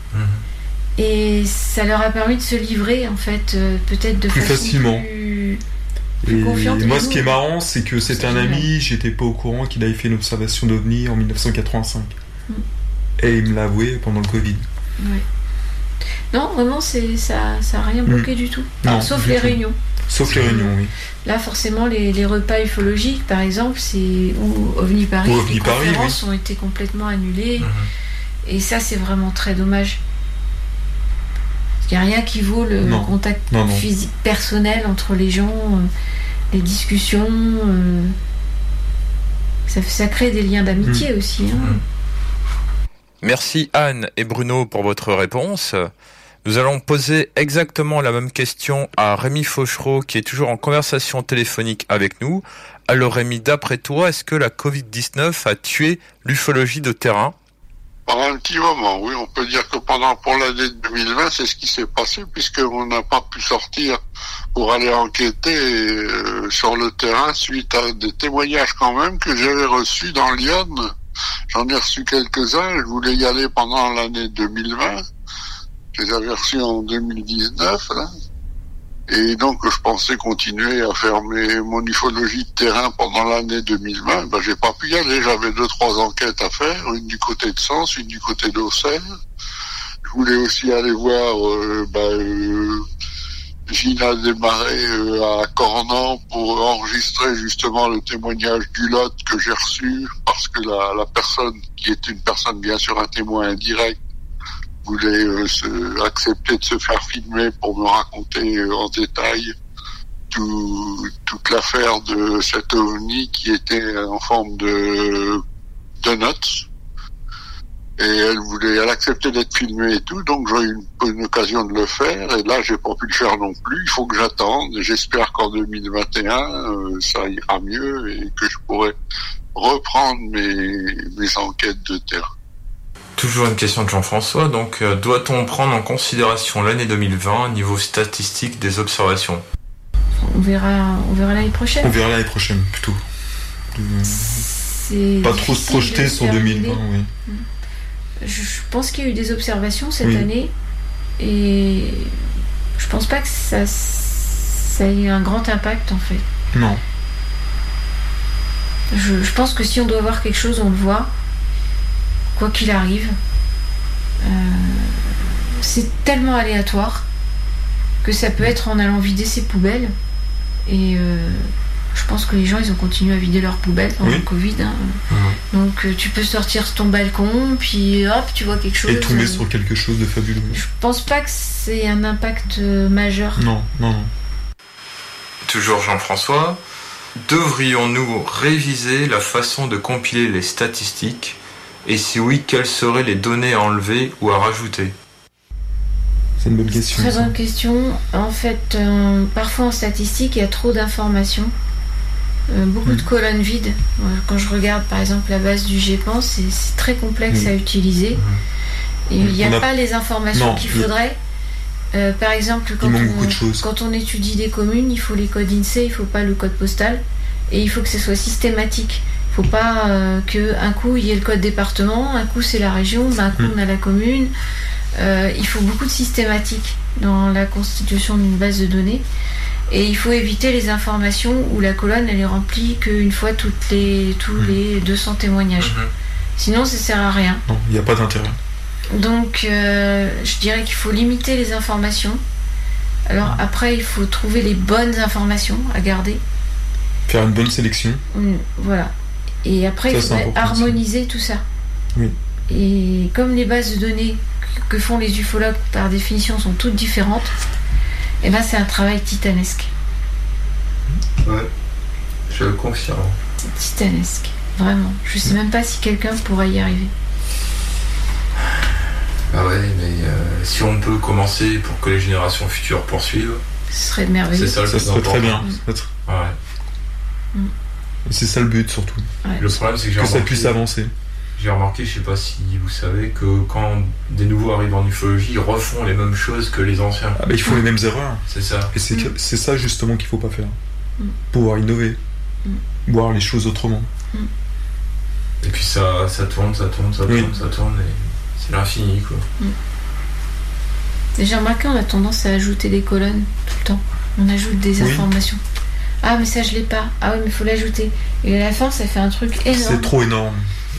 Et ça leur a permis de se livrer, en fait, euh, peut-être de Plus façon facilement. plus- Et confiante, moi, ce qui est marrant, c'est que c'était un génial. ami, j'étais pas au courant qu'il avait fait une observation d'OVNI en 1985. Mm. Et il me l'a avoué pendant le Covid. Ouais. Non, vraiment, c'est ça, ça a rien bloqué Mm. du tout. Non, Sauf du les tout. réunions. Sauf les réunions, oui. Là, forcément, les, les repas ufologiques, par exemple, c'est ou OVNI Paris, Ou OVNI les Paris, conférences ont été complètement annulées. Et ça, c'est vraiment très dommage. Il n'y a rien qui vaut le Non. contact Non, non. physique personnel entre les gens, euh, les discussions. euh, ça, ça crée des liens d'amitié aussi. hein. Merci Anne et Bruno pour votre réponse. Nous allons poser exactement la même question à Rémi Fauchereau qui est toujours en conversation téléphonique avec nous. Alors Rémi, d'après toi, est-ce que la Covid-19 a tué l'ufologie de terrain? Pendant un petit moment, oui, on peut dire que pendant pour l'année 2020, c'est ce qui s'est passé puisqu'on n'a pas pu sortir pour aller enquêter euh, sur le terrain suite à des témoignages quand même que j'avais reçus dans Lyon. J'en ai reçu quelques-uns. Je voulais y aller pendant l'année 2020. Je les avais reçus en 2019. Là. Et donc, je pensais continuer à faire mes, mon ufologie de terrain pendant l'année 2020. Ben, j'ai pas pu y aller. J'avais deux, trois enquêtes à faire. Une du côté de Sens, une du côté d'Auxerre. Je voulais aussi aller voir, euh, ben, euh, Gina Desmarais euh, à Cornan pour enregistrer justement le témoignage du lot que j'ai reçu parce que la, la personne qui est une personne bien sûr un témoin indirect voulait euh, se, accepter de se faire filmer pour me raconter euh, en détail tout, toute l'affaire de cet ovni qui était en forme de, notes. Et elle voulait, elle acceptait d'être filmée et tout, donc j'ai eu une, une occasion de le faire. Et là, j'ai pas pu le faire non plus. Il faut que j'attende. J'espère qu'en 2021, euh, ça ira mieux et que je pourrai reprendre mes, mes enquêtes de terrain. Toujours une question de Jean-François. Donc, euh, doit-on prendre en considération l'année 2020 niveau statistique des observations? On verra, on verra l'année prochaine. On verra l'année prochaine, plutôt. Pas trop se projeter sur faire une 2020, idée. oui. Je je pense qu'il y a eu des observations cette Oui. année et je pense pas que ça, ça ait eu un grand impact en fait. Non. Je, je pense que si on doit voir quelque chose, on le voit, quoi qu'il arrive. Euh, c'est tellement aléatoire que ça peut être en allant vider ses poubelles. Et euh, je pense que les gens, ils ont continué à vider leurs poubelles pendant Oui. le Covid. hein. Donc euh, tu peux sortir sur ton balcon, puis hop, tu vois quelque chose. Et tomber euh, sur quelque chose de fabuleux. Je pense pas que c'est un impact majeur. Non, non, non. Toujours Jean-François. Devrions-nous réviser la façon de compiler les statistiques Et si oui, quelles seraient les données à enlever ou à rajouter? C'est une bonne question. Très ça. bonne question. En fait, euh, parfois en statistique, il y a trop d'informations. Euh, beaucoup de colonnes vides. Quand je regarde par exemple la base du GEPAN, c'est très complexe Mm. à utiliser. Et il n'y a, pas les informations qu'il il- faudrait. Euh, par exemple, quand on, beaucoup de choses. quand on étudie des communes, il faut les codes INSEE, il faut pas le code postal. Et il faut que ce soit systématique. Faut pas euh, que un coup il y ait le code département, un coup c'est la région, ben, un coup Mm. on a la commune. Euh, il faut beaucoup de systématique dans la constitution d'une base de données. Et il faut éviter les informations où la colonne elle est remplie qu'une fois toutes les, tous Mm. les 200 témoignages. Sinon ça sert à rien. Non, il n'y a pas d'intérêt. Donc euh, je dirais qu'il faut limiter les informations. Alors après il faut trouver les bonnes informations à garder. Faire une bonne sélection. Mm, Voilà. Et après, Ça, il faudrait harmoniser tout ça. Oui. Et comme les bases de données que font les ufologues par définition sont toutes différentes, et ben c'est un travail titanesque. Ouais, je le confirme. Titanesque. Vraiment. Je sais même pas si quelqu'un pourrait y arriver. Ah ouais, mais euh, si on peut commencer pour que les générations futures poursuivent, Ce serait merveilleux. c'est ça Ça serait très bien. Serait- Ouais. Et C'est ça le but surtout. Ouais. Le problème, c'est que j'ai Que ça remarqué- puisse avancer. J'ai remarqué, je sais pas si vous savez, que quand des nouveaux arrivent en ufologie, ils refont les mêmes choses que les anciens. Ah bah, ils font les mêmes erreurs. C'est ça. Et c'est ça justement qu'il faut pas faire. Mm. Pouvoir innover. Mm. Voir les choses autrement. Et puis ça, ça tourne, ça tourne, ça Oui. tourne, ça tourne, et c'est l'infini, quoi. J'ai remarqué, on a tendance à ajouter des colonnes tout le temps. On ajoute des Oui. informations. Ah, mais ça, je l'ai pas. Ah oui, mais il faut l'ajouter. Et à la fin, ça fait un truc énorme. C'est trop énorme.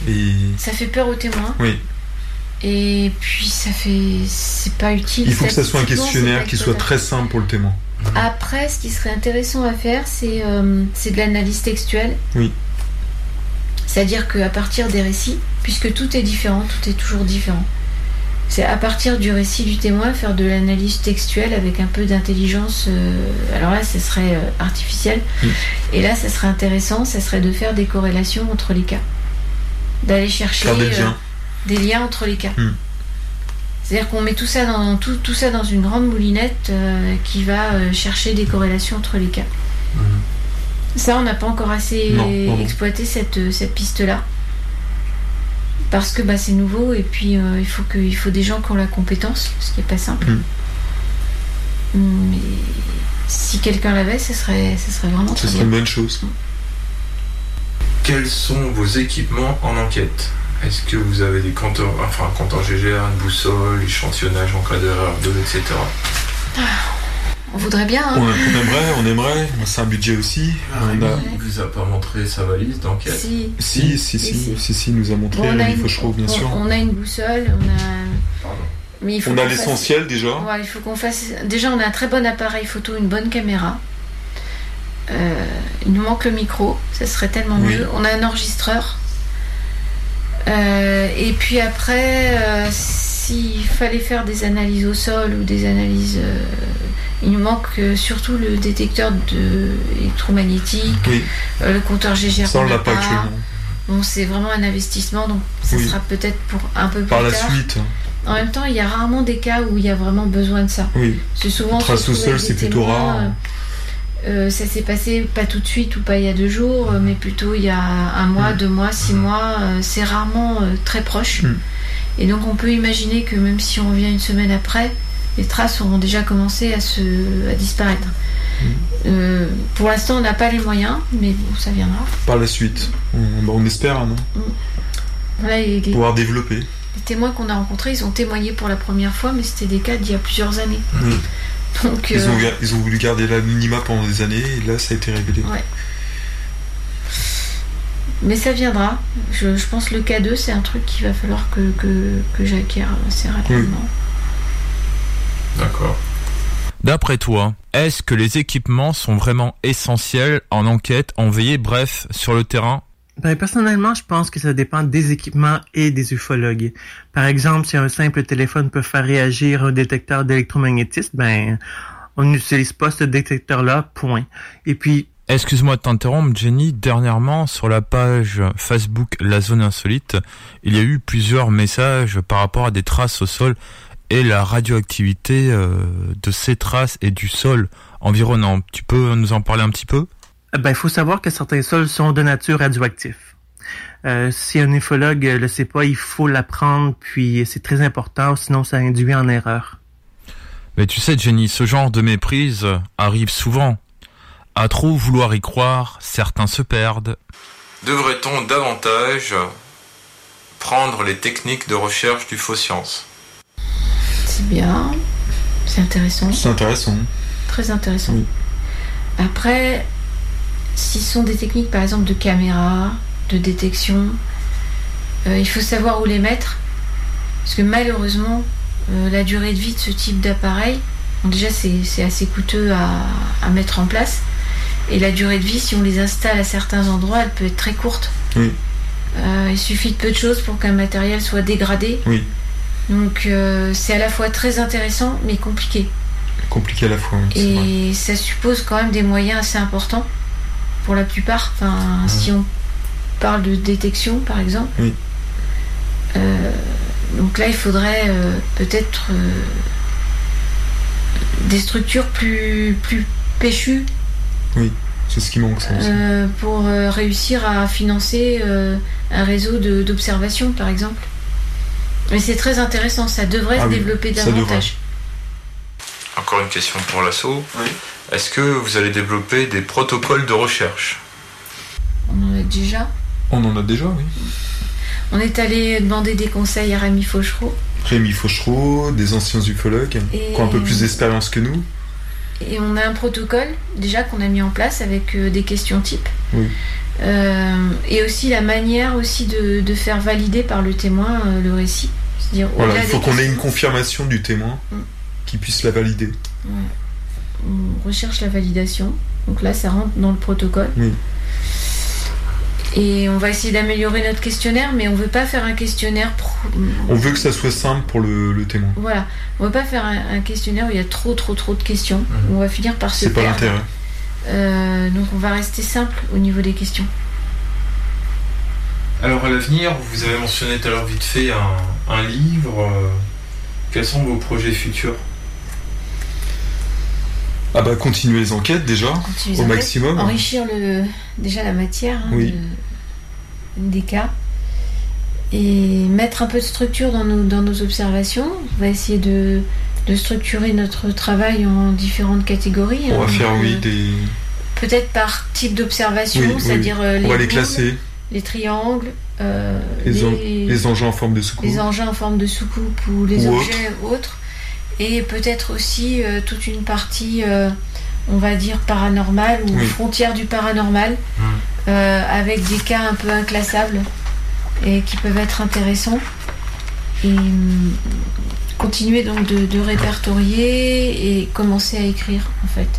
Et Ça fait peur aux témoins. oui, Et puis ça fait. C'est pas utile. il faut que ça soit un questionnaire qui soit très simple pour le témoin. Après, ce qui serait intéressant à faire, c'est euh, c'est de l'analyse textuelle. Oui. C'est-à-dire qu'à partir des récits, puisque tout est différent, tout est toujours différent, c'est à partir du récit du témoin faire de l'analyse textuelle avec un peu d'intelligence. euh, alors là, ce serait euh, artificiel. Mm. Et là, ça serait intéressant, ça serait de faire des corrélations entre les cas. D'aller chercher des euh, liens. des liens entre les cas. Mm. C'est-à-dire qu'on met tout ça dans tout, tout ça dans une grande moulinette qui va chercher des corrélations entre les cas. Ça, on n'a pas encore assez Non, exploité cette, cette piste-là. Parce que bah, c'est nouveau et puis euh, il, faut que, il faut des gens qui ont la compétence, ce qui n'est pas simple. Mm. Mais si quelqu'un l'avait, ce serait, ce serait vraiment Ce très serait bien. une bonne chose. Quels sont vos équipements en enquête? Est-ce que vous avez des compteurs, enfin un compteur GGR, une boussole, échantillonnage en cas d'erreur 2, etc. On voudrait bien, hein On, on aimerait, on aimerait. C'est un budget aussi. On a... Il vous a pas montré sa valise d'enquête Si. Si, si, si, si, nous a montré Bon, on, a il une, faut Fauchereau, bien on- sûr. on a une boussole, on a. Mais il faut On a fasse- l'essentiel déjà. Ouais, il faut qu'on fasse. Déjà, on a un très bon appareil photo, une bonne caméra. Euh, il nous manque le micro, ça serait tellement Oui. mieux. On a un enregistreur. Euh, et puis après, euh, s'il fallait faire des analyses au sol ou des analyses, euh, il nous manque euh, surtout le détecteur de électromagnétique, Oui. euh, le compteur GGR. Ça, on l'a pas actuellement. Bon, c'est vraiment un investissement, donc ça Oui. sera peut-être pour un peu plus Par la tard. suite. En même temps, il y a rarement des cas où il y a vraiment besoin de ça. Oui. C'est souvent. Trace sol, avec c'est plutôt rare. euh, ça s'est passé pas tout de suite ou pas il y a deux jours, mais plutôt il y a un mois, deux mois, six mois. euh, c'est rarement euh, très proche. Mm. Et donc on peut imaginer que même si on revient une semaine après, les traces auront déjà commencé à, se, à disparaître. Mm. Euh, pour l'instant, on n'a pas les moyens, mais bon, ça viendra. Par la suite. On, bah, on espère, hein, non? Voilà, et les, Pouvoir développer. les témoins qu'on a rencontrés, ils ont témoigné pour la première fois, mais c'était des cas d'il y a plusieurs années. Oui. Donc, Ils, ont, euh, ils ont voulu garder la minima pendant des années et là ça a été révélé. Ouais. Mais ça viendra. Je, je pense que le K2, c'est un truc qu'il va falloir que, que, que j'acquière assez rapidement. D'accord. D'après toi, est-ce que les équipements sont vraiment essentiels en enquête, en veillée, bref, sur le terrain? Ben, personnellement, je pense que ça dépend des équipements et des ufologues. Par exemple, si un simple téléphone peut faire réagir un détecteur d'électromagnétisme, ben, on n'utilise pas ce détecteur-là, point. Et puis, Excuse-moi de t'interrompre, Jenny. Dernièrement, sur la page Facebook La Zone Insolite, il y a eu plusieurs messages par rapport à des traces au sol et la radioactivité euh, de ces traces et du sol environnant. Tu peux nous en parler un petit peu? Ben, il faut savoir que certains sols sont de nature radioactifs. Euh, si un ufologue le sait pas, il faut l'apprendre, puis c'est très important, sinon ça induit en erreur. Mais tu sais, Jenny, ce genre de méprise arrive souvent. À trop vouloir y croire, certains se perdent. Devrait-on davantage prendre les techniques de recherche du faux science? C'est bien, c'est intéressant. C'est intéressant. Très intéressant. Après, s'ils sont des techniques par exemple de caméra, de détection, euh, il faut savoir où les mettre. Parce que malheureusement, euh, la durée de vie de ce type d'appareil, bon, déjà c'est assez coûteux à, à, mettre en place. Et la durée de vie, si on les installe à certains endroits, elle peut être très courte. Oui. Euh, il suffit de peu de choses pour qu'un matériel soit dégradé. Oui. Donc euh, c'est à la fois très intéressant mais compliqué. Compliqué à la fois. Oui, Et ça suppose quand même des moyens assez importants pour la plupart. Enfin, si on parle de détection par exemple. Oui. Euh, donc là, il faudrait euh, peut-être des structures plus, plus péchues Oui, c'est ce qui manque, ça aussi. pour réussir à financer un réseau d'observation, par exemple. Mais c'est très intéressant, ça devrait Ah se oui, développer davantage. Encore une question pour l'assaut. Est-ce que vous allez développer des protocoles de recherche? On en a déjà. On en a déjà, oui. On est allé demander des conseils à Rémi Fauchereau. Rémi Fauchereau, des anciens ufologues Et- qui ont un peu plus d'expérience que nous. Et on a un protocole déjà qu'on a mis en place avec euh, des questions types. Oui. Euh, et aussi la manière aussi de, de faire valider par le témoin euh, le récit. Voilà, il faut qu'on ait une confirmation du témoin Mm. qui puisse la valider. ouais, on recherche la validation. Donc là, ça rentre dans le protocole. Oui. Et on va essayer d'améliorer notre questionnaire, mais on veut pas faire un questionnaire. pro- On veut que ça soit simple pour le, le témoin. Voilà, on veut pas faire un, un questionnaire où il y a trop, trop, trop de questions. On va finir par se Mhm. C'est pas l'intérêt. Euh, donc on va rester simple au niveau des questions. Alors à l'avenir, vous avez mentionné tout à l'heure vite fait un, un livre. euh, quels sont vos projets futurs? Ah bah continuer les enquêtes déjà, Continuer au les maximum. enquêtes, Enrichir le, déjà la matière hein, Oui. de- des cas. Et mettre un peu de structure dans nos, dans nos observations. On va essayer de, de structurer notre travail en différentes catégories. On hein. va faire, oui, euh, des... Peut-être par type d'observation, Oui, c'est-à-dire oui. euh, On va les boules, classer. Les triangles, euh, Les, en- les engins en forme de secours. les engins en forme de soucoupe ou les Ou objets autres. Et peut-être aussi euh, toute une partie, euh, on va dire, paranormale ou Oui. frontière du paranormal, euh, avec des cas un peu inclassables et qui peuvent être intéressants. Et hum, continuer donc de, de répertorier et commencer à écrire en fait.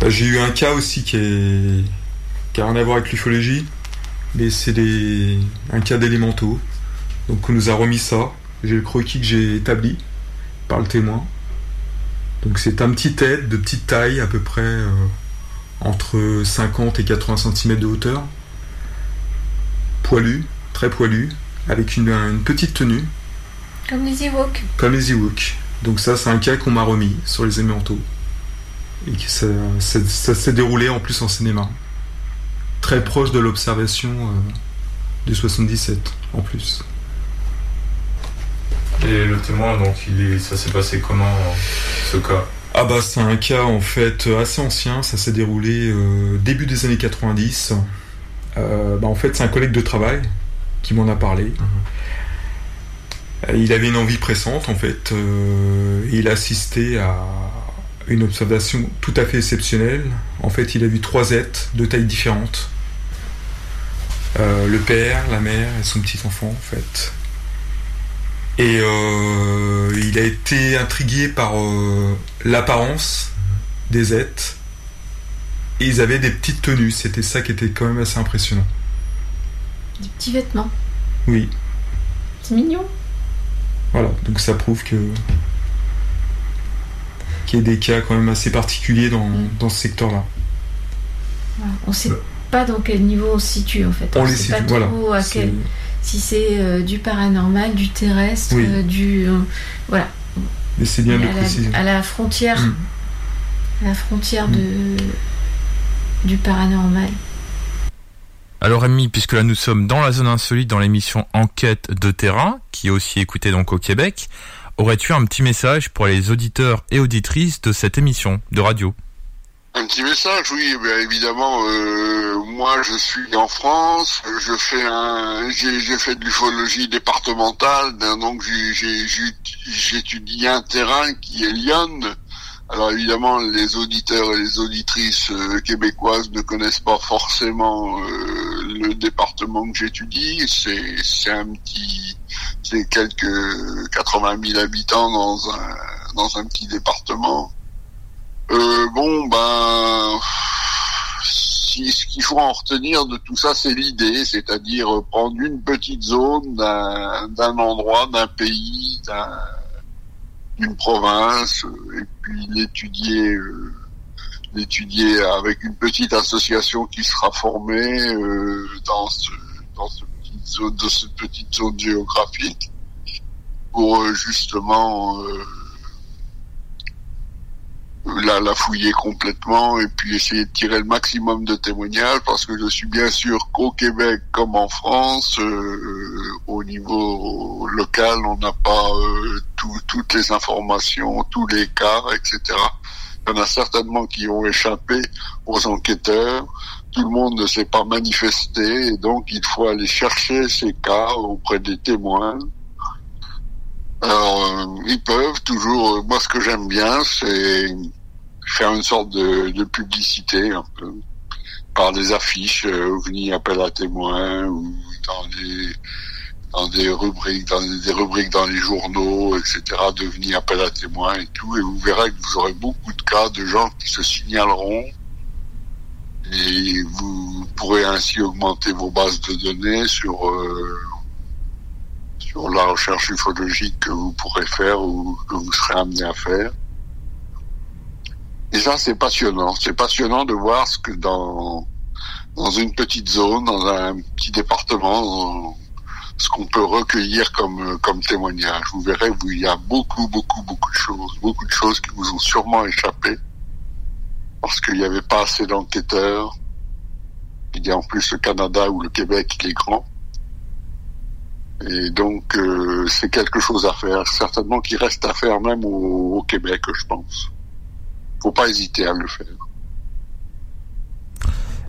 Bah, J'ai eu un cas aussi qui est qui a rien à voir avec l'ufologie, mais c'est des... un cas d'élémentaux. Donc on nous a remis ça. J'ai le croquis que j'ai établi par le témoin. Donc c'est un petit tête de petite taille, à peu près euh, entre 50 et 80 cm de hauteur. Poilu, très poilu, avec une, une petite tenue, Comme les Ewoks. comme les Ewoks. Donc ça c'est un cas qu'on m'a remis sur les élémentaux. Et que ça, ça- ça s'est déroulé en plus en cinéma. Très proche de l'observation euh, du 77 en plus. Et le témoin, donc, il est, ça s'est passé comment ce cas? Ah bah c'est un cas en fait assez ancien, ça s'est déroulé euh, début des années 90. Euh, bah, en fait c'est un collègue de travail qui m'en a parlé. Euh, Il avait une envie pressante en fait. euh, et il a assisté à une observation tout à fait exceptionnelle. En fait il a vu trois êtres de tailles différentes. Euh, le père, la mère et son petit enfant en fait. Et euh, il a été intrigué par euh, l'apparence des êtres. Et ils avaient des petites tenues. C'était ça qui était quand même assez impressionnant. Des petits vêtements. Oui, C'est mignon. voilà. Donc ça prouve que qu'il y a des cas quand même assez particuliers dans, dans ce secteur-là. Voilà. On sait pas dans quel niveau on se situe en fait. On les sait situe, pas voilà. trop à C'est- quel. Si c'est euh, du paranormal, du terrestre, Oui. euh, du. euh, voilà. Mais c'est bien de à le la, préciser. à la frontière. Mm. À la frontière de, du paranormal. Alors Rémi, puisque là nous sommes dans la zone insolite dans l'émission Enquête de terrain, qui est aussi écoutée donc au Québec, aurais-tu un petit message pour les auditeurs et auditrices de cette émission de radio? Un petit message, oui, bien évidemment. euh, moi, je suis en France. Je fais un, j'ai fait de l'ufologie départementale, donc j'étudie un terrain qui est Lyon. Alors évidemment, les auditeurs et les auditrices euh, québécoises ne connaissent pas forcément euh, le département que j'étudie. C'est un petit, c'est quelques 80 000 habitants dans un dans un petit département. Euh, bon, ben, si, ce qu'il faut en retenir de tout ça, c'est l'idée, c'est-à-dire prendre une petite zone d'un endroit, d'un pays, d'un- d'une province, et puis l'étudier, euh, l'étudier avec une petite association qui sera formée euh, dans ce dans ce petit zone, de cette petite zone géographique pour euh, justement la, la fouiller complètement et puis essayer de tirer le maximum de témoignages parce que je suis bien sûr qu'au Québec comme en France, euh, au niveau local, on n'a pas euh, tout- toutes les informations, tous les cas, etc. Il y en a certainement qui ont échappé aux enquêteurs. Tout le monde ne s'est pas manifesté et donc il faut aller chercher ces cas auprès des témoins. Alors, euh, ils peuvent toujours. euh, moi, ce que j'aime bien, c'est faire une sorte de, de publicité un peu par des affiches, euh, OVNI appel à témoins ou dans des dans des rubriques, dans des, des rubriques dans les journaux, etc. Devenir appel à témoins et tout, et vous verrez que vous aurez beaucoup de cas de gens qui se signaleront et vous pourrez ainsi augmenter vos bases de données sur euh, sur la recherche ufologique que vous pourrez faire ou que vous serez amené à faire. Et ça, c'est passionnant. C'est passionnant de voir ce que dans dans une petite zone, dans un petit département, ce qu'on peut recueillir comme comme témoignage. Vous verrez, il y a beaucoup, beaucoup, beaucoup de choses, beaucoup de choses qui vous ont sûrement échappé parce qu'il n'y avait pas assez d'enquêteurs. Il y a en plus le Canada ou le Québec qui est grand. Et donc, euh, c'est quelque chose à faire. Certainement qu'il reste à faire même au, au Québec, je pense. Faut pas hésiter à le faire.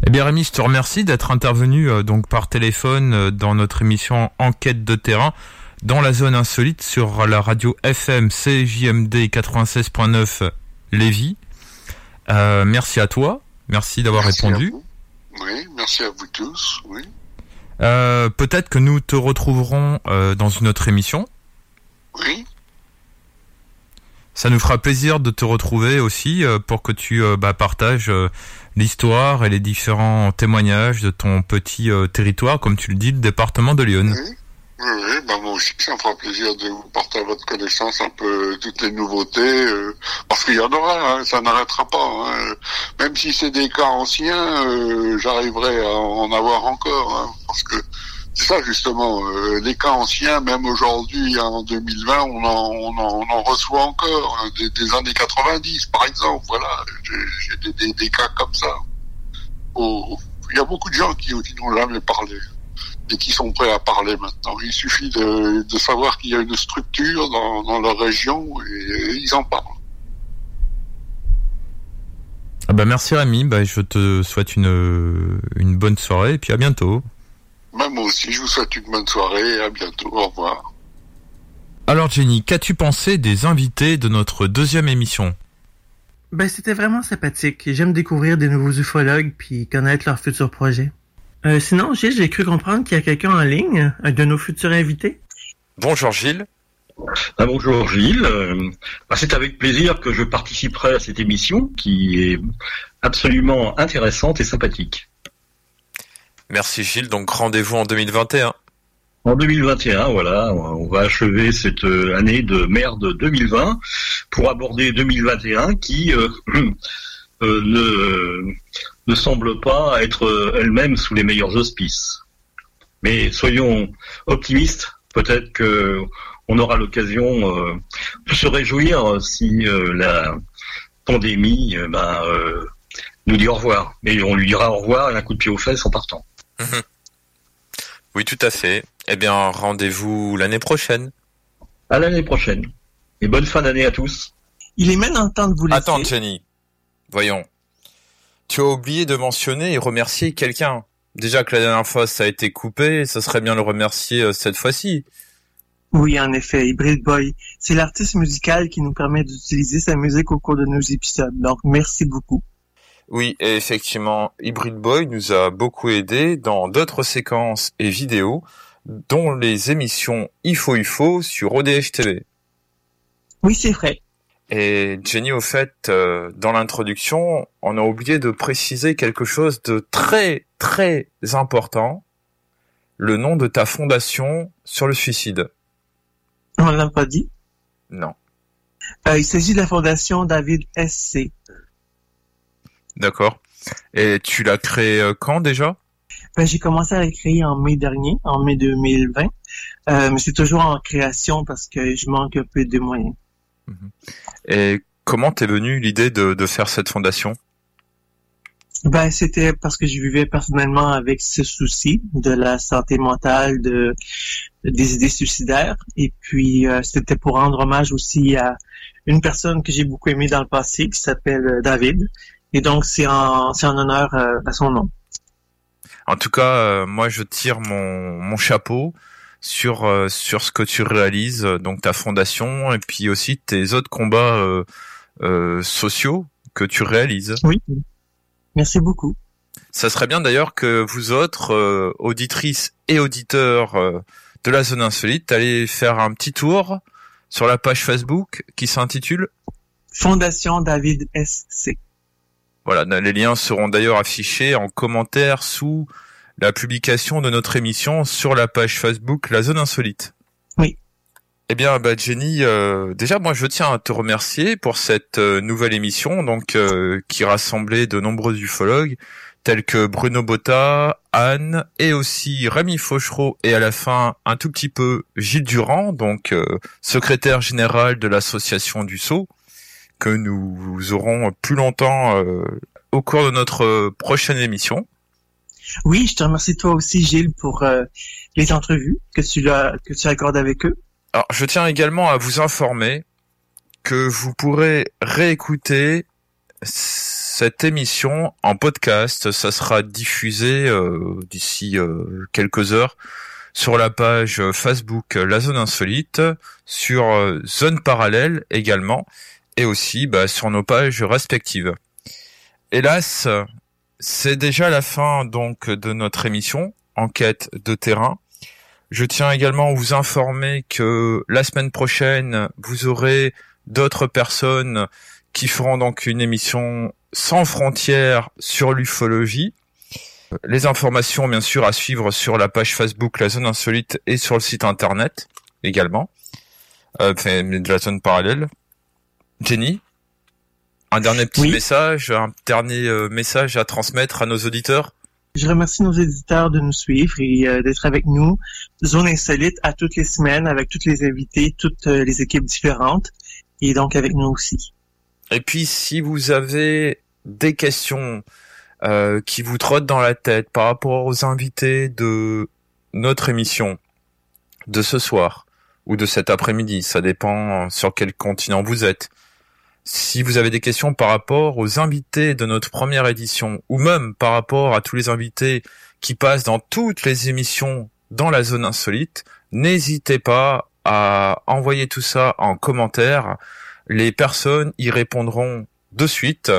Eh bien Rémi, je te remercie d'être intervenu euh, donc par téléphone euh, dans notre émission Enquête de terrain dans la zone insolite sur la radio FM CJMD 96.9 Lévis. Euh, merci à toi, merci d'avoir répondu. Oui, merci à vous tous. Oui. Euh, Peut-être que nous te retrouverons euh, dans une autre émission. Oui. Ça nous fera plaisir de te retrouver aussi euh, pour que tu bah, partages euh, l'histoire et les différents témoignages de ton petit territoire, comme tu le dis, le département de Lyon. Oui, oui, bah moi aussi, ça me fera plaisir de vous porter à votre connaissance un peu toutes les nouveautés, euh, parce qu'il y en aura, hein, ça n'arrêtera pas. hein. Même si c'est des cas anciens, euh, j'arriverai à en avoir encore, hein, parce que c'est ça justement, euh, les cas anciens, même aujourd'hui, en 2020, on en, on en, on en reçoit encore, hein, des, des années 90 par exemple, voilà, j'ai des, des, des cas comme ça. Il y a beaucoup de gens qui, qui n'ont jamais parlé et qui sont prêts à parler maintenant. Il suffit de, de savoir qu'il y a une structure dans, dans leur région et, ils en parlent. Ah bah merci Rémi, bah, je te souhaite une, une bonne soirée et puis à bientôt. Même moi aussi, je vous souhaite une bonne soirée et à bientôt. Au revoir. Alors Jenny, qu'as-tu pensé des invités de notre deuxième émission? Ben, c'était vraiment sympathique. J'aime découvrir des nouveaux ufologues puis connaître leurs futurs projets. Euh, sinon, Gilles, j'ai cru comprendre qu'il y a quelqu'un en ligne, un de nos futurs invités. Bonjour Gilles. Ah, bonjour Gilles. Euh, bah, c'est avec plaisir que je participerai à cette émission qui est absolument intéressante et sympathique. Merci Gilles, donc rendez-vous en 2021. En 2021, voilà, on va achever cette euh, année de merde 2020 pour aborder 2021 qui euh, euh, ne, ne semble pas être euh, elle-même sous les meilleurs auspices. Mais soyons optimistes, peut-être que on aura l'occasion euh, de se réjouir si euh, la pandémie euh, ben, euh, nous dit au revoir. Mais on lui dira au revoir et un coup de pied aux fesses en partant. Mhm. Oui, tout à fait. Eh bien, rendez-vous l'année prochaine. À l'année prochaine. Et bonne fin d'année à tous. Il est maintenant temps de vous laisser. Attends, Jenny. Voyons. Tu as oublié de mentionner et remercier quelqu'un. Déjà que la dernière fois ça a été coupé, ça serait bien le remercier euh, cette fois-ci. Oui, en effet, Hybrid Boy. C'est l'artiste musical qui nous permet d'utiliser sa musique au cours de nos épisodes. Donc, merci beaucoup. Oui, et effectivement, Hybrid Boy nous a beaucoup aidé dans d'autres séquences et vidéos, dont les émissions IFO IFO sur ODH TV. Oui, c'est vrai. Et Jenny, au fait, euh, dans l'introduction, on a oublié de préciser quelque chose de très, très important. Le nom de ta fondation sur le suicide. On l'a pas dit? Non. Euh, il s'agit de la fondation David SC. D'accord. Et tu l'as créé euh, quand déjà? Ben, j'ai commencé à la créer en mai dernier, en mai 2020. Euh, mais c'est toujours en création parce que je manque un peu de moyens. Et comment t'es venue l'idée de, de faire cette fondation? Ben, c'était parce que je vivais personnellement avec ce souci de la santé mentale, de des idées suicidaires, et puis euh, c'était pour rendre hommage aussi à une personne que j'ai beaucoup aimée dans le passé, qui s'appelle euh, David, et donc c'est en c'est en honneur euh, à son nom. En tout cas, euh, moi je tire mon, mon chapeau sur euh, sur ce que tu réalises, euh, donc ta fondation et puis aussi tes autres combats euh, euh, sociaux que tu réalises. Oui. Merci beaucoup. Ça serait bien d'ailleurs que vous autres, euh, auditrices et auditeurs euh, de la zone insolite, allez faire un petit tour sur la page Facebook qui s'intitule Fondation David SC. Voilà, les liens seront d'ailleurs affichés en commentaire sous la publication de notre émission sur la page Facebook La Zone Insolite. Oui. Eh bien, bah, Jenny, euh, déjà, moi, je tiens à te remercier pour cette euh, nouvelle émission, donc euh, qui rassemblait de nombreux ufologues tels que Bruno Botta, Anne et aussi Rémi Fauchereau et à la fin un tout petit peu Gilles Durand, donc euh, secrétaire général de l'association du Sceau, que nous aurons plus longtemps euh, au cours de notre prochaine émission. Oui, je te remercie toi aussi, Gilles, pour euh, les entrevues que tu l'as- que tu accordes avec eux. Alors, je tiens également à vous informer que vous pourrez réécouter cette émission en podcast. Ça sera diffusé euh, d'ici euh, quelques heures sur la page Facebook La Zone Insolite, sur euh, Zone Parallèle également, et aussi bah, sur nos pages respectives. Hélas, c'est déjà la fin donc de notre émission Enquête de terrain. Je tiens également à vous informer que la semaine prochaine, vous aurez d'autres personnes qui feront donc une émission sans frontières sur l'ufologie. Les informations, bien sûr, à suivre sur la page Facebook La Zone Insolite et sur le site internet également, euh, de la zone parallèle. Jenny, un dernier petit message, un dernier euh, message à transmettre à nos auditeurs. Je remercie nos éditeurs de nous suivre et euh, d'être avec nous. Zone Insolite à toutes les semaines avec toutes les invités, toutes euh, les équipes différentes et donc avec nous aussi. Et puis, si vous avez des questions euh, qui vous trottent dans la tête par rapport aux invités de notre émission de ce soir ou de cet après-midi, ça dépend sur quel continent vous êtes. Si vous avez des questions par rapport aux invités de notre première édition ou même par rapport à tous les invités qui passent dans toutes les émissions dans la zone insolite, n'hésitez pas à envoyer tout ça en commentaire. Les personnes y répondront de suite.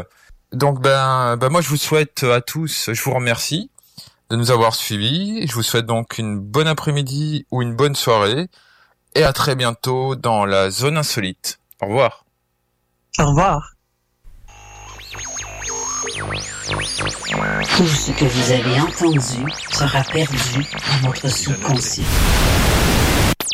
Donc ben, ben moi je vous souhaite à tous, je vous remercie de nous avoir suivis. Je vous souhaite donc une bonne après-midi ou une bonne soirée et à très bientôt dans la zone insolite. Au revoir. Au revoir. Tout ce que vous avez entendu sera perdu dans votre subconscient.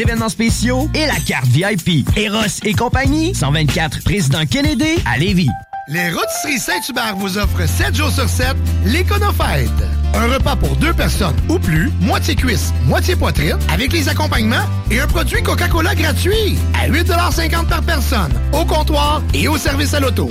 événements spéciaux et la carte VIP. Eros et compagnie, 124 Président Kennedy à Lévis. Les Rôtisseries Saint-Hubert vous offrent 7 jours sur 7 l'Éconofête. Un repas pour deux personnes ou plus, moitié cuisse, moitié poitrine, avec les accompagnements et un produit Coca-Cola gratuit à 8,50 par personne, au comptoir et au service à l'auto.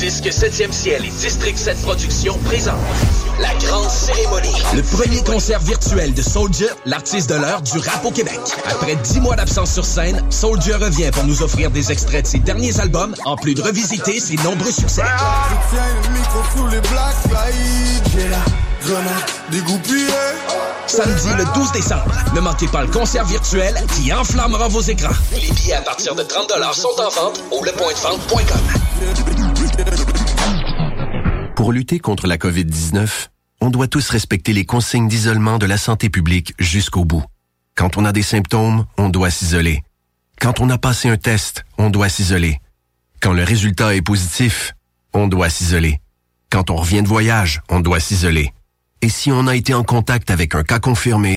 Disque 7e ciel et District 7 Productions présentent la grande cérémonie. Le premier concert virtuel de Soldier, l'artiste de l'heure du rap au Québec. Après dix mois d'absence sur scène, Soldier revient pour nous offrir des extraits de ses derniers albums, en plus de revisiter ses nombreux succès. Samedi le 12 décembre, ne manquez pas le concert virtuel qui enflammera vos écrans. Les billets à partir de 30 sont en vente au lepointdevente.com. Pour lutter contre la COVID-19, on doit tous respecter les consignes d'isolement de la santé publique jusqu'au bout. Quand on a des symptômes, on doit s'isoler. Quand on a passé un test, on doit s'isoler. Quand le résultat est positif, on doit s'isoler. Quand on revient de voyage, on doit s'isoler. Et si on a été en contact avec un cas confirmé,